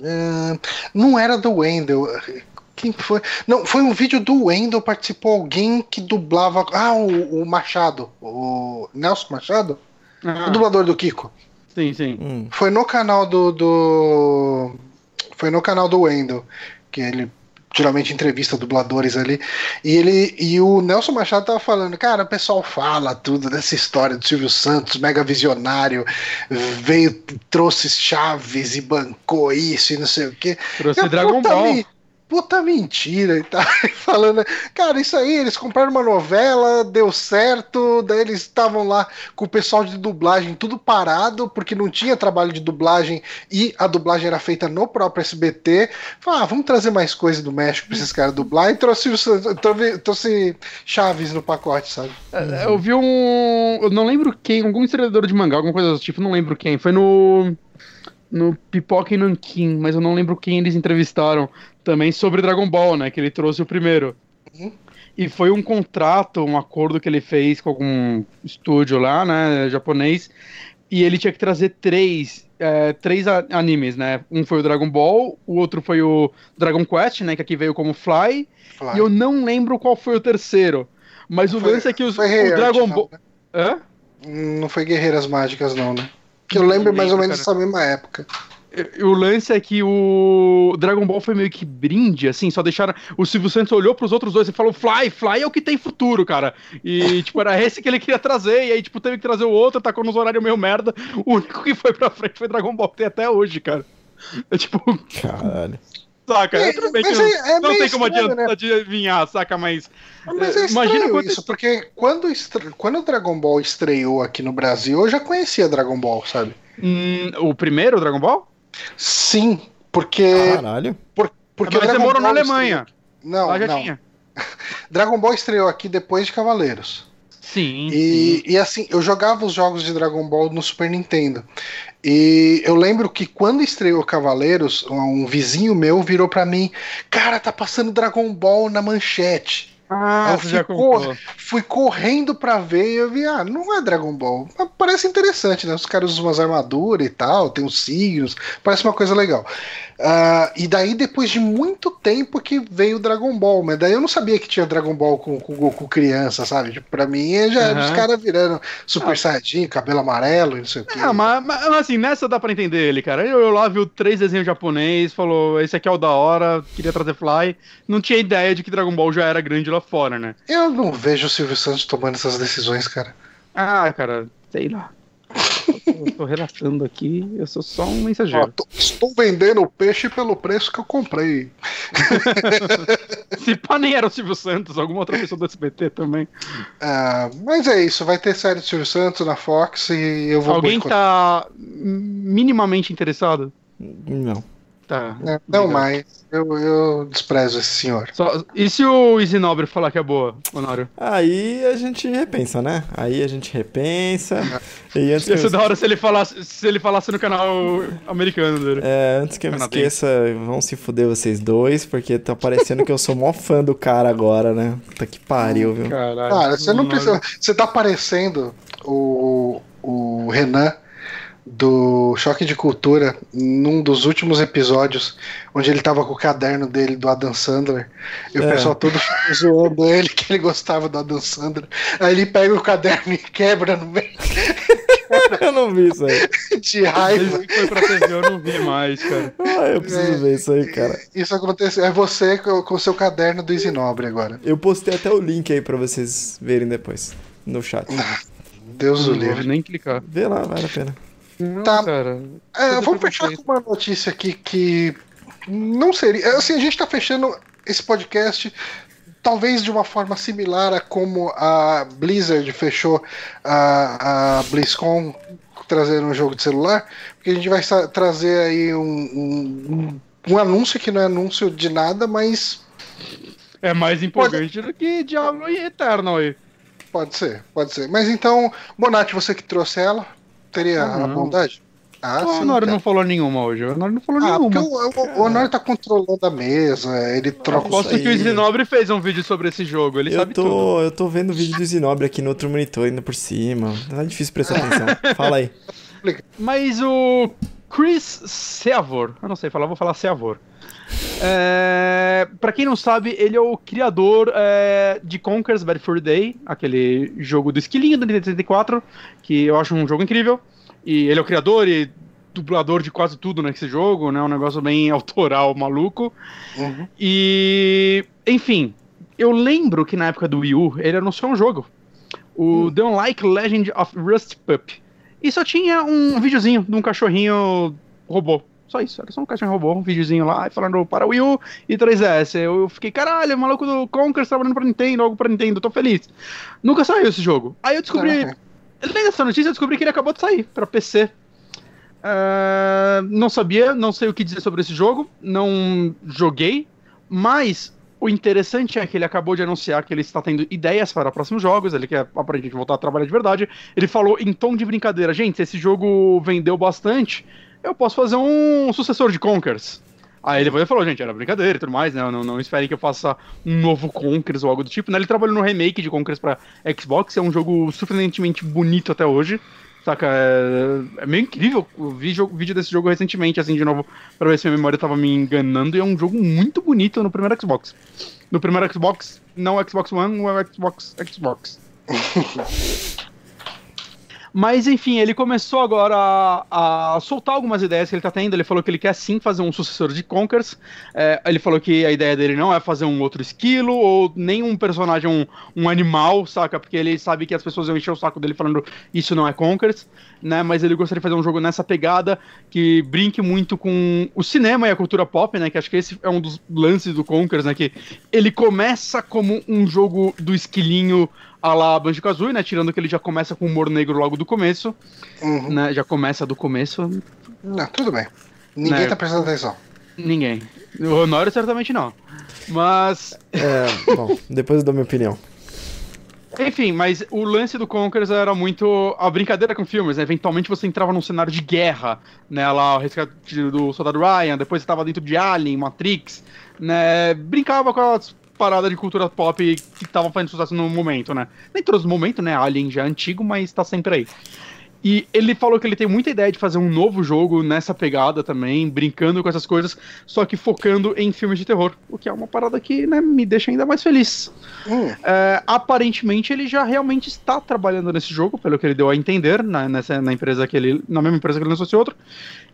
B: eh, não era do Wendell. Quem foi? Não, foi um vídeo do Wendell, participou alguém que dublava. Ah, o, o Machado. O Nelson Machado?
C: Ah,
B: O dublador do Kiko.
C: sim, sim.
A: Hum.
B: Foi no canal do, do. Foi no canal do Wendell. Que ele geralmente entrevista dubladores ali. E ele e o Nelson Machado tava falando, cara, o pessoal fala tudo dessa história do Silvio Santos, mega visionário, veio, trouxe chaves e bancou isso e não sei o quê.
C: Trouxe
B: Eu,
C: Dragon Ball.
B: Puta mentira e tal. Falando, cara, isso aí, eles compraram uma novela, deu certo, daí eles estavam lá com o pessoal de dublagem tudo parado, porque não tinha trabalho de dublagem e a dublagem era feita no próprio SBT. Falaram, ah, vamos trazer mais coisa do México pra esses caras dublar e trouxe, trouxe, Chaves no pacote, sabe?
C: É, Eu vi um. Eu não lembro quem, algum historiador de mangá, alguma coisa do tipo, não lembro quem. Foi no. No Pipoca e Nankin, mas eu não lembro quem eles entrevistaram também sobre Dragon Ball, né? Que ele trouxe o primeiro.
B: Uhum.
C: E foi um contrato, um acordo que ele fez com algum estúdio lá, né? Japonês. E ele tinha que trazer três, é, três animes, né? Um foi o Dragon Ball, o outro foi o Dragon Quest, né? Que aqui veio como Fly.
B: Falaram,
C: E eu não lembro qual foi o terceiro. Mas o
B: Foi-
C: lance é que os, o Dragon Ball.
B: né?
C: Hã?
B: Não foi Guerreiras Mágicas, não, né? Que eu lembro mais ou menos dessa mesma época.
C: E- O lance é que o Dragon Ball foi meio que brinde, assim, só deixaram. O Silvio Santos olhou pros outros dois e falou: Fly, Fly é o que tem futuro, cara. E, tipo, era esse que ele queria trazer, e aí, tipo, teve que trazer o outro, tacou nos horários meio merda. O único que foi pra frente foi Dragon Ball, que tem até hoje, cara. É tipo,
A: Caralho.
C: Saca?
B: É,
C: tudo bem que não,
B: é- é
C: não tem como
B: estranho,
C: adianta,
B: né?
C: adivinhar, saca? Mas.
B: Mas
C: é,
B: é
C: imagina quanto
B: isso, porque quando, estre- quando o Dragon Ball estreou aqui no Brasil, eu já conhecia Dragon Ball, sabe?
C: Hum, o primeiro Dragon Ball?
B: Sim, porque.
A: Caralho.
B: por- porque
C: Mas você morou na Alemanha.
B: estreou- Não,
C: Lá já
B: não.
C: tinha.
B: Dragon Ball estreou aqui depois de Cavaleiros.
C: Sim.
B: E, e assim, eu jogava os jogos de Dragon Ball no Super Nintendo. E eu lembro que quando estreou Cavaleiros, um vizinho meu virou pra mim: Cara, tá passando Dragon Ball na manchete.
C: Ah,
B: Eu ficou-
C: contou.
B: Fui correndo pra ver e eu vi, ah, não é Dragon Ball. Mas parece interessante, né? Os caras usam umas armaduras e tal, tem os signos, parece uma coisa legal. Ah, e daí, depois de muito tempo que veio o Dragon Ball, mas daí eu não sabia que tinha Dragon Ball com, com Goku criança, sabe? Tipo, pra mim já era
C: Aham.
B: os caras virando Super
C: Ah.
B: Saiyajin, cabelo amarelo e não sei o quê.
C: Ah, mas, mas, assim, nessa dá pra entender ele, cara. Eu, eu lá vi três desenhos japonês, falou, esse aqui é o da hora, queria trazer Fly. Não tinha ideia de que Dragon Ball já era grande lá fora, né?
B: Eu não vejo o Silvio Santos tomando essas decisões, cara.
C: Ah, cara, sei lá. Eu tô relatando aqui, eu sou só um mensageiro.
B: Ó, tô- estou vendendo o peixe pelo preço que eu comprei.
C: Se pá, nem era o Silvio Santos, alguma outra pessoa do SBT também.
B: Ah, mas é isso, vai ter série do Silvio Santos na Fox e eu vou
C: Alguém
B: boicotar.
C: tá minimamente interessado?
A: Não.
C: Tá.
B: Não, não mais. Eu, eu desprezo esse senhor.
C: Só- e se o Easy Nobre falar que é boa, Honório?
A: Aí a gente repensa, né? Aí a gente repensa. E antes que,
C: Ia ser
A: eu,
C: da hora se ele falasse, se ele falasse no canal americano dele.
A: é, antes que eu me esqueça, vão se fuder vocês dois, porque tá parecendo que eu sou mó fã do cara agora, né? Puta que pariu, viu?
C: Caralho.
B: Cara, você não precisa. Você tá parecendo o, o Renan do Choque de Cultura num dos últimos episódios, onde ele tava com o caderno dele do Adam Sandler, e o
A: É.
B: pessoal todo zoando ele que ele gostava do Adam Sandler. Aí ele pega o caderno e quebra no meio
A: eu não vi isso aí.
B: de raiva.
C: Desde que foi pra TV eu não vi mais, cara.
A: Ah, eu preciso
B: É.
A: ver isso aí, cara.
B: Isso aconteceu. É você com o seu caderno do Isinobre agora.
A: Eu postei até o link aí pra vocês verem depois, no chat.
B: Deus o livre.
C: nem clicar.
A: Vê lá, vale a pena.
C: Não,
B: Tá.
C: cara.
B: É, vamos fechar com uma notícia aqui que não seria. Assim, a gente tá fechando esse podcast talvez de uma forma similar a como a Blizzard fechou a, a BlizzCon trazendo um jogo de celular, porque a gente vai trazer aí um, um, um anúncio que não é anúncio de nada, mas
C: É mais empolgante do que Diablo e Eternal aí.
B: pode ser, pode ser. Mas então, Bonatti, você que trouxe ela, teria
C: Ah,
B: a bondade? Ah,
C: o Honório não falou nenhuma hoje. O Honório não falou
B: Ah, porque
C: nenhuma.
B: o, o, o Honor tá controlando a mesa, ele troca os
C: que o
A: aí.
C: Isinobre fez um vídeo sobre esse jogo, ele
A: Eu
C: sabe tudo.
A: tô, eu tô vendo o vídeo do Zinobre aqui no outro monitor, ainda por cima. Tá difícil prestar atenção. Fala aí.
C: Mas o Chris Seavor, eu não sei falar, vou falar Seavor. É, pra quem não sabe, ele é o criador é, de Conker's Bad Fur Day, aquele jogo do esquilinho do Nintendo 64, que eu acho um jogo incrível. E ele é o criador e dublador de quase tudo nesse jogo, né? Um negócio bem autoral, maluco.
B: Uhum.
C: E, enfim, eu lembro que na época do Wii U ele anunciou um jogo, o The Unlike Legend of Rust Pup. E só tinha um videozinho de um cachorrinho robô. Só isso, era só um cachorro robô, um videozinho lá, falando para Wii U e 3DS. Eu fiquei, caralho, o maluco do Conker trabalhando pra Nintendo, algo pra Nintendo, tô feliz. Nunca saiu esse jogo. Aí eu descobri,
B: Caraca.
C: Além dessa notícia, eu descobri que ele acabou de sair pra PC. Ah, não sabia, não sei o que dizer sobre esse jogo, não joguei, mas o interessante é que ele acabou de anunciar que ele está tendo ideias para próximos jogos, ele quer aparentemente voltar a trabalhar de verdade. Ele falou em tom de brincadeira: gente, se esse jogo vendeu bastante, eu posso fazer um sucessor de Conkers. Aí ele falou, gente, era brincadeira e tudo mais, né? Não, não esperem que eu faça um novo Conkers ou algo do tipo. Né? Ele trabalhou no remake de Conkers pra Xbox, é um jogo surpreendentemente bonito até hoje. Saca? É, é meio incrível. Eu vi jogo, vídeo desse jogo recentemente, assim, de novo, pra ver se minha memória tava me enganando. E é um jogo muito bonito no primeiro Xbox. No primeiro Xbox, não Xbox One, o Xbox Xbox. Mas enfim, ele começou agora a, a soltar algumas ideias que ele tá tendo. Ele falou que ele quer sim fazer um sucessor de Conkers. É, ele falou que a ideia dele não é fazer um outro esquilo ou nem um personagem, um, um animal, saca? Porque ele sabe que as pessoas vão encher o saco dele falando isso não é Conkers, né? Mas ele gostaria de fazer um jogo nessa pegada que brinque muito com o cinema e a cultura pop, né? Que acho que esse é um dos lances do Conkers, né? Que ele começa como um jogo do esquilinho a la Banjo-Kazooie, né? Tirando que ele já começa com humor negro logo do começo,
B: Uhum.
C: né? Já começa do começo.
B: Não, tudo bem. Ninguém
C: Né.
B: tá prestando atenção.
C: Ninguém. O Honório certamente não. Mas,
A: É, bom, depois eu dou minha opinião.
C: enfim, mas o lance do Conkers era muito a brincadeira com filmes, né? Eventualmente você entrava num cenário de guerra, né? Lá o resgate do soldado Ryan, depois você tava dentro de Alien, Matrix, né? Brincava com as paradas de cultura pop que estavam fazendo sucesso no momento, né? Nem todos os momentos, né? Alien já é antigo, mas tá sempre aí. E ele falou que ele tem muita ideia de fazer um novo jogo nessa pegada também, brincando com essas coisas, só que focando em filmes de terror, o que é uma parada que né, me deixa ainda mais feliz.
B: Hum,
C: É, aparentemente ele já realmente está trabalhando nesse jogo, pelo que ele deu a entender, na, nessa, na empresa que ele. Na mesma empresa que ele lançou esse outro.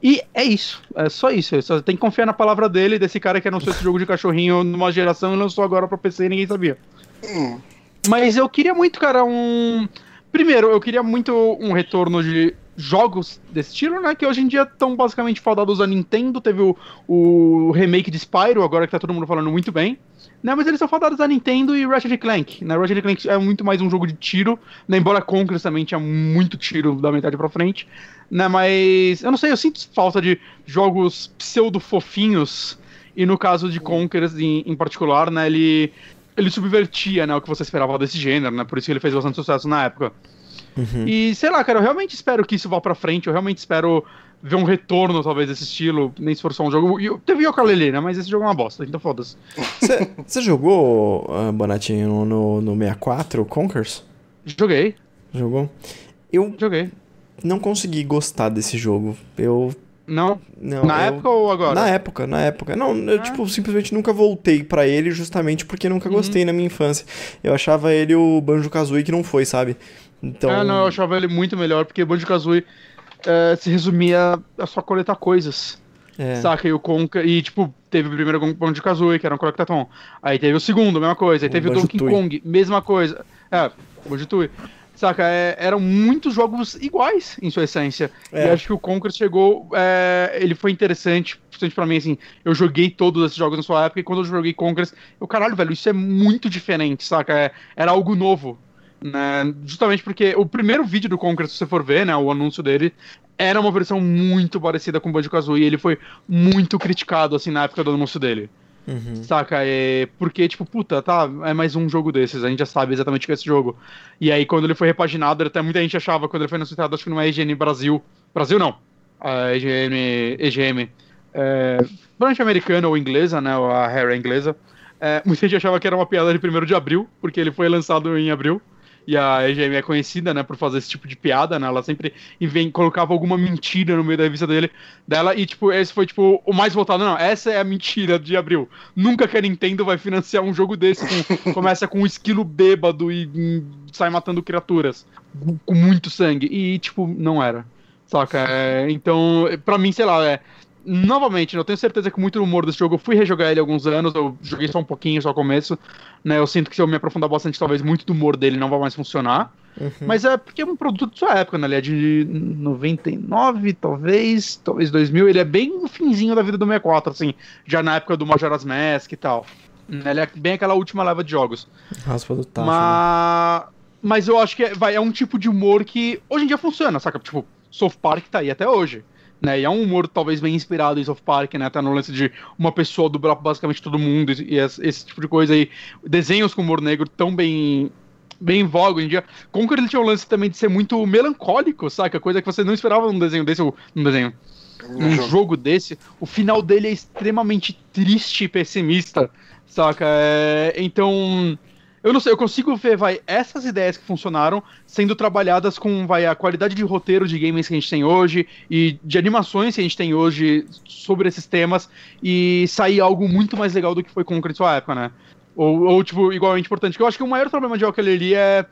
C: E é isso. É só isso. Só tem que confiar na palavra dele, desse cara que anunciou esse jogo de cachorrinho numa geração e lançou agora pra PC e ninguém sabia.
B: hum.
C: Mas eu queria muito, cara, um. Primeiro, eu queria muito um retorno de jogos desse estilo, né? Que hoje em dia estão basicamente fadados a Nintendo. Teve o, o remake de Spyro, agora que tá todo mundo falando muito bem. Né, mas eles são fadados a Nintendo e Ratchet Clank. Né? Ratchet Clank é muito mais um jogo de tiro, né? embora Conquest também tinha muito tiro da metade pra frente. Né? Mas eu não sei, eu sinto falta de jogos pseudo-fofinhos. E no caso de Conquerors em, em particular, né, ele, ele subvertia né, o que você esperava desse gênero, né? Por isso que ele fez bastante sucesso na época. Uhum. E sei lá, cara, eu realmente espero que isso vá pra frente, eu realmente espero ver um retorno, talvez, desse estilo, nem se for só um jogo. E teve Yooka-Laylee, né? Mas esse jogo é uma bosta, então foda-se.
A: Você jogou, uh, Bonatinho, no, no, no 64, Conkers?
C: Joguei.
A: Jogou? Eu
C: Joguei.
A: não consegui gostar desse jogo. Eu
C: Não?
A: não,
C: Na
A: eu-
C: época ou agora?
A: Na época, na época. Não, eu,
C: Ah.
A: tipo, simplesmente nunca voltei pra ele justamente porque nunca
C: Uhum.
A: gostei na minha infância. Eu achava ele o Banjo-Kazooie que não foi, sabe? Então...
C: Ah, não, eu achava ele muito melhor, porque Banjo-Kazooie eh, se resumia a só coletar coisas.
A: é.
C: Saca? E o Conca. E, tipo, teve o primeiro Banjo-Kazooie, que era um Collectathon. Aí teve o segundo, mesma coisa. Aí
A: O
C: teve o Donkey
A: Banjo-Tooie.
C: Kong, mesma coisa. É, Banjo-Tooie. Saca? É, eram muitos jogos iguais em sua essência.
A: É.
C: E acho que o Conquer chegou. é, ele foi interessante, principalmente pra mim, assim. Eu joguei todos esses jogos na sua época e quando eu joguei Conquer, eu, caralho, velho, isso é muito diferente, saca? É, era algo novo. Né? Justamente porque o primeiro vídeo do Conquer, se você for ver, né, o anúncio dele, era uma versão muito parecida com o Banjo-Kazooie e ele foi muito criticado, assim, na época do anúncio dele.
A: Uhum.
C: Saca? É, porque, tipo, puta, tá, é mais um jogo desses, a gente já sabe exatamente o que é esse jogo. E aí, quando ele foi repaginado, até muita gente achava, quando ele foi anunciado, acho que numa EGM Brasil. Brasil não. A EGM. EGM. É, provavelmente americana ou inglesa, né? A Harry inglesa. É, muita gente achava que era uma piada de 1 de abril, porque ele foi lançado em abril. E a EGM é conhecida, né, por fazer esse tipo de piada, né? Ela sempre vem, colocava alguma mentira no meio da revista dele, dela, e, tipo, esse foi, tipo, o mais votado. Não, essa é a mentira de abril. Nunca que a Nintendo vai financiar um jogo desse com, começa com um esquilo bêbado e hum, sai matando criaturas com- com muito sangue. E, tipo, não era. Saca? É, então, pra mim, sei lá, é. Novamente, eu tenho certeza que muito do humor desse jogo, eu fui rejogar ele há alguns anos, eu joguei só um pouquinho, só o começo, né? Eu sinto que se eu me aprofundar bastante, talvez muito do humor dele não vai mais funcionar.
A: Uhum.
C: Mas é porque é um produto de sua época, né? Ele é de 99, talvez, talvez 2000. Ele é bem no finzinho da vida do 64, assim, já na época do Majora's Mask e tal. Ele é bem aquela última leva de jogos.
A: Raspa do tacho. né?
C: Mas, mas eu acho que é, vai, é um tipo de humor que hoje em dia funciona, saca? Tipo, South Park tá aí até hoje. Né? E é um humor talvez bem inspirado em South Park, né? Até no lance de uma pessoa dublar basicamente todo mundo e, e esse, esse tipo de coisa aí. Desenhos com humor negro tão bem bem em voga hoje em dia. Conquer ele tinha o lance também de ser muito melancólico, saca? Coisa que você não esperava num desenho desse, ou num desenho, num
B: jogo.
C: jogo desse. O final dele é extremamente triste e pessimista, saca? É, então, eu não sei, eu consigo ver, vai, essas ideias que funcionaram sendo trabalhadas com, vai, a qualidade de roteiro de games que a gente tem hoje e de animações que a gente tem hoje sobre esses temas e sair algo muito mais legal do que foi Conquer em sua época, né? Ou, ou, tipo, igualmente importante. Que eu acho que o maior problema de Yooka-Laylee é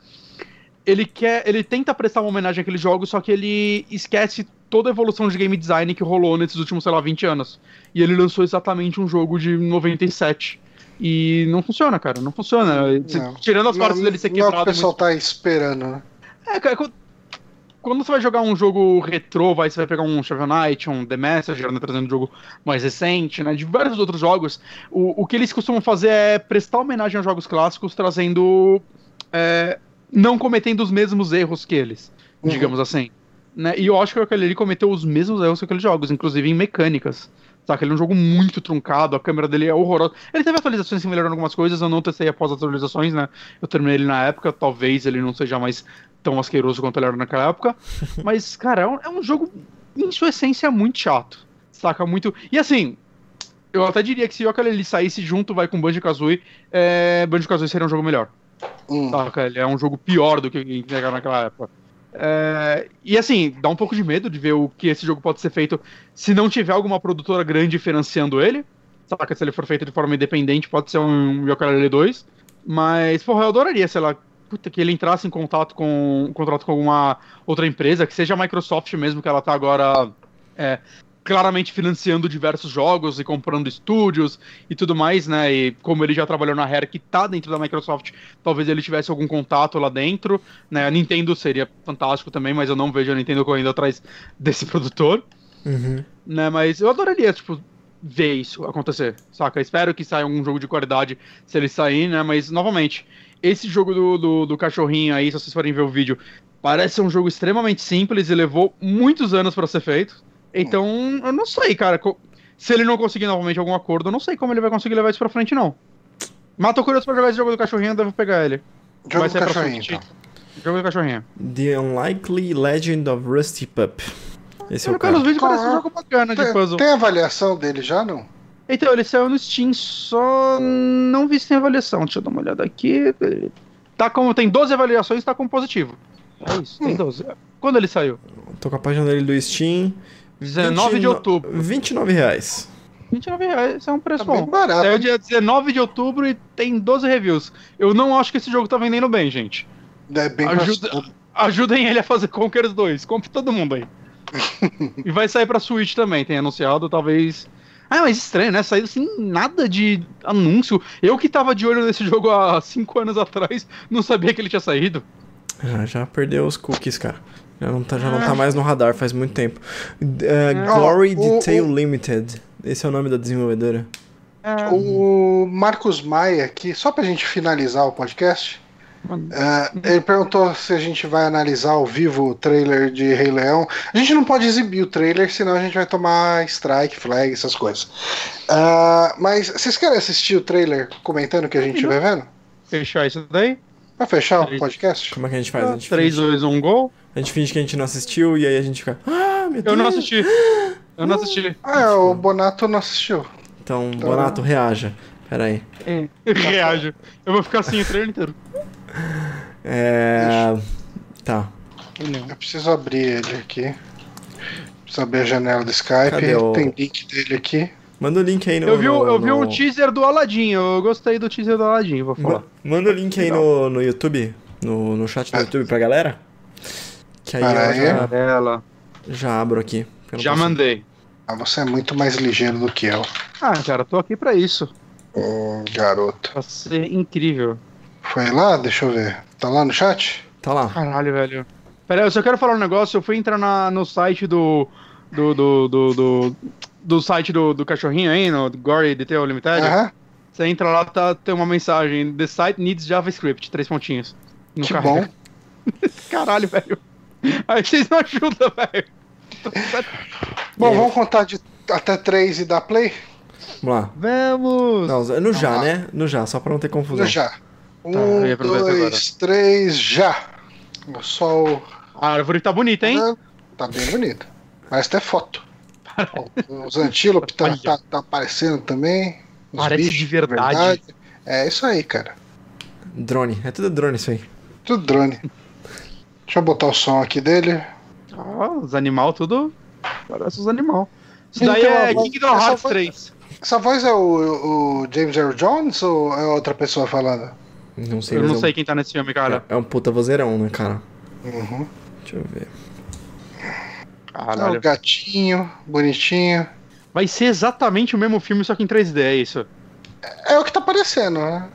C: ele quer, ele tenta prestar uma homenagem àquele jogo, só que ele esquece toda a evolução de game design que rolou nesses últimos, sei lá, 20 anos. E ele lançou exatamente um jogo de 97. E não funciona, cara, não funciona.
B: Não.
C: Tirando as partes
B: não,
C: dele ser
B: não é o que
C: quebrado.
B: o pessoal tá esperando, né?
C: É, cara, quando, você vai jogar um jogo retrô, vai, você vai pegar um Shovel Knight, um The Messenger, né, trazendo um jogo mais recente, né, de vários outros jogos, o, o que eles costumam fazer é prestar homenagem aos jogos clássicos, trazendo... é, não cometendo os mesmos erros que eles,
B: Uhum.
C: digamos assim. Né? E eu acho que o Yooka-Laylee cometeu os mesmos erros que aqueles jogos, inclusive em mecânicas. Saca? Ele é um jogo muito truncado, a câmera dele é horrorosa. Ele teve atualizações que melhoraram algumas coisas, eu não testei após as atualizações, né? Eu terminei ele na época, talvez ele não seja mais tão asqueroso quanto ele era naquela época. Mas, cara, é um, é um jogo, em sua essência, muito chato. Saca? Muito. E assim, eu até diria que se o Yooka-Laylee saísse junto, vai com Banjo-Kazooie, é... Banjo-Kazooie seria um jogo melhor.
B: Hum.
C: Saca? Ele é um jogo pior do que entregaram naquela época. É, e assim, dá um pouco de medo de ver o que esse jogo pode ser feito se não tiver alguma produtora grande financiando ele. Saca? Se ele for feito de forma independente, pode ser um Yooka-Laylee 2. Mas, porra, eu adoraria, sei lá, puta, que ele entrasse em contato com um contrato com alguma outra empresa, que seja a Microsoft mesmo, que ela tá agora é, claramente financiando diversos jogos e comprando estúdios e tudo mais, né? E como ele já trabalhou na Rare, que tá dentro da Microsoft, talvez ele tivesse algum contato lá dentro, né? A Nintendo seria fantástico também, mas eu não vejo a Nintendo correndo atrás desse produtor,
A: Uhum.
C: né? Mas eu adoraria, tipo, ver isso acontecer, saca? Espero que saia um jogo de qualidade se ele sair, né? Mas, novamente, esse jogo do, do, do cachorrinho aí, se vocês forem ver o vídeo, parece um jogo extremamente simples e levou muitos anos pra ser feito. Então, eu não sei, cara. Se ele não conseguir novamente algum acordo, eu não sei como ele vai conseguir levar isso pra frente, não. Mas tô curioso pra jogar esse jogo do cachorrinho, eu devo pegar ele.
B: Jogo
C: vai
B: do cachorrinho, então.
C: Jogo do cachorrinho.
A: The Unlikely Legend of Rusty Pup. Esse é o
C: Pelos
A: cara.
C: vídeos parece um
B: Qual-
C: jogo bacana de
B: Tem,
C: puzzle.
B: tem avaliação dele já, não?
C: Então, ele saiu no Steam, só não vi se tem avaliação. Deixa eu dar uma olhada aqui. Tá como, tem 12 avaliações, tá como positivo. É isso, tem 12. Quando ele saiu?
A: Tô com a página dele do Steam.
C: 19 de
A: 29
C: outubro.
A: 29 reais.
C: 29 reais, é um preço
B: Tá
C: bom.
B: barato.
C: Saiu dia 19 de outubro e tem 12 reviews. Eu não acho que esse jogo tá vendendo bem, gente.
B: É bem
C: Ajuda- Ajudem ele a fazer Conquerors 2. Compre todo mundo aí. e vai sair pra Switch também, tem anunciado, talvez. Ah, mas estranho, né? Saiu sem nada de anúncio. Eu que tava de olho nesse jogo há 5 anos atrás, não sabia que ele tinha saído.
A: Ah, já perdeu os cookies, cara. Já não tá, já não tá mais no radar faz muito tempo. Uh, Glory
B: Ó, o-
A: Detail
B: o-
A: Limited. Esse é o nome da desenvolvedora.
C: É,
B: O Marcos Maia aqui, só pra gente finalizar o podcast, é, ele perguntou se a gente vai analisar ao vivo o trailer de Rei Leão. A gente não pode exibir o trailer, senão a gente vai tomar strike, flag, essas coisas. Ah, mas vocês querem assistir o trailer comentando o que a gente vai vendo?
C: fechar isso daí.
B: Pra fechar o podcast?
A: Como é que a gente faz? A gente,
C: 3,
A: finge,
C: 2, 1, gol.
A: a gente finge que a gente não assistiu e aí a gente fica. Ah, meu Deus!
C: Eu não assisti. Eu não assisti.
B: Ah, o Bonato não assistiu.
A: Então, Bonato, reaja. Pera aí.
C: Reajo. Eu vou ficar assim o trailer inteiro.
A: É. Tá.
B: Eu preciso abrir ele aqui. Preciso abrir a janela do Skype.
A: Cadê o-
B: Tem link dele aqui.
A: Manda o link aí no.
C: Eu vi, o-
A: no-
C: eu vi um
A: no-
C: teaser do Aladdin. Eu gostei do teaser do Aladdin, vou falar.
A: Ma- Manda o link aí no, no YouTube, no, no chat do YouTube pra galera. Que aí
B: Pera
A: eu
B: aí.
A: já,
C: Ela.
A: já abro aqui.
C: Já mandei.
B: Ah, você é muito mais ligeiro do que eu.
C: Ah, cara, tô aqui pra isso.
B: Hum, garoto.
C: Pra ser incrível.
B: Foi lá? Deixa eu ver. Tá lá no chat?
A: Tá lá.
C: Caralho, velho. Pera aí, eu só quero falar um negócio. Eu fui entrar na, no site do. Do. Do. Do. Do, do site do, do cachorrinho aí, no Gory Detail Limited.
B: Aham.
C: Você entra lá, tá, tem uma mensagem. The site needs JavaScript. Três pontinhos. Não
B: Que
C: carrega.
B: bom.
C: Caralho, velho. Aí vocês não ajudam, velho.
B: Bom, vamos contar de até três e dar play?
A: Vamos lá.
C: Vamos!
A: Não, no já,
B: lá.
A: né? No já, só pra não ter confusão.
B: Já. Um,
C: eu ia aproveitar
B: dois, três, já. O sol.
C: A árvore tá bonita, hein?
B: Tá bem bonito. Parece até foto. Ó, Os antílopes tá, tá, tá aparecendo também. Os
C: Parece
B: bichos,
C: de verdade.
B: É isso aí, cara.
A: Drone. É tudo drone isso aí.
B: Tudo drone. Deixa eu botar o som aqui dele.
C: Ó, os animal tudo. Parece os animal. Isso daí
B: uma
C: é
B: voz-
C: Kingdom
B: essa
C: Hearts
B: voz-
C: 3.
B: Essa voz é o, o James Earl Jones ou é outra pessoa falando?
A: Não sei.
C: Eu não
A: é
C: sei quem tá nesse filme, cara.
A: É um puta vozeirão, né, cara?
B: Uhum.
A: Deixa eu ver.
B: É o
C: Caralho.
B: gatinho, bonitinho.
C: Vai ser exatamente o mesmo filme, só que em 3D, é isso.
B: É o que tá aparecendo, né?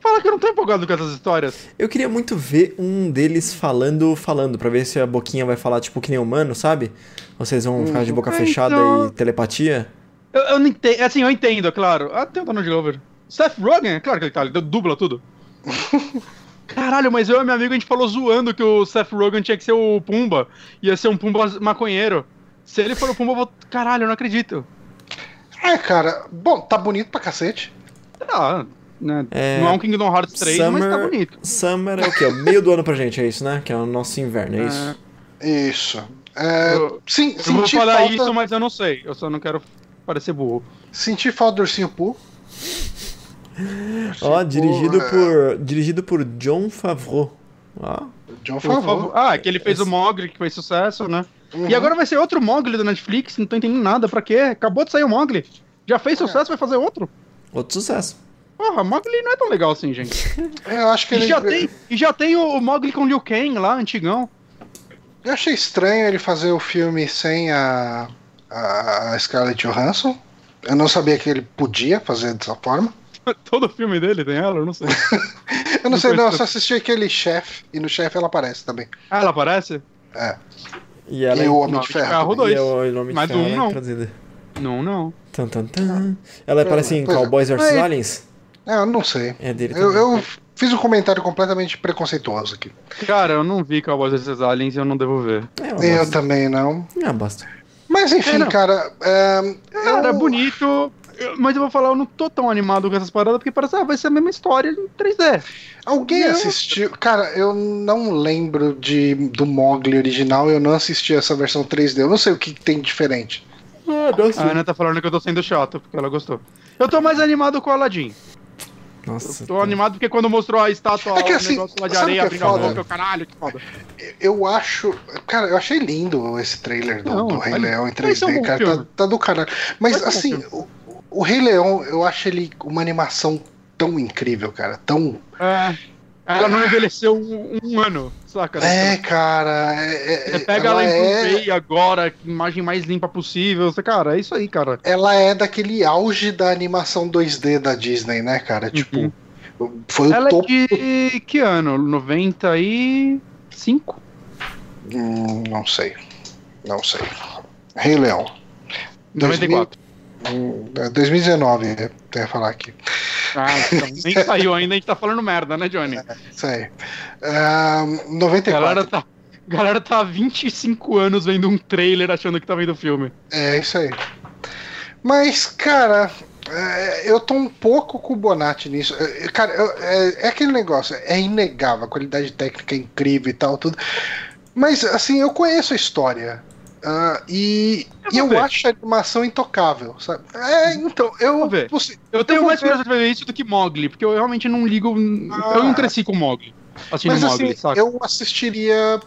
C: Fala que eu não tô empolgado com essas histórias.
A: Eu queria muito ver um deles falando, falando, pra ver se a boquinha vai falar tipo que nem humano, sabe? Vocês vão ficar de boca
C: É,
A: fechada
C: então-
A: e telepatia.
C: Eu, eu não entendo. Assim, eu entendo, é claro. Ah, tem o Donald Glover. Seth Rogen, é claro que ele tá, ele dubla tudo. Caralho, mas eu e meu amigo a gente falou zoando que o Seth Rogen tinha que ser o Pumba. Ia ser um Pumba maconheiro. Se ele for o Pumba, eu vou. Caralho, eu não acredito.
B: É, cara. Bom, tá bonito pra cacete.
C: Ah, né?
A: É,
C: Não é um Kingdom Hearts 3, mas tá
A: Summer-
C: bonito.
A: Summer é o quê? O meio do ano pra gente, é isso, né? Que é o nosso inverno, é isso?
B: Isso. É,
C: Eu-
B: sim,
C: Eu vou falar
B: falta,
C: isso, mas eu não sei. Eu só não quero parecer burro.
B: senti falta do Ursinho Poo.
A: Ó, dirigido
B: é.
A: por dirigido por John Favreau. Ó,
B: John Favreau.
C: favor. Ah, que ele fez o Mogli, que fez sucesso, né?
B: Uhum.
C: E agora vai ser outro Mogli da Netflix, não tô entendendo nada. Pra quê? Acabou de sair o Mogli. Já fez sucesso, vai fazer outro?
A: outro sucesso.
C: Porra, Mogli não é tão legal assim, gente.
B: Eu acho que
C: E
B: ele.
C: já tem, e já tem o, o Mogli com Liu Kang lá, antigão.
B: Eu achei estranho ele fazer o filme sem a, a Scarlett Johansson. Eu não sabia que ele podia fazer dessa forma.
C: Todo filme dele tem ela? Eu não sei.
B: eu não sei, não, eu só assisti aquele chefe, e no chefe ela aparece também.
C: Ah, ela aparece?
B: É.
A: E ela
B: E
A: é
B: o Homem
C: Não,
B: de Ferro.
C: Ferro
B: também.
C: dois.
A: e
C: Mas
A: Ferro
C: um
A: é
C: não.
A: traduzida.
C: Não, não.
A: Tan, tan, tan. Ela aparece em
B: Pois é.
A: Cowboys vs
C: Mas-
A: Aliens?
B: É, eu não sei.
A: É dele
B: Eu, eu fiz um comentário completamente preconceituoso aqui.
C: Cara, eu não vi Cowboys vs Aliens e eu não devo ver.
A: É
B: Eu também não.
A: É uma bosta.
B: Mas enfim,
C: É, não.
B: cara. é,
C: Cara,
B: eu-
C: é bonito. Eu- Mas eu vou falar, eu não tô tão animado com essas paradas, porque parece, ah, vai ser a mesma história em 3D.
B: Alguém
C: Eu-
B: assistiu. Cara, eu não lembro de, do Mogli original, eu não assisti essa versão 3D. Eu não sei o que tem diferente.
A: Ah.
C: A Ana tá falando que eu tô sendo chato, porque ela gostou. Eu tô mais animado com o Aladdin.
A: Nossa.
C: Eu tô animado porque quando mostrou a estátua,
B: É que
C: o
B: assim,
C: negócio lá de areia
B: o que é
C: abrindo a
B: foda?
C: boca, eu, caralho, que foda.
B: Eu acho. Cara, eu achei lindo esse trailer do,
C: Não,
B: do Rei Leão em
C: mas é um
B: 3D,
C: bom
B: cara. Tá, tá do caralho. Mas
C: Mas é um
B: assim, o, o Rei Leão, eu acho ele uma animação tão incrível, cara. Tão.
C: É, ela não envelheceu um, um ano, saca?
B: É, cara. É, é-
C: Você pega ela,
B: ela,
C: em
B: é,
C: agora, imagem mais limpa possível. Você, cara, é isso aí, cara.
B: ela é daquele auge da animação 2D da Disney, né, cara? Tipo, foi o
C: Ela é
B: topo.
C: de que ano? 95?
B: Hum, não sei. Não sei. Rei Leão.
C: 94.
B: Hum, é 2019, eu ia falar aqui.
C: Ah, então, nem saiu ainda, a gente tá falando merda, né, Johnny?
B: Isso aí. Ahn, 94.
C: Galera tá, galera tá há 25 anos vendo um trailer achando que tá vendo o filme.
B: É isso aí. Mas, cara, é, eu tô um pouco com o Bonatti nisso. É, Cara, eu- é, é aquele negócio, é inegável, a qualidade técnica é incrível e tal, tudo. Mas, assim, eu conheço a história. Ah, e,
C: Eu
B: e eu acho a animação intocável, sabe? É, então, eu.
C: Vou ver.
B: você-
C: Eu tenho mais curiosidade ver isso do que Mogli, porque eu realmente não ligo. Eu não cresci com Mogli. Assistindo
B: mas,
C: Mogli,
B: assim,
C: saca?
B: eu assistiria,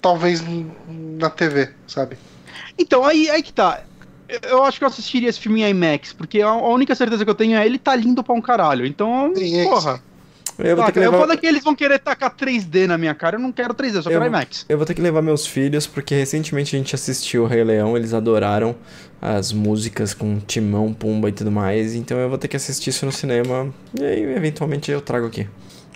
B: talvez, na TV, sabe?
C: Então, aí, aí que tá. Eu- Eu acho que eu assistiria esse filme em IMAX, porque a a única certeza que eu tenho é ele tá lindo pra um caralho. Então,
B: Sim, é
C: porra.
A: Eu vou, ter que?
C: Eu
A: levar,
C: foda que eles vão querer tacar 3D na minha cara. Eu não quero 3D, eu só
A: Eu-
C: quero IMAX.
A: eu vou ter que levar meus filhos, porque recentemente a gente assistiu o Rei Leão, eles adoraram as músicas com Timão, Pumba e tudo mais, então eu vou ter que assistir isso no cinema, e aí eventualmente eu trago aqui.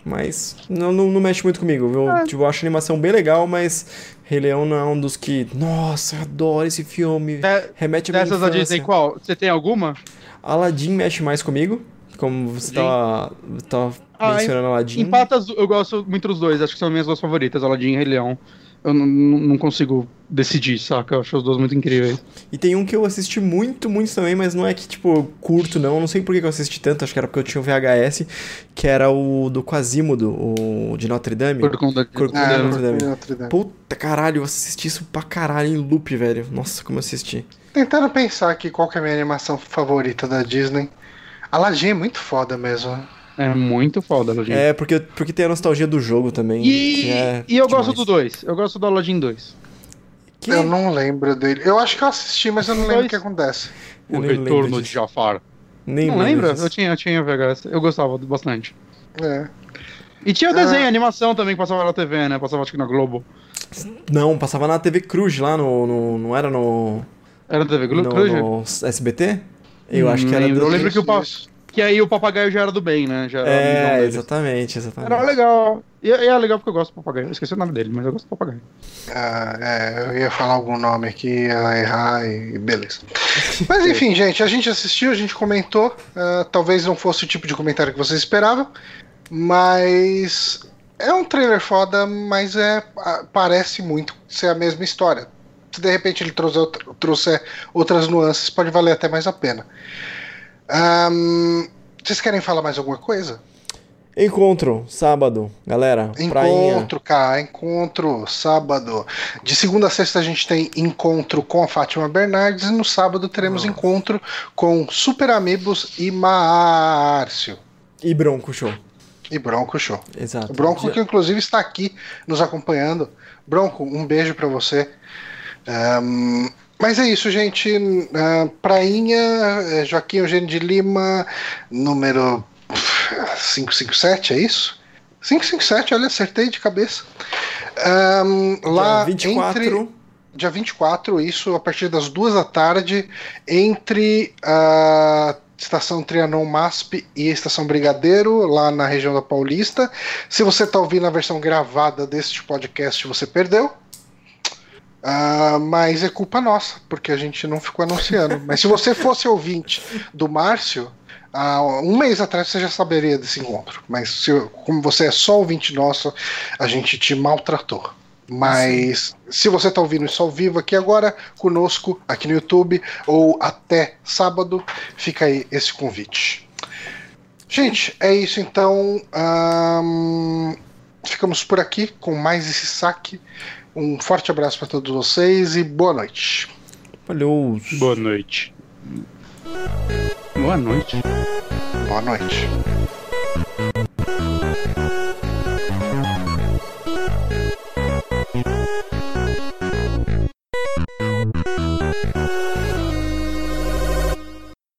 A: Mas não, não, não mexe muito comigo, viu?
C: É.
A: Tipo, eu acho a animação bem legal, mas Rei Leão não é um dos que. Nossa, eu adoro esse filme.
C: É,
A: Remete a minha
C: Dessas da
A: infância.
C: Disney, qual? Você tem alguma?
A: Aladdin mexe mais comigo, como você tava, tava
C: Ah,
A: mencionando Aladdin.
C: Empatas, eu gosto muito dos dois, acho que são minhas duas favoritas, Aladdin e Rei Leão. Eu não, consigo decidir, saca? Eu acho os dois muito incríveis.
A: E tem um que eu assisti muito, muito também, mas não é que, tipo, eu curto, não. Eu não sei por que eu assisti tanto, acho que era porque eu tinha o VHS, que era o do Quasimodo, o de Notre Dame.
C: Por conta de...
A: Cor-
B: Ah,
A: Notre Dame.
B: Notre Dame.
A: Puta caralho, eu assisti isso pra caralho em loop, velho. Nossa, como eu assisti.
B: Tentando pensar aqui qual que é a minha animação favorita da Disney. Aladdin é muito foda mesmo.
C: É muito foda, Aladdin.
A: É, porque, porque tem a nostalgia do jogo também.
C: E,
A: é
C: e eu
A: demais.
C: gosto do 2. Eu gosto do Aladdin 2.
A: Que?
B: Eu não lembro dele. Eu acho que eu assisti, mas eu não lembro o que acontece.
A: Eu
C: O Retorno de. Jafar.
A: Nem
C: não
A: lembro
C: lembra?
A: disso.
C: Eu tinha, eu tinha VHS. Eu gostava bastante.
B: É.
C: E tinha o
B: Ah.
C: desenho, a animação também que passava na TV, né? Passava acho que na Globo.
A: Não, passava na TV Cruz lá no. no- não era no.
C: Era na TV Glo-
A: no,
C: Cruz?
A: no SBT? Eu acho que era
C: lembro.
A: do.
C: Eu lembro que o pa-. Que aí o papagaio já era do bem, né? Já
A: É, exatamente, exatamente.
C: Era legal. E, e é legal porque eu gosto do papagaio. Eu esqueci o nome dele, mas eu gosto do papagaio.
B: Ah, é, eu ia falar algum nome aqui, ia errar e beleza. Mas enfim, gente, a gente assistiu, a gente comentou. ah, talvez não fosse o tipo de comentário que vocês esperavam, mas é um trailer foda, mas é ah, parece muito ser a mesma história. Se de repente ele trouxer, trouxer outras nuances, pode valer até mais a pena. Ahn, vocês querem falar mais alguma coisa?
A: Encontro, sábado, galera. Prainha.
B: Encontro, cara, encontro, sábado. De segunda a sexta a gente tem encontro com a Fátima Bernardes e no sábado teremos encontro com Super Amigos e Márcio.
A: E Bronco Show.
B: E Bronco Show.
A: Exato.
B: O Bronco que inclusive está aqui nos acompanhando. Bronco, um beijo pra você. Ahn, mas é isso, gente. Ah, prainha, eh, Joaquim Eugênio de Lima, número pff, 557, é isso? 557, olha, acertei de cabeça. Ahn, lá
A: Dia 24.
B: entre dia 24, isso a partir das duas da tarde, entre a estação Trianon MASP e a estação Brigadeiro, lá na região da Paulista. Se você está ouvindo a versão gravada deste podcast, você perdeu. Uh, mas é culpa nossa, porque a gente não ficou anunciando. mas se você fosse ouvinte do Márcio, uh, um mês atrás você já saberia desse encontro. Mas se, como você é só ouvinte nosso, a gente te maltratou. Mas se você está ouvindo isso ao vivo aqui agora, conosco, aqui no YouTube, ou até sábado, fica aí esse convite. Gente, é isso então. Um, ficamos por aqui com mais esse saque. Um forte abraço para todos vocês e boa noite.
A: Valeu. Boa noite.
C: Boa noite. Boa noite.
B: Boa noite.